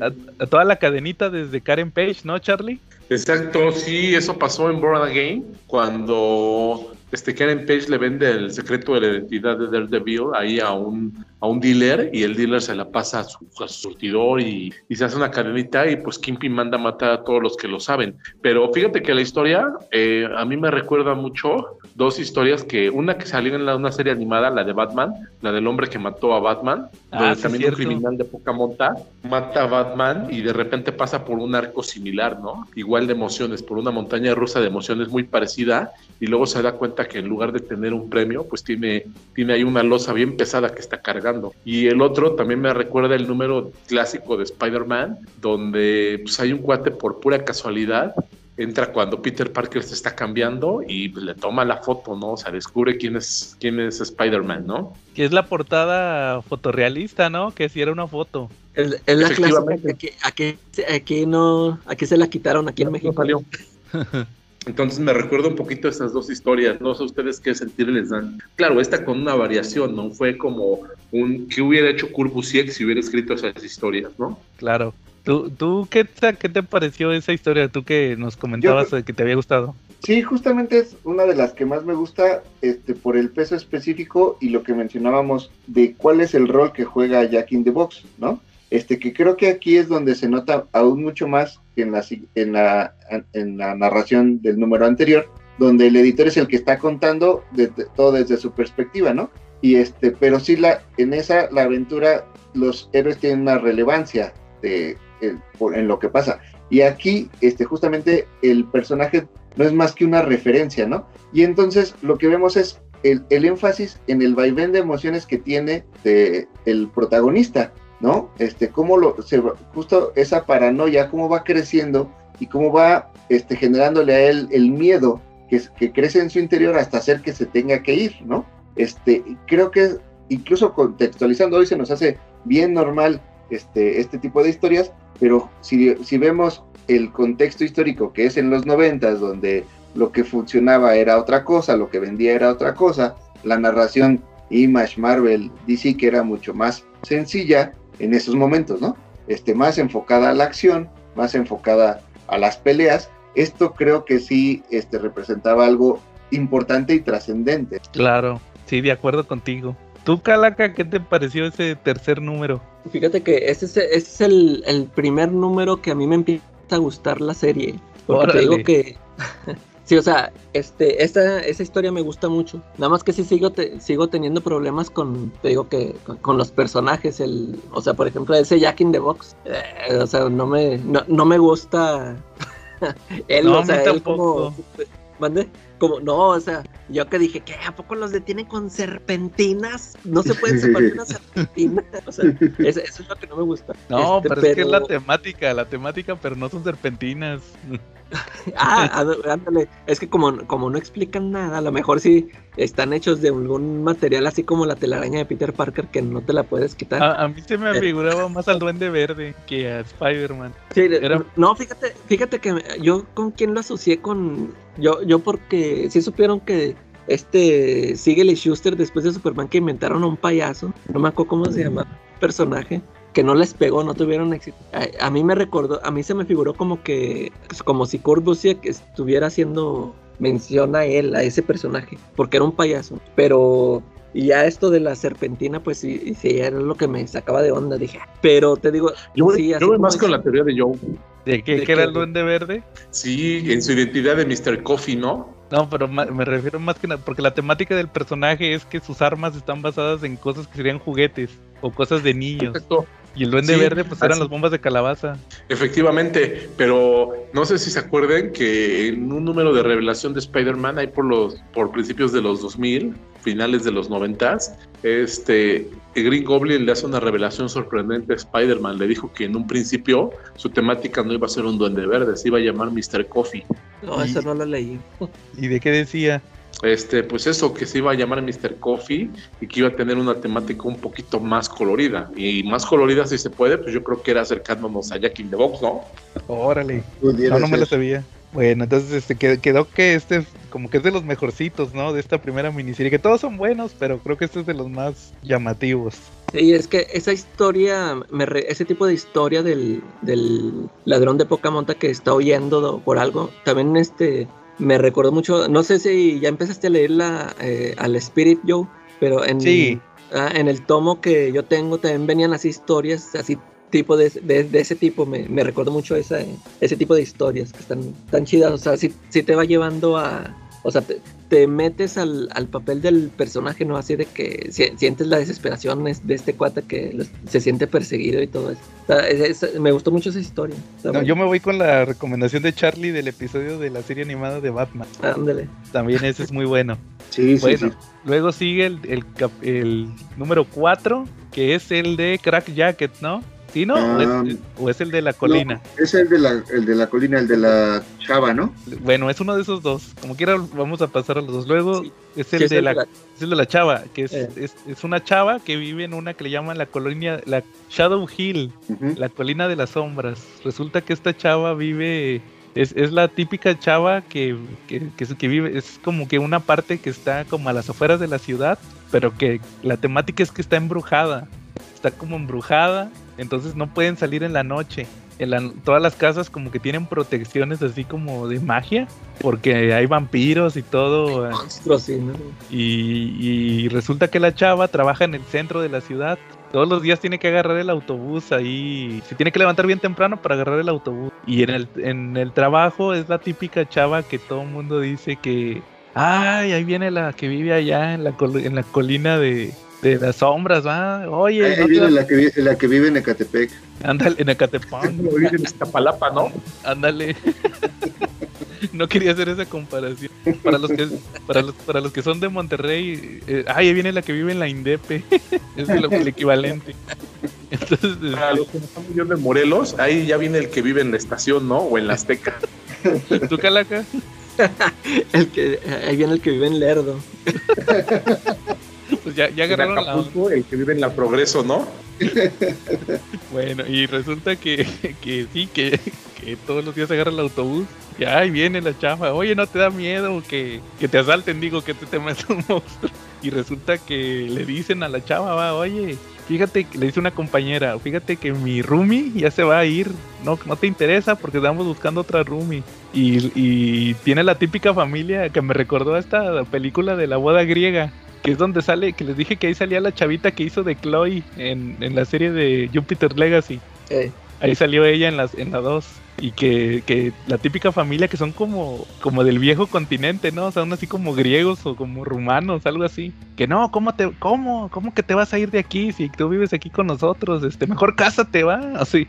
a, a toda la cadenita desde Karen Page, ¿no, Charlie? Exacto, sí, eso pasó en Born Again, cuando este Karen Page le vende el secreto de la identidad de Daredevil ahí a un, a un dealer y el dealer se la pasa a su, a su surtidor y, y se hace una cadenita y pues Kingpin manda a matar a todos los que lo saben. Pero fíjate que la historia eh, a mí me recuerda mucho dos historias que una que salió en la- una serie animada, la de Batman, la del hombre que mató a Batman, Ah, donde sí, también un criminal de poca monta mata a Batman y de repente pasa por un arco similar, ¿no? Igual de emociones, por una montaña rusa de emociones muy parecida y luego se da cuenta que en lugar de tener un premio, pues tiene, tiene ahí una losa bien pesada que está cargando. Y el otro también me recuerda el número clásico de Spider-Man, donde pues, hay un cuate por pura casualidad entra cuando Peter Parker se está cambiando y pues, le toma la foto, ¿no? O sea, descubre quién es, quién es Spider-Man, ¿no? Que es la portada fotorrealista, ¿no? Que si era una foto. Es, es la clásica que aquí, aquí, no, aquí se la quitaron aquí en No México. salió. Entonces me recuerda un poquito esas dos historias, no sé ustedes qué sentir les dan. Claro, esta con una variación, ¿no? Fue como un, ¿qué hubiera hecho Kurt Busiek si hubiera escrito esas historias, ¿no? Claro. ¿Tú, tú qué, te, qué te pareció esa historia? Tú que nos comentabas de que te había gustado. Sí, justamente es una de las que más me gusta este, por el peso específico y lo que mencionábamos de cuál es el rol que juega Jack in the Box, ¿no? Este, que creo que aquí es donde se nota aún mucho más que en la, en la, en la narración del número anterior, donde el editor es el que está contando de- de- todo desde su perspectiva, ¿no? Y este, pero sí la, en esa, la aventura, los héroes tienen una relevancia de, por- en lo que pasa. Y aquí, este, justamente el personaje no es más que una referencia, ¿no? Y entonces lo que vemos es el, el énfasis en el vaivén de emociones que tiene de, el protagonista, ¿no? Este, cómo lo, se justo esa paranoia, cómo va creciendo y cómo va este, generándole a él el miedo que, que crece en su interior hasta hacer que se tenga que ir, ¿no? Este, creo que incluso contextualizando hoy se nos hace bien normal este, este tipo de historias, pero si, si vemos el contexto histórico que es en los noventas, donde lo que funcionaba era otra cosa, lo que vendía era otra cosa, la narración Image, Marvel, DC, que era mucho más sencilla en esos momentos, ¿no? Este, más enfocada a la acción, más enfocada a las peleas. Esto creo que sí este, representaba algo importante y trascendente. Claro. Sí, de acuerdo contigo. ¿Tú, Calaca, qué te pareció ese tercer número? Fíjate que ese es, ese es el, el primer número que a mí me empieza a gustar la serie. Porque te digo que. sí, o sea, este, esta, esa historia me gusta mucho. Nada más que sí sigo, te- sigo teniendo problemas con, te digo que, con, con los personajes. El, o sea, por ejemplo, ese Jack in the Box. eh, o sea, no me, no, no me gusta. él, No, o sea, él como. ¿Mande? Como, no, o sea, yo que dije, ¿qué? ¿A poco los detienen con serpentinas? No se pueden separar una serpentina. O sea, eso, eso es lo que no me gusta. No, Este, pero, es que es la temática, la temática, pero no son serpentinas. Ah, ándale. Es que como, como no explican nada, a lo mejor sí están hechos de algún material así como la telaraña de Peter Parker que no te la puedes quitar. A, a mí se me figuraba más al Duende Verde que a Spider-Man. Sí, era- No, fíjate, fíjate que me- yo con quién lo asocié con. Yo, yo porque sí supieron que este Siegel y Schuster después de Superman que inventaron a un payaso, no me acuerdo cómo se llama personaje, que no les pegó, no tuvieron éxito. A, a mí me recordó, a mí se me figuró como que, pues, como si Kurt Busiek estuviera haciendo mención a él, a ese personaje, porque era un payaso. Pero y ya esto de la serpentina, pues sí, sí, era lo que me sacaba de onda, dije. Pero te digo, Yo, voy- sí, yo voy más con la teoría de Joe. ¿De qué, ¿De que era el Duende Verde? Sí, en su identidad de Mr. Coffee, ¿no? No, pero me refiero más que nada, porque la temática del personaje es que sus armas están basadas en cosas que serían juguetes o cosas de niños. Y el Duende Sí, Verde, pues eran así. las bombas de calabaza. Efectivamente, pero no sé si se acuerden que en un número de revelación de Spider-Man, ahí por los por principios de los 2000, finales de los 90, este Green Goblin le hace una revelación sorprendente a Spider-Man. Le dijo que en un principio su temática no iba a ser un duende verde, se iba a llamar Mr. Coffee. No, eso no lo leí. ¿Y de qué decía? Este, pues eso, que se iba a llamar Mr. Coffee y que iba a tener una temática un poquito más colorida. Y más colorida si se puede, pues yo creo que era acercándonos a Jack in the Box, ¿no? Órale. No, no me lo ser. sabía. Bueno, entonces este, qued- quedó que este es como que es de los mejorcitos, ¿no? De esta primera miniserie, que todos son buenos, pero creo que este es de los más llamativos. Sí, es que esa historia, me re- ese tipo de historia del, del ladrón de poca monta que está huyendo do- por algo, también este me recordó mucho, no sé si ya empezaste a leerla eh, al Spirit Joe, pero en, Sí. ah, en el tomo que yo tengo también venían así historias, así tipo de, de- de ese tipo, me, me recordó mucho esa, ese tipo de historias que están tan chidas, o sea, sí, sí te va llevando a, o sea, te, te metes al, al papel del personaje, ¿no? Así de que si- sientes la desesperación es- de este cuate que los- se siente perseguido y todo eso. O sea, es- es- me gustó mucho esa historia. No, yo me voy con la recomendación de Charlie del episodio de la serie animada de Batman. Ándale. También ese es muy bueno. Sí, sí, Bueno, sí. luego sigue el, el, cap- el número 4, que es el de Crack Jacket, ¿no? ¿Sí, no? ¿O, Ah, es, o es el de la colina? Es el de, la, el de la colina, el de la chava, ¿no? Bueno, es uno de esos dos. Como quiera, vamos a pasar a los dos. Luego Sí. es el, es de, el la, de la- es el de la chava, que es, Eh. es, es una chava que vive en una que le llaman la colonia, la Shadow Hill, la colina de las sombras. Resulta que esta chava vive, es, es la típica chava que, que, que, es- que vive, es como que una parte que está como a las afueras de la ciudad, pero que la temática es que está embrujada. Está como embrujada, entonces no pueden salir en la noche. En la- todas las casas como que tienen protecciones así como de magia, porque hay vampiros y todo. Monstruos, sí, ¿no? y, y resulta que la chava trabaja en el centro de la ciudad. Todos los días tiene que agarrar el autobús ahí. Se tiene que levantar bien temprano para agarrar el autobús. Y en el, en el trabajo es la típica chava que todo el mundo dice que. Ay, ahí viene la que vive allá en la, col- en la colina de, de las sombras, ¿va? Oye, Ahí no viene la que, vi- la que vive en Ecatepec. ándale, en vive en Iztapalapa, ¿no? ándale. No quería hacer esa comparación. Para los que, para los, para los que son de Monterrey, eh, ahí viene la que vive en la Indepe. es lo, el equivalente. Entonces, Para los que yo de Morelos, ahí ya viene el que vive en la estación, ¿no? O en la Azteca. este, ¿tú, Calaca? El que, ahí viene el que vive en Lerdo. Pues ya, ya En agarraron la onda. Acapulco, el que vive en la Progreso, ¿no? Bueno, y resulta que, que sí, que, que todos los días agarra el autobús. Y ahí viene la chava. Oye, ¿no te da miedo que, que te asalten? Digo, que te, te meta un monstruo. Y resulta que le dicen a la chava, va, oye, fíjate, que le dice una compañera, fíjate que mi roomie ya se va a ir. No, no te interesa porque estamos buscando otra roomie. Y, y tiene la típica familia que me recordó a esta película de la boda griega. Que es donde sale, que les dije que ahí salía la chavita que hizo de Chloe en, en la serie de Jupiter Legacy. Eh, Ahí salió ella en las en la 2 y que, que la típica familia que son como como del viejo continente, ¿no? O sea, son así como griegos o como rumanos, algo así. Que no, ¿cómo te cómo cómo que te vas a ir de aquí si tú vives aquí con nosotros? Este, mejor cásate, va, así.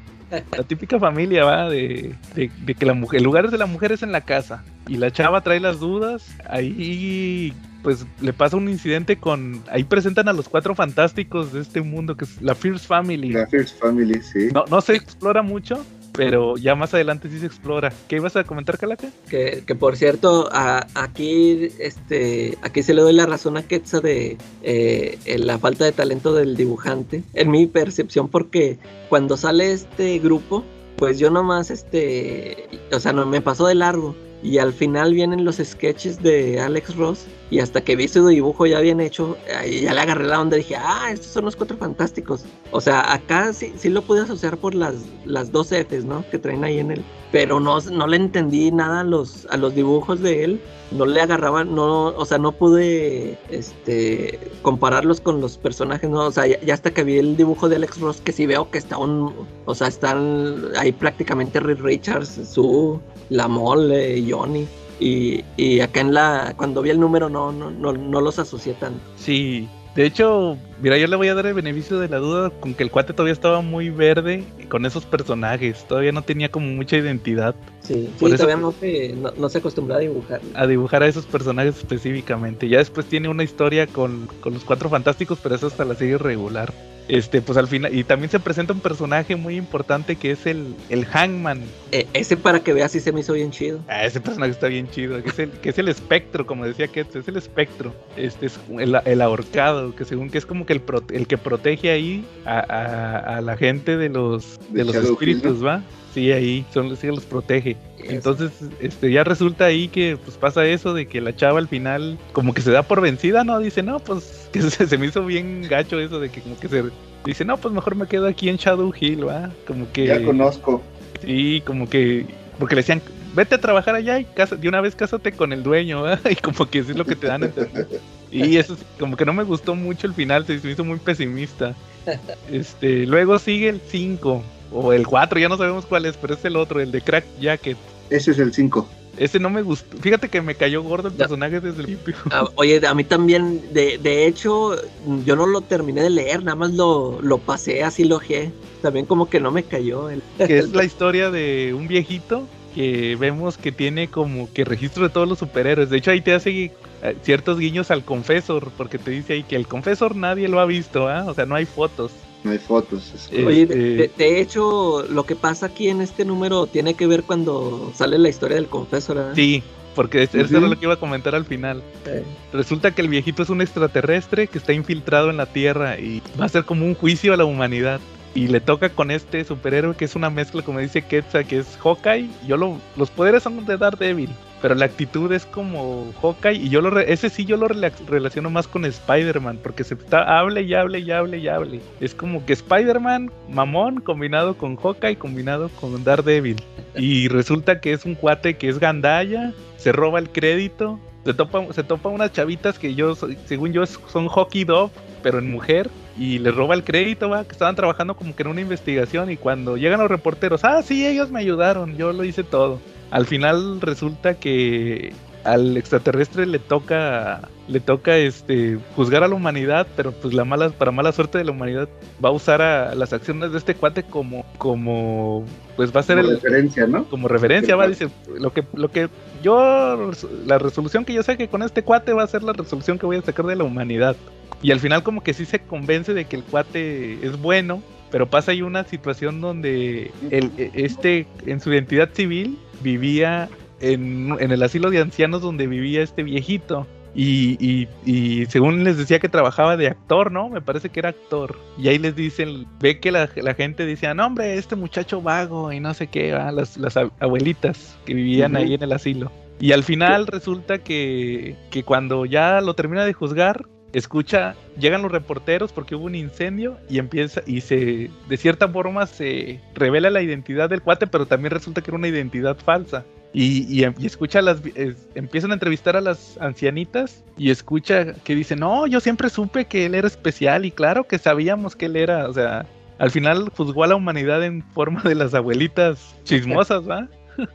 La típica familia va de, de, de que la mujer, el lugar de la mujer es en la casa y la chava trae las dudas. Ahí pues le pasa un incidente con ahí presentan a los cuatro fantásticos de este mundo que es la Fierce Family. La First Family, sí. No, no se explora mucho, pero ya más adelante sí se explora. ¿Qué ibas a comentar, Calaca? que, que por cierto, a- aquí, este, aquí se le doy la razón a Quetza de eh, la falta de talento del dibujante, en mi percepción, porque cuando sale este grupo, pues yo nomás, este, o sea, no me pasó de largo. Y al final vienen los sketches de Alex Ross. Y hasta que vi su dibujo ya bien hecho, ya le agarré la onda. Dije, ah, estos son los cuatro fantásticos. O sea, acá sí, sí lo pude asociar por las, las dos Fs, ¿no? Que traen ahí en el. Pero no, no le entendí nada a los, a los dibujos de él. No le agarraban, no, o sea, no pude este, compararlos con los personajes, ¿no? O sea, ya, hasta que vi el dibujo de Alex Ross, que sí veo que está un. O sea, están ahí prácticamente Reed Richards, su, la mole, Johnny. Y, y acá en la. Cuando vi el número no, no, no, no los asocié tanto. Sí. De hecho, mira, yo le voy a dar el beneficio de la duda con que el cuate todavía estaba muy verde con esos personajes. Todavía no tenía como mucha identidad Sí, Por sí eso- todavía no se, no, no se acostumbraba a dibujar. a dibujar a esos personajes específicamente. Ya después tiene una historia con, con los cuatro fantásticos, pero eso hasta la sigue regular. Este, pues al final, y también se presenta un personaje muy importante que es el, el Hangman. Eh, ese para que veas sí se me hizo bien chido. Ah, ese personaje está bien chido, que es el, que es el espectro, como decía Ketz, es el espectro. Este es el, el ahorcado, que según que es como que el, pro- el que protege ahí a, a- a la gente de los, de los espíritus, ¿va? Sí, ahí, son los que los protege. Entonces, este, ya resulta ahí que pues pasa eso de que la chava al final como que se da por vencida, ¿no? Dice, no, pues que se, se me hizo bien gacho eso de que como que se dice, no, pues mejor me quedo aquí en Shadow Hill, ¿va? Como que Ya conozco. Sí, como que. Porque le decían. vete a trabajar allá y casa, de una vez cásate con el dueño, ¿verdad? y como que eso es lo que te dan a entender. Y eso es- como que no me gustó mucho el final, se me hizo muy pesimista. Este, luego sigue el 5 o el 4, ya no sabemos cuál es, pero es el otro, el de Crack Jacket. Ese es el 5. Ese no me gustó. Fíjate que me cayó gordo el personaje desde el principio. Ah, oye, a mí también, de, de hecho, yo no lo terminé de leer, nada más lo, lo pasé así, lo ojeé. También como que no me cayó. El, que es la historia de un viejito que vemos que tiene como que registro de todos los superhéroes. De hecho, ahí te hace eh, ciertos guiños al confesor, porque te dice ahí que el confesor nadie lo ha visto, ¿ah? O sea, no hay fotos. No hay fotos. es Eh, Oye, Este- de, de- de hecho, lo que pasa aquí en este número tiene que ver cuando sale la historia del confesor, ¿verdad? Sí, porque es- eso era lo que iba a comentar al final. Eh, Resulta que el viejito es un extraterrestre que está infiltrado en la Tierra y va a ser como un juicio a la humanidad. Y le toca con este superhéroe que es una mezcla, como dice Quetzal, que es Hawkeye. Yo lo, los poderes son de Daredevil, pero la actitud es como Hawkeye. Y yo lo re- ese sí yo lo rela- relaciono más con Spider-Man, porque se está hable y hable y hable y hable. Es como que Spider-Man, mamón, combinado con Hawkeye, combinado con Daredevil. Y resulta que es un cuate que es gandaya, se roba el crédito, se topa, se topa unas chavitas que yo, según yo, son hockey dog, pero en mujer, y les roba el crédito, va, que estaban trabajando como que en una investigación, y cuando llegan los reporteros, ah, sí, ellos me ayudaron, yo lo hice todo. Al final resulta que al extraterrestre le toca le toca este juzgar a la humanidad pero pues la mala para mala suerte de la humanidad va a usar a las acciones de este cuate como como pues va a ser Como el, referencia, ¿no? como referencia, va, dice, lo que, lo que yo, la resolución que yo saque con este cuate va a ser la resolución que voy a sacar de la humanidad. Y al final como que sí se convence de que el cuate es bueno, pero pasa ahí una situación donde el, este, en su identidad civil, vivía en, en el asilo de ancianos donde vivía este viejito. Y, y, y según les decía que trabajaba de actor, ¿no? Me parece que era actor. Y ahí les dicen, ve que la, la gente decía, no, hombre, este muchacho vago y no sé qué, ¿va? las, las ab- abuelitas que vivían ahí en el asilo. Y al final resulta que, que cuando ya lo termina de juzgar, escucha, llegan los reporteros porque hubo un incendio y empieza, y se, de cierta forma se revela la identidad del cuate, pero también resulta que era una identidad falsa. Y, y, y escucha las es- empiezan a entrevistar a las ancianitas y escucha que dice no yo siempre supe que él era especial y claro que sabíamos que él era o sea al final juzgó a la humanidad en forma de las abuelitas chismosas va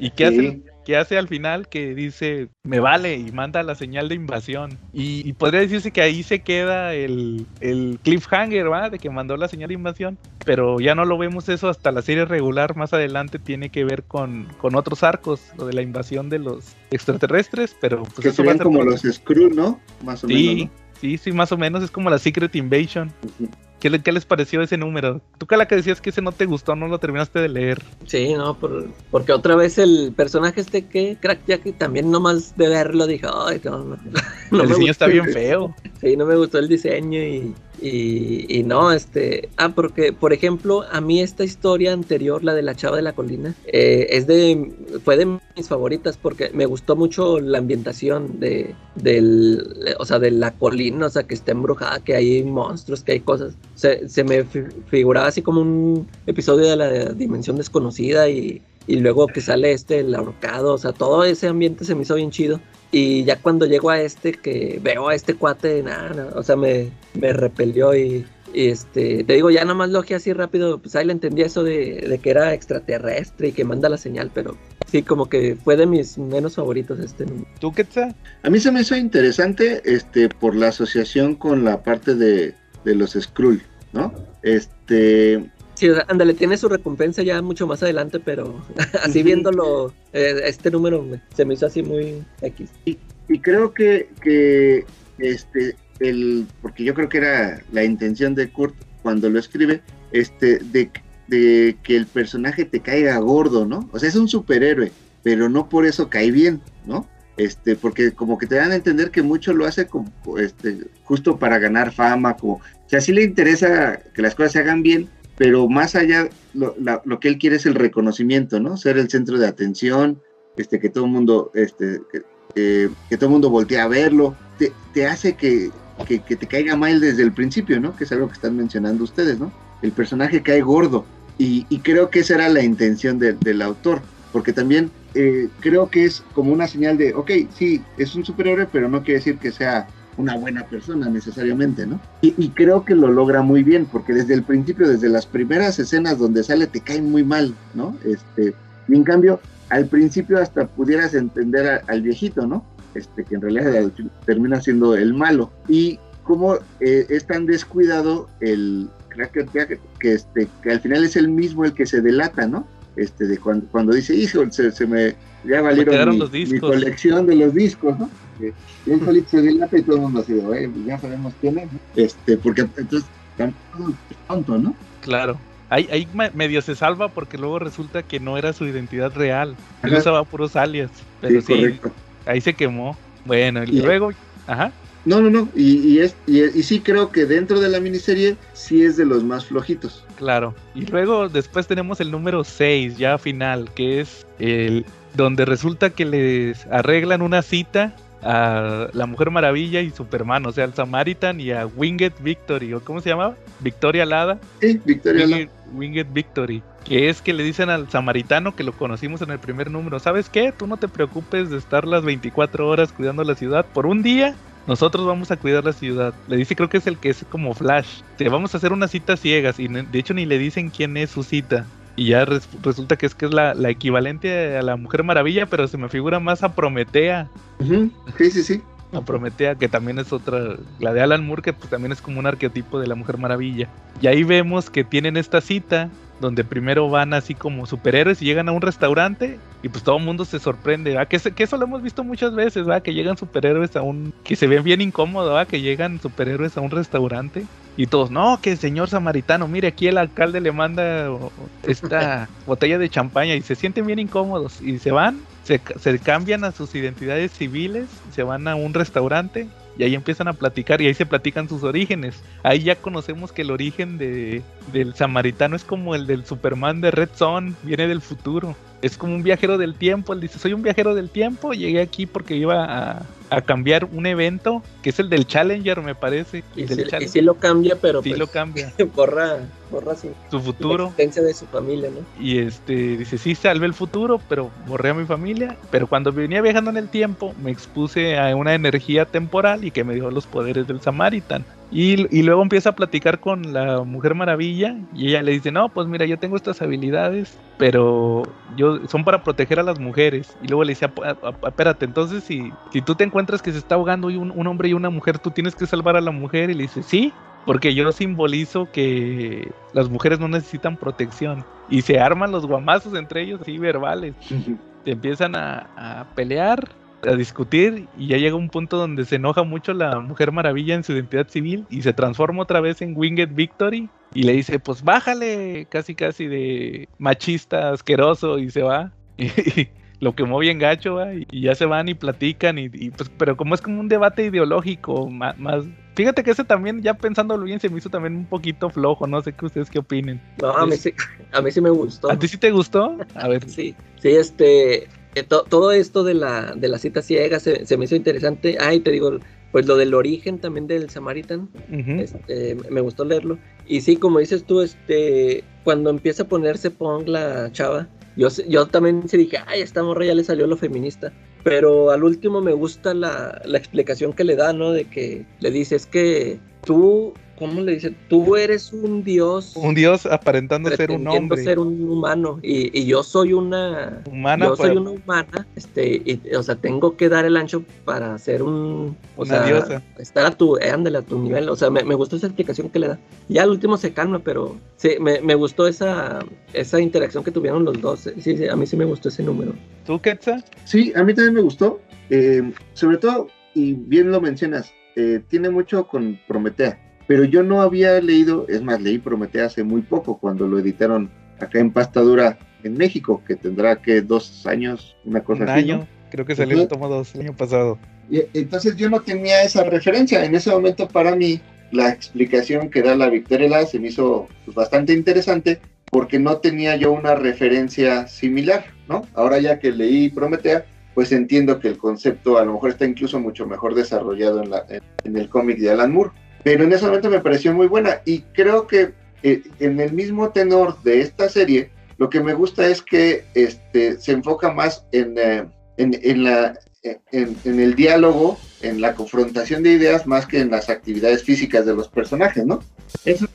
y qué hace Sí. Qué hace al final que dice me vale y manda la señal de invasión. Y, y podría decirse que ahí se queda el, el cliffhanger va de que mandó la señal de invasión pero ya no lo vemos eso hasta la serie regular. Más adelante tiene que ver con, con otros arcos, lo de la invasión de los extraterrestres, pero pues que serían ser como los Skrull, ¿no? Más o Sí, menos. Sí, sí, más o menos es como la Secret Invasion. ¿Qué, le- qué les pareció ese número? Tú, Cala, que decías que ese no te gustó, no lo terminaste de leer. Sí, no, por- porque otra vez el personaje este que Crack Jack también nomás de verlo dije, ay, no, no, no el diseño está gustó". bien feo. Sí, no me gustó el diseño y, y, y no, este, ah, porque, por ejemplo, a mí esta historia anterior, la de la chava de la colina, eh, es de, fue de mis favoritas porque me gustó mucho la ambientación de, del, o sea, de la colina, o sea, que está embrujada, que hay monstruos, que hay cosas, se, se me fi- figuraba así como un episodio de la dimensión desconocida y, y luego que sale este, el ahorcado, o sea, todo ese ambiente se me hizo bien chido. Y ya cuando llego a este, que veo a este cuate, nada, nada, o sea, me, me repelió y, y, este, te digo, ya nomás lo así rápido, pues ahí le entendí eso de, de que era extraterrestre y que manda la señal, pero sí, como que fue de mis menos favoritos este número. ¿Tú, Quetzal? A mí se me hizo interesante este, por la asociación con la parte de, de los Skrull, ¿no? Este, Sí, ándale, tiene su recompensa ya mucho más adelante, pero así viéndolo, eh, este número me- se me hizo así muy X. y creo que, que este, el, porque yo creo que era la intención de Kurt cuando lo escribe, este, de, de que el personaje te caiga gordo, ¿no? O sea, es un superhéroe, pero no por eso cae bien, ¿no? Este, porque como que te dan a entender que mucho lo hace como, este, justo para ganar fama, como, o sea, sí le interesa que las cosas se hagan bien, pero más allá, lo, la- lo que él quiere es el reconocimiento, ¿no? Ser el centro de atención, este, que todo el mundo, este, que, eh, que todo el mundo voltee a verlo, te, te hace que, que, que te caiga mal desde el principio, ¿no? Que es algo que están mencionando ustedes, ¿no? El personaje cae gordo y, y creo que esa era la intención de- del autor, porque también eh, creo que es como una señal de, ok, sí, es un superhéroe, pero no quiere decir que sea una buena persona necesariamente, ¿no? Y, y, creo que lo logra muy bien, porque desde el principio, desde las primeras escenas donde sale, te cae muy mal, ¿no? Este, y en cambio, al principio hasta pudieras entender a, al viejito, ¿no? Este, que en realidad termina siendo el malo. Y cómo eh, es tan descuidado el que, que, este, que al final es el mismo el que se delata, ¿no? Este, de cuando, cuando dice, hijo, se, se me, ya valieron mi, mi, colección de los discos, ¿no? Y él solito se delata y todo el mundo así, eh, ya sabemos quién es. Este, porque entonces, tonto, ¿no? Claro. Ahí, ahí medio se salva porque luego resulta que no era su identidad real. Él usaba puros alias. Pero sí, sí ahí se quemó. Bueno, y, y luego, ajá. No, no, no, y, y es, y, y, sí creo que dentro de la miniserie sí es de los más flojitos. Claro, y luego después tenemos el número 6, ya final, que es el donde resulta que les arreglan una cita a la Mujer Maravilla y Superman, o sea, al Samaritan y a Winged Victory, o ¿cómo se llamaba? Victoria Lada. Sí, Victoria Winged, Winged Victory, que es que le dicen al samaritano que lo conocimos en el primer número, ¿sabes qué? Tú no te preocupes de estar las 24 horas cuidando la ciudad por un día nosotros vamos a cuidar la ciudad. Le dice, creo que es el que es como Flash. Te vamos a hacer unas citas ciegas y de hecho ni le dicen quién es su cita. Y ya res, resulta que es que es la, la, equivalente a la Mujer Maravilla, pero se me figura más a Prometea. Uh -huh. Sí, sí, sí. A Prometea, que también es otra, la de Alan Moore, que pues también es como un arquetipo de la Mujer Maravilla. Y ahí vemos que tienen esta cita donde primero van así como superhéroes y llegan a un restaurante y pues todo el mundo se sorprende. Que, que, eso lo hemos visto muchas veces, ¿verdad? Que llegan superhéroes a un... que se ven bien incómodo, ¿verdad? Que llegan superhéroes a un restaurante y todos, no, que señor samaritano, mire, aquí el alcalde le manda esta botella de champaña y se sienten bien incómodos y se van, se, se cambian a sus identidades civiles, se van a un restaurante y ahí empiezan a platicar y ahí se platican sus orígenes. Ahí ya conocemos que el origen de, del samaritano es como el del Superman de Red Son, viene del futuro. Es como un viajero del tiempo. Él dice, soy un viajero del tiempo, llegué aquí porque iba a, a cambiar un evento, que es el del Challenger, me parece. Y, del sí, y sí lo cambia, pero sí pues, lo cambia. borra, borra su, su futuro. La existencia de su familia, ¿no? Y este dice, sí salvé el futuro, pero borré a mi familia. Pero cuando venía viajando en el tiempo, me expuse a una energía temporal y que me dio los poderes del Samaritan. Y, y, luego empieza a platicar con la Mujer Maravilla y ella le dice, no, pues mira, yo tengo estas habilidades, pero yo son para proteger a las mujeres. Y luego le dice, espérate, entonces si, si tú te encuentras que se está ahogando y un, un, hombre y una mujer, tú tienes que salvar a la mujer. Y le dice, sí, porque yo simbolizo que las mujeres no necesitan protección. Y se arman los guamazos entre ellos, así verbales. se empiezan a, a pelear a discutir y ya llega un punto donde se enoja mucho la Mujer Maravilla en su identidad civil y se transforma otra vez en Winged Victory y le dice, pues bájale, casi casi de machista, asqueroso y se va. Y, lo quemó bien gacho y ya se van y platican y, y, pues pero como es como un debate ideológico más, más fíjate que ese también ya pensándolo bien se me hizo también un poquito flojo no sé qué ustedes qué opinen no a mí sí a mí sí me gustó a ti sí te gustó a ver sí sí este eh, to, todo esto de la, de la cita ciega se, se, me hizo interesante. Ay, te digo, pues lo del origen también del Samaritan, uh -huh. este, me gustó leerlo. Y sí, como dices tú, este, cuando empieza a ponerse Pong la chava, yo, yo también se dije, ay, esta morra ya le salió lo feminista. Pero al último me gusta la, la explicación que le da, ¿no? De que le dice, es que tú ¿cómo le dice? Tú eres un dios. Un dios aparentando ser un hombre. ser un humano. Y, y yo soy una. Humana. Yo soy pero... una humana. Este, y, o sea, tengo que dar el ancho para ser un. O una sea, diosa. Estar a tu, ándale, a tu nivel. O sea, me, me, gustó esa explicación que le da. Ya al último se calma, pero sí, me, me gustó esa, esa interacción que tuvieron los dos. Sí, sí, a mí sí me gustó ese número. ¿Tú, Quetzal? Sí, a mí también me gustó. Eh, sobre todo, y bien lo mencionas, eh, tiene mucho con Prometea pero yo no había leído, es más, leí Prometea hace muy poco, cuando lo editaron acá en Pastadura en México, que tendrá que dos años, una cosa Un así. año, ¿no? creo que salió tomo dos el año pasado. Y, entonces yo no tenía esa referencia. En ese momento, para mí, la explicación que da la Victoria La se me hizo pues, bastante interesante porque no tenía yo una referencia similar, ¿no? Ahora ya que leí Prometea, pues entiendo que el concepto a lo mejor está incluso mucho mejor desarrollado en, la, en, en el cómic de Alan Moore pero en ese momento me pareció muy buena y creo que eh, en el mismo tenor de esta serie Lo que me gusta es que este, se enfoca más en, eh, en, en la, en, el diálogo, en la confrontación de ideas, más que en las actividades físicas de los personajes, ¿no? Eso,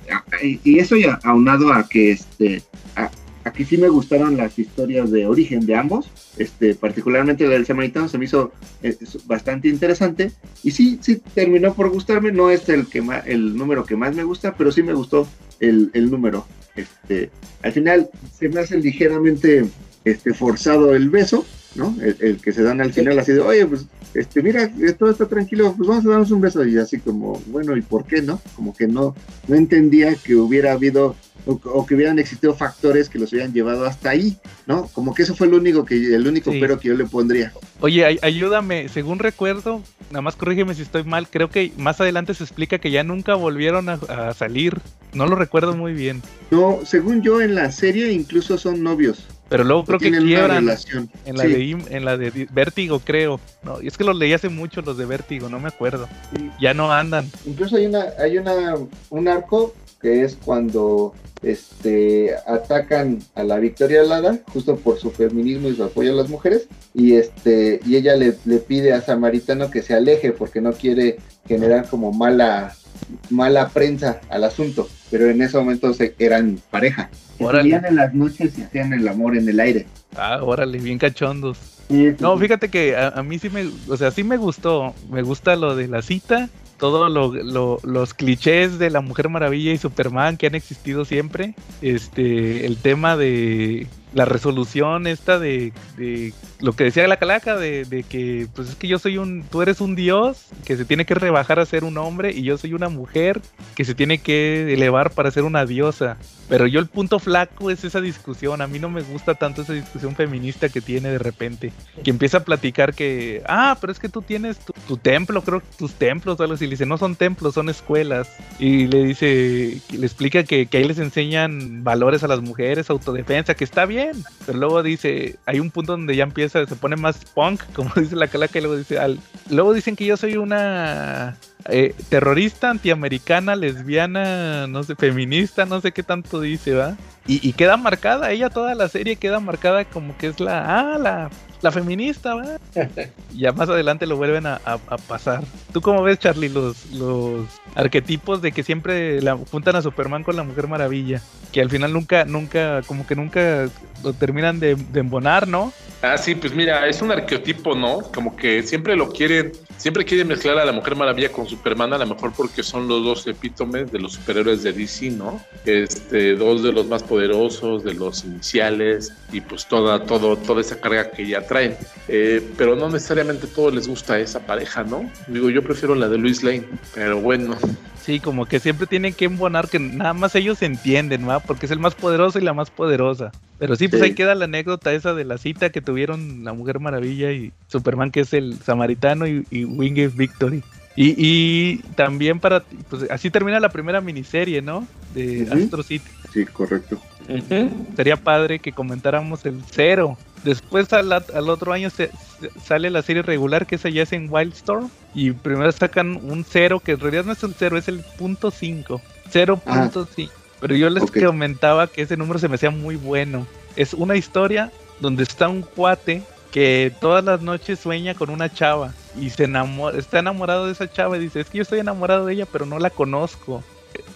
y y eso ya aunado a que este, a, a que sí me gustaron las historias de origen de ambos, este, particularmente la del samaritano se me hizo eh, bastante interesante y sí, sí terminó por gustarme, no es el que más, el número que más me gusta, pero sí me gustó el, el número. Este, al final se me hace ligeramente este, forzado el beso, ¿no? El, el que se dan al final así de, oye, pues, este, mira, todo está tranquilo, pues vamos a darnos un beso y así como, bueno, ¿y por qué no? Como que no, no entendía que hubiera habido o, o que hubieran existido factores que los hubieran llevado hasta ahí, ¿no? Como que eso fue el único que el único Sí. pero que yo le pondría. Oye, ay- ayúdame, según recuerdo, nada más corrígeme si estoy mal, creo que más adelante se explica que ya nunca volvieron a, a salir. No lo recuerdo muy bien. No, según yo en la serie incluso son novios. Pero luego creo que quiebran en la, Sí, de, en la de Vértigo, creo. No, y es que los leí hace mucho, los de Vértigo, no me acuerdo. sí. Ya no andan. Incluso hay una, hay una, un arco que es cuando este atacan a la Victoria Alada, justo por su feminismo y su apoyo a las mujeres, y este, y ella le, le pide a Samaritano que se aleje porque no quiere generar como mala, mala prensa al asunto. Pero en ese momento se, eran pareja. Salían en las noches y hacían el amor en el aire. Ah, órale, bien cachondos. Sí, No, fíjate que a, a mí sí me, o sea, sí me gustó. Me gusta lo de la cita, todos los clichés de la Mujer Maravilla y Superman que han existido siempre. Este, el tema de la resolución esta de, de lo que decía la calaca de, de que pues es que yo soy un tú eres un dios que se tiene que rebajar a ser un hombre y yo soy una mujer que se tiene que elevar para ser una diosa pero yo el punto flaco es esa discusión. A mí no me gusta tanto esa discusión feminista que tiene de repente. Que empieza a platicar que ah pero es que tú tienes tu, templo creo que tus templos o algo así le dice no son templos son escuelas y le dice le explica que, que ahí les enseñan valores a las mujeres autodefensa que está bien. Pero luego dice, hay un punto donde ya empieza, se pone más punk, como dice la calaca, y luego dice, al, luego dicen que yo soy una eh, terrorista, antiamericana, lesbiana, no sé, feminista, no sé qué tanto dice, ¿va? Y, y queda marcada, ella toda la serie queda marcada como que es la, ah, la, la feminista, ¿va? ya más adelante lo vuelven a, pasar. ¿Tú cómo ves, Charlie, los, los arquetipos de que siempre la, juntan a Superman con la Mujer Maravilla? Que al final nunca, nunca, como que nunca lo terminan de, embonar, ¿no? Ah, sí, pues mira, es un arqueotipo, ¿no? Como que siempre lo quieren, siempre quieren mezclar a la Mujer Maravilla con Superman, a lo mejor porque son los dos epítomes de los superhéroes de DC, ¿no? Este, dos de los más poderosos, de los iniciales, y pues toda, todo, toda esa carga que ya traen. Eh, pero no necesariamente a todos les gusta esa pareja, ¿no? Digo, yo prefiero la de Luis Lane, pero bueno. Sí, como que siempre tienen que embonar que nada más ellos se entienden, ¿va? Porque es el más poderoso y la más poderosa. Pero sí, pues Sí. ahí queda la anécdota esa de la cita que tuvieron la Mujer Maravilla y Superman, que es el samaritano, y, y Winged Victory. Y, y también para, pues así termina la primera miniserie, ¿no? De Ujú. Astro City. Sí, correcto. Sería padre que comentáramos el cero. Después al, al otro año se, se- sale la serie regular que esa ya es en Wildstorm. Y primero sacan un cero que en realidad no es un cero, es el punto 5. 0.5. Pero yo les Ok. comentaba que ese número se me hacía muy bueno. Es una historia donde está un cuate que todas las noches sueña con una chava y se enamora, está enamorado de esa chava y dice, es que yo estoy enamorado de ella, pero no la conozco.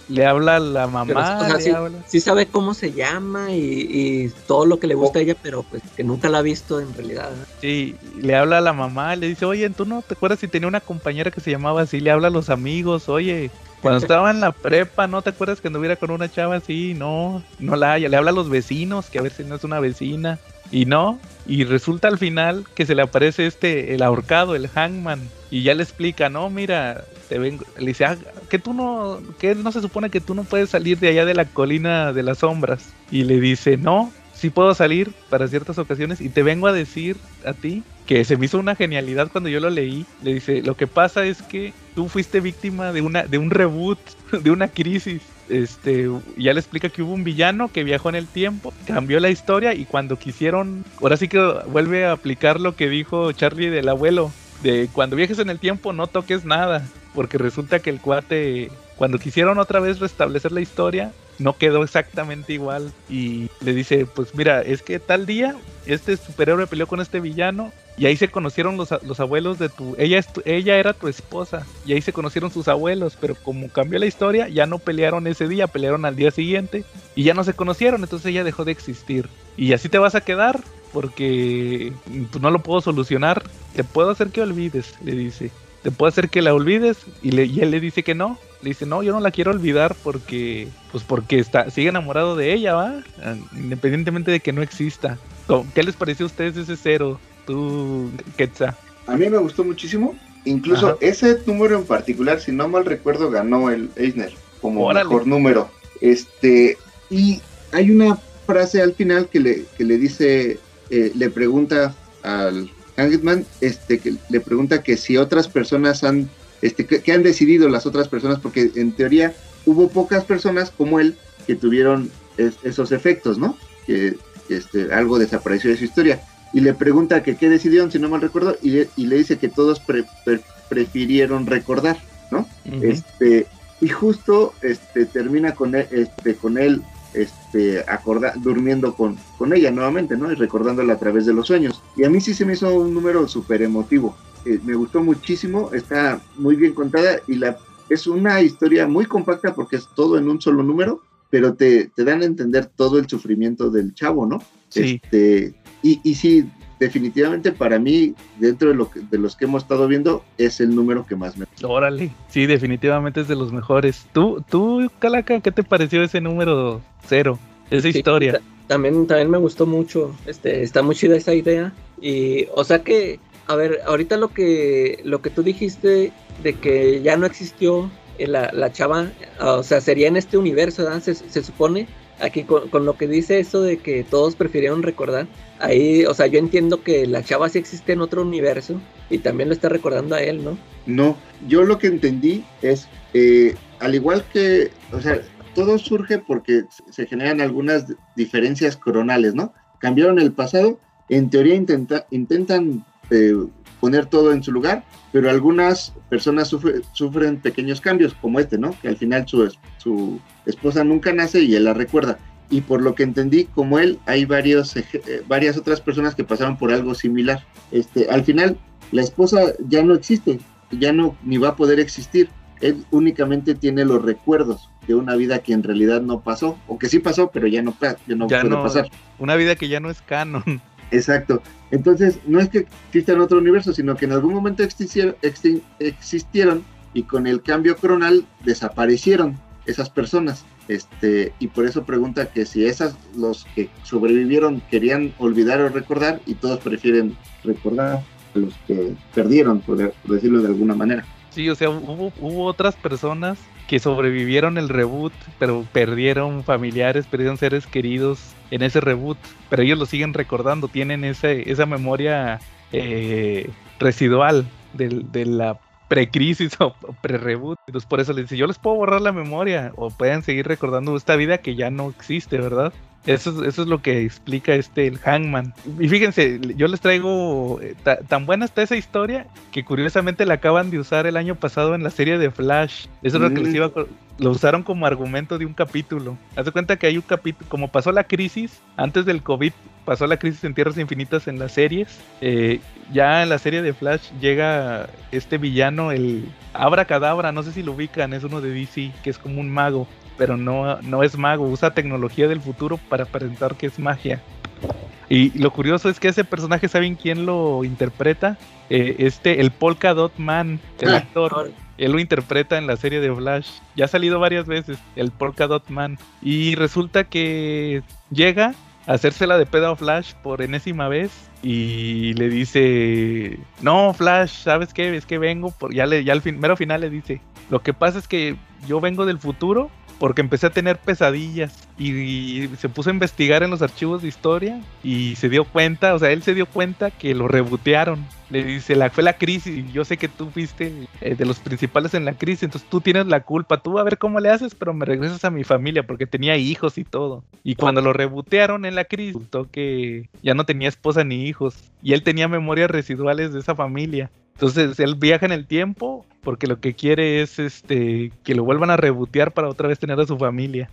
Le habla a la Pero, mamá, o sea, le sí, habla- sí sabe cómo se llama y, y todo lo que le gusta a ella, pero pues que nunca la ha visto en realidad. ¿no? Sí, le habla a la mamá, le dice, oye, ¿tú no te acuerdas si tenía una compañera que se llamaba así? Le habla a los amigos, oye, cuando estaba en la prepa, ¿no te acuerdas que anduviera con una chava así? No, no la haya. Le habla a los vecinos, que a ver si no es una vecina. Y no, y resulta al final que se le aparece este, el ahorcado, el hangman. Y ya le explica, no, mira, te vengo. Le dice, ah, que tú no, que no se supone que tú no puedes salir de allá de la colina de las sombras. Y le dice, no, sí puedo salir para ciertas ocasiones y te vengo a decir a ti que se me hizo una genialidad cuando yo lo leí. Le dice, lo que pasa es que tú fuiste víctima de una de un reboot, de una crisis. Este, ya le explica que hubo un villano que viajó en el tiempo, cambió la historia y cuando quisieron, ahora sí que vuelve a aplicar lo que dijo Charlie del abuelo, de cuando viajes en el tiempo no toques nada, porque resulta que el cuate cuando quisieron otra vez restablecer la historia, no quedó exactamente igual. Y le dice, pues mira, es que tal día este superhéroe peleó con este villano y ahí se conocieron los, los abuelos de tu ella, tu- ella era tu esposa. Y ahí se conocieron sus abuelos. Pero como cambió la historia, ya no pelearon ese día, pelearon al día siguiente. Y ya no se conocieron, entonces ella dejó de existir. Y así te vas a quedar porque pues, no lo puedo solucionar. Te puedo hacer que olvides, le dice. Te puedo hacer que la olvides. Y, le, y él le dice que no. Le dice, no, yo no la quiero olvidar porque, pues porque está, sigue enamorado de ella, ¿va? Ah, Independientemente de que no exista. ¿Cómo- ¿Qué les pareció a ustedes ese cero? Tú, Quetzal. A mí me gustó muchísimo. Incluso Ajá. ese número en particular, si no mal recuerdo, ganó el Eisner como Órale. mejor número. Este, y hay una frase al final que le, que le dice, eh, le pregunta al Hangman, este, que le pregunta que si otras personas han, este, que, que han decidido las otras personas, porque en teoría hubo pocas personas como él que tuvieron es- esos efectos, ¿no? Que, este, algo desapareció de su historia y le pregunta que qué decidieron, si no mal recuerdo, y le, y le dice que todos pre- pre- prefirieron recordar, ¿no? Este, y justo este, termina con él, este, con él este, acorda- durmiendo con, con ella nuevamente, ¿no? Y recordándola a través de los sueños. Y a mí sí se me hizo un número súper emotivo. Eh, me gustó muchísimo, está muy bien contada y la, es una historia muy compacta porque es todo en un solo número, pero te, te dan a entender todo el sufrimiento del chavo, ¿no? Sí. Este, y, y sí, definitivamente para mí, dentro de, lo que, de los que hemos estado viendo, es el número que más me Órale. Sí, definitivamente es de los mejores. ¿Tú, tú Calaca, qué te pareció ese número cero? Esa Sí, historia. ta- También, también me gustó mucho. Este, está muy chida esa idea. Y, o sea que, a ver, ahorita lo que, lo que tú dijiste de que ya no existió eh, la, la chava, o sea, sería en este universo, ¿verdad? Se, se supone. Aquí con, con lo que dice eso de que todos prefirieron recordar, ahí, o sea, yo entiendo que la chava sí existe en otro universo y también lo está recordando a él, ¿no? No, yo lo que entendí es, eh, al igual que, o sea, todo surge porque se generan algunas diferencias coronales, ¿no? Cambiaron el pasado, en teoría intenta- intentan eh, poner todo en su lugar, pero algunas personas sufre- sufren pequeños cambios, como este, ¿no? Que al final su, su esposa nunca nace y él la recuerda. Y por lo que entendí, como él, hay varios, eh, varias otras personas que pasaron por algo similar. Este, al final, la esposa ya no existe, ya no ni va a poder existir. Él únicamente tiene los recuerdos de una vida que en realidad no pasó, o que sí pasó, pero ya no, ya no Ya puede no- pasar. Una vida que ya no es canon. Exacto. Entonces, no es que exista en otro universo, sino que en algún momento existieron, existieron y con el cambio coronal desaparecieron esas personas. Este, y por eso pregunta que si esas, los que sobrevivieron, querían olvidar o recordar, y todos prefieren recordar a los que perdieron, por decirlo de alguna manera. Sí, o sea, hubo, hubo otras personas que sobrevivieron el reboot, pero perdieron familiares, perdieron seres queridos en ese reboot, pero ellos lo siguen recordando, tienen ese, esa memoria eh, residual del- de, la pre-crisis o pre-reboot. Entonces por eso les dice, yo les puedo borrar la memoria o pueden seguir recordando esta vida que ya no existe, ¿verdad? Eso es, eso es lo que explica este el Hangman. Y fíjense, yo les traigo eh, ta- tan buena está esa historia que curiosamente la acaban de usar el año pasado en la serie de Flash. Eso es lo que les Mm. iba a lo usaron como argumento de un capítulo. Haz de cuenta que hay un capítulo, como pasó la crisis, antes del COVID, pasó la crisis en Tierras Infinitas en las series. eh, ya en la serie de Flash llega este villano, el Abra Cadabra, no sé si lo ubican, es uno de DC, que es como un mago pero no, no es mago, usa tecnología del futuro para aparentar que es magia. Y lo curioso es que ese personaje, ¿saben quién lo interpreta? Eh, este, el Polka Dot Man, el Ah, actor. Él lo interpreta en la serie de Flash. Ya ha salido varias veces, el Polka Dot Man. Y resulta que llega a hacérsela de pedo a Flash por enésima vez. Y le dice, no, Flash, ¿sabes qué? Es que vengo, por... ya, le, ya al fin, mero final le dice, lo que pasa es que yo vengo del futuro porque empecé a tener pesadillas y, se puso a investigar en los archivos de historia y se dio cuenta, o sea, él se dio cuenta que lo rebotearon. Le dice, la, fue la crisis y yo sé que tú fuiste eh, de los principales en la crisis, entonces tú tienes la culpa, tú a ver cómo le haces, pero me regresas a mi familia porque tenía hijos y todo. Y cuando lo rebotearon en la crisis, resultó que ya no tenía esposa ni hijos y él tenía memorias residuales de esa familia. Entonces él viaja en el tiempo porque lo que quiere es este que lo vuelvan a rebotear para otra vez tener a su familia.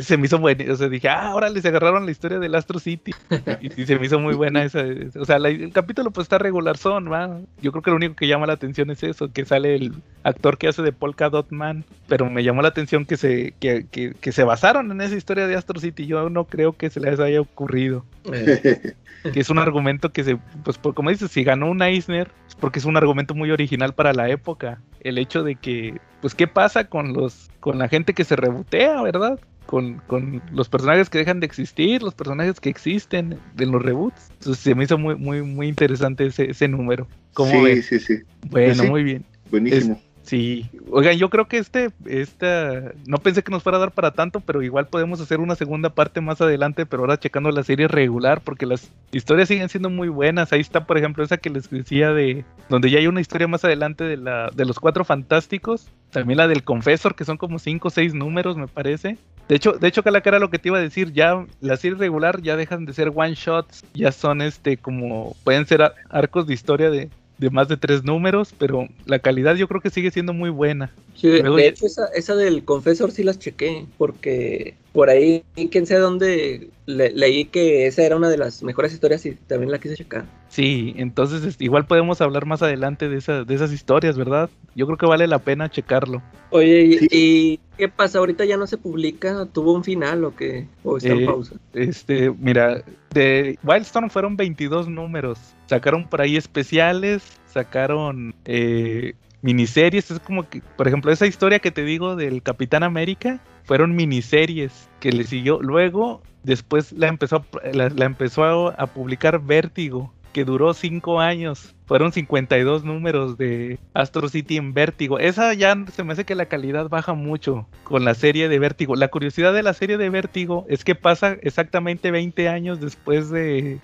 Se me hizo bueno, o sea, dije, ah, ahora les agarraron la historia del Astro City. Y, y se me hizo muy buena esa. O sea, la- el capítulo pues está regular son, ¿va? Yo creo que lo único que llama la atención es eso, que sale el actor que hace de Polka Dot Man. Pero me llamó la atención que se, que, que, que se basaron en esa historia de Astro City. Yo no creo que se les haya ocurrido. Eh, Que es un argumento que se, pues por, como dices, si ganó un Eisner, es porque es un argumento muy original para la época. El hecho de que, pues, ¿qué pasa con los, con la gente que se rebotea, verdad? Con, con los personajes que dejan de existir, los personajes que existen en los reboots. Entonces se me hizo muy, muy, muy interesante ese, ese número. ¿Cómo sí, ven? sí, sí. Bueno, sí. muy bien. Buenísimo. Sí, oigan, yo creo que este, esta, no pensé que nos fuera a dar para tanto, pero igual podemos hacer una segunda parte más adelante, pero ahora checando la serie regular, porque las historias siguen siendo muy buenas. Ahí está, por ejemplo, esa que les decía de, donde ya hay una historia más adelante de la, de los cuatro fantásticos, también la del Confessor, que son como cinco o seis números, me parece. De hecho, de hecho, Calacara, lo que te iba a decir, ya la serie regular ya dejan de ser one shots, ya son este como, pueden ser arcos de historia de, de más de tres números, pero la calidad yo creo que sigue siendo muy buena. sí, Luego- de hecho, esa, esa del Confesor sí las chequé, porque por ahí, quién sabe dónde, le- leí que esa era una de las mejores historias y también la quise checar. Sí, entonces igual podemos hablar más adelante de, esa- de esas historias, ¿verdad? Yo creo que vale la pena checarlo. Oye, ¿y, Sí. y qué pasa? ¿Ahorita ya no se publica? ¿Tuvo un final o qué? ¿O está en Eh, pausa? Este, mira, de Wildstorm fueron 22 números. Sacaron por ahí especiales, sacaron eh, miniseries. Es como que, por ejemplo, esa historia que te digo del Capitán América, fueron miniseries que le siguió. Luego, después la empezó, la, empezó a, publicar Vértigo, que duró 5 años. Fueron 52 números de Astro City en Vértigo. Esa ya se me hace que la calidad baja mucho con la serie de Vértigo. La curiosidad de la serie de Vértigo es que pasa exactamente 20 años después de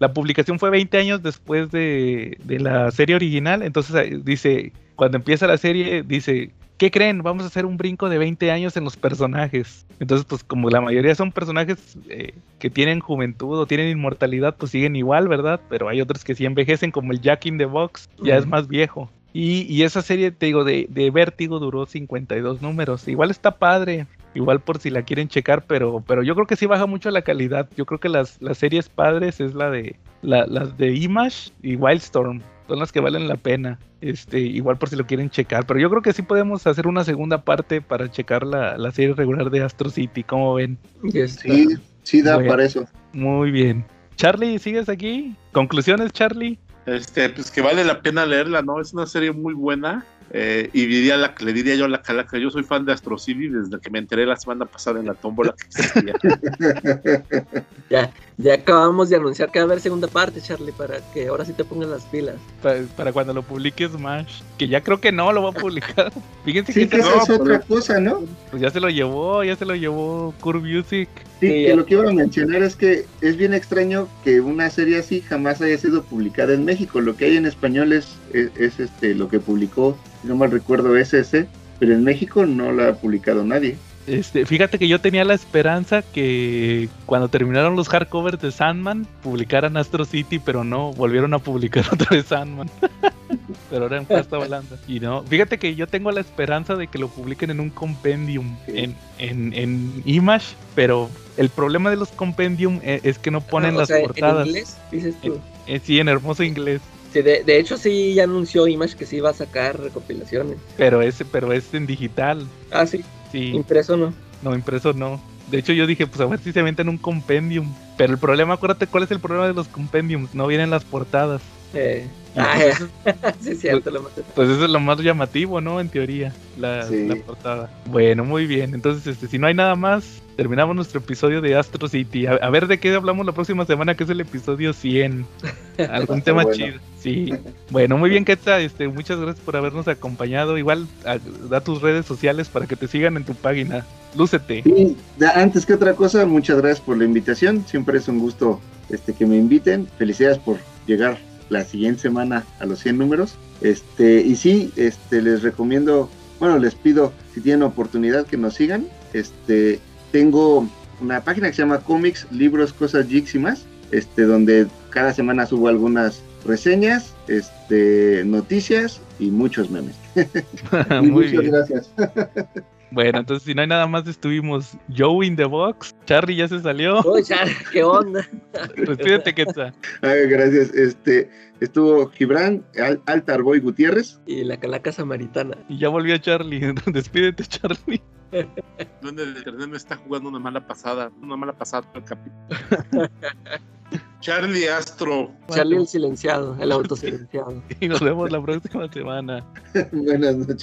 la publicación fue 20 años después de, de la serie original. Entonces dice, cuando empieza la serie, dice, ¿qué creen? Vamos a hacer un brinco de 20 años en los personajes. Entonces, pues como la mayoría son personajes eh, que tienen juventud o tienen inmortalidad, pues siguen igual, ¿verdad? Pero hay otros que sí envejecen, como el Jack in the Box, ya es más viejo. Y, y esa serie, te digo, de, de Vértigo duró 52 números. Igual está padre, igual por si la quieren checar, pero, pero yo creo que sí baja mucho la calidad. Yo creo que las, las series padres es la de la- las de Image y Wildstorm. Son las que valen la pena. Este, igual por si lo quieren checar. Pero yo creo que sí podemos hacer una segunda parte para checar la, la serie regular de Astro City. ¿Cómo ven? Ya está. Sí, sí da Bueno. para eso. Muy bien. Charlie, ¿sigues aquí? ¿Conclusiones, Charlie? Este, pues que vale la pena leerla, ¿no? Es una serie muy buena. Eh, y diría la, le diría yo a la calaca, yo soy fan de Astro City desde que me enteré la semana pasada en la tómbola que existía. Ya, ya acabamos de anunciar que va a haber segunda parte, Charlie, para que ahora sí te pongas las pilas. Pa- para cuando lo publique Smash. Que ya creo que no lo va a publicar. Fíjense Sí, que que esa es no, otra cosa, ¿no? pues ya se lo llevó, ya se lo llevó Curve Music. Sí, Sí, que lo que iba a mencionar es que es bien extraño que una serie así jamás haya sido publicada en México. Lo que hay en español es, es, es, este lo que publicó, si no mal recuerdo, SS, pero en México no la ha publicado nadie. Este, fíjate que yo tenía la esperanza que cuando terminaron los hardcovers de Sandman publicaran Astro City, pero no, volvieron a publicar otra vez Sandman. pero ahora en pasta blanda. Y no, fíjate que yo tengo la esperanza de que lo publiquen en un compendium en, en, en Image, pero el problema de los compendium e- es, que no ponen Ah, o las sea, portadas. ¿En inglés? Dices tú. Eh, sí, en hermoso inglés. Sí, de, de hecho, sí, ya anunció Image que sí iba a sacar recopilaciones. Pero es, pero es en digital. Ah, sí, Sí. impreso no. No, impreso no. De hecho, yo dije, pues a ver si se aventan un compendium. Pero el problema, acuérdate cuál es el problema de los compendiums. No vienen las portadas. Eh, ah, pues, sí, cierto, lo maté. Pues eso es lo más llamativo, ¿no? En teoría, la, Sí. la portada. Bueno, muy bien. Entonces, este, si no hay nada más, terminamos nuestro episodio de Astro City. A, a ver de qué hablamos la próxima semana, que es el episodio 100. Algún tema bueno. chido. Sí. Bueno, muy bien, Ketsa. Este, muchas gracias por habernos acompañado. Igual, a- da tus redes sociales para que te sigan en tu página. Lúcete. Da- antes que otra cosa, muchas gracias por la invitación. Siempre es un gusto este, que me inviten. Felicidades por llegar la siguiente semana a los 100 números. Este, y sí, este, les recomiendo, bueno, les pido si tienen oportunidad que nos sigan. Este, tengo una página que se llama Comics, Libros, Cosas, Jigs y más, este, donde cada semana subo algunas reseñas, este, noticias y muchos memes. Y muy muchas bien. gracias. Bueno, entonces si no hay nada más, estuvimos Joe in the box. Charlie ya se salió. Oye, ya, ¿qué onda? Despídete, Quetzal. Ay, gracias. Este, estuvo Gibran, Al- Altarboy Gutiérrez. Y la calaca samaritana. Y ya volvió Charlie. Despídete, Charlie. Duende del internet me está jugando una mala pasada, una mala pasada al capítulo. Charlie Astro, Charlie el silenciado, el autosilenciado. Y nos vemos la próxima semana. Buenas noches.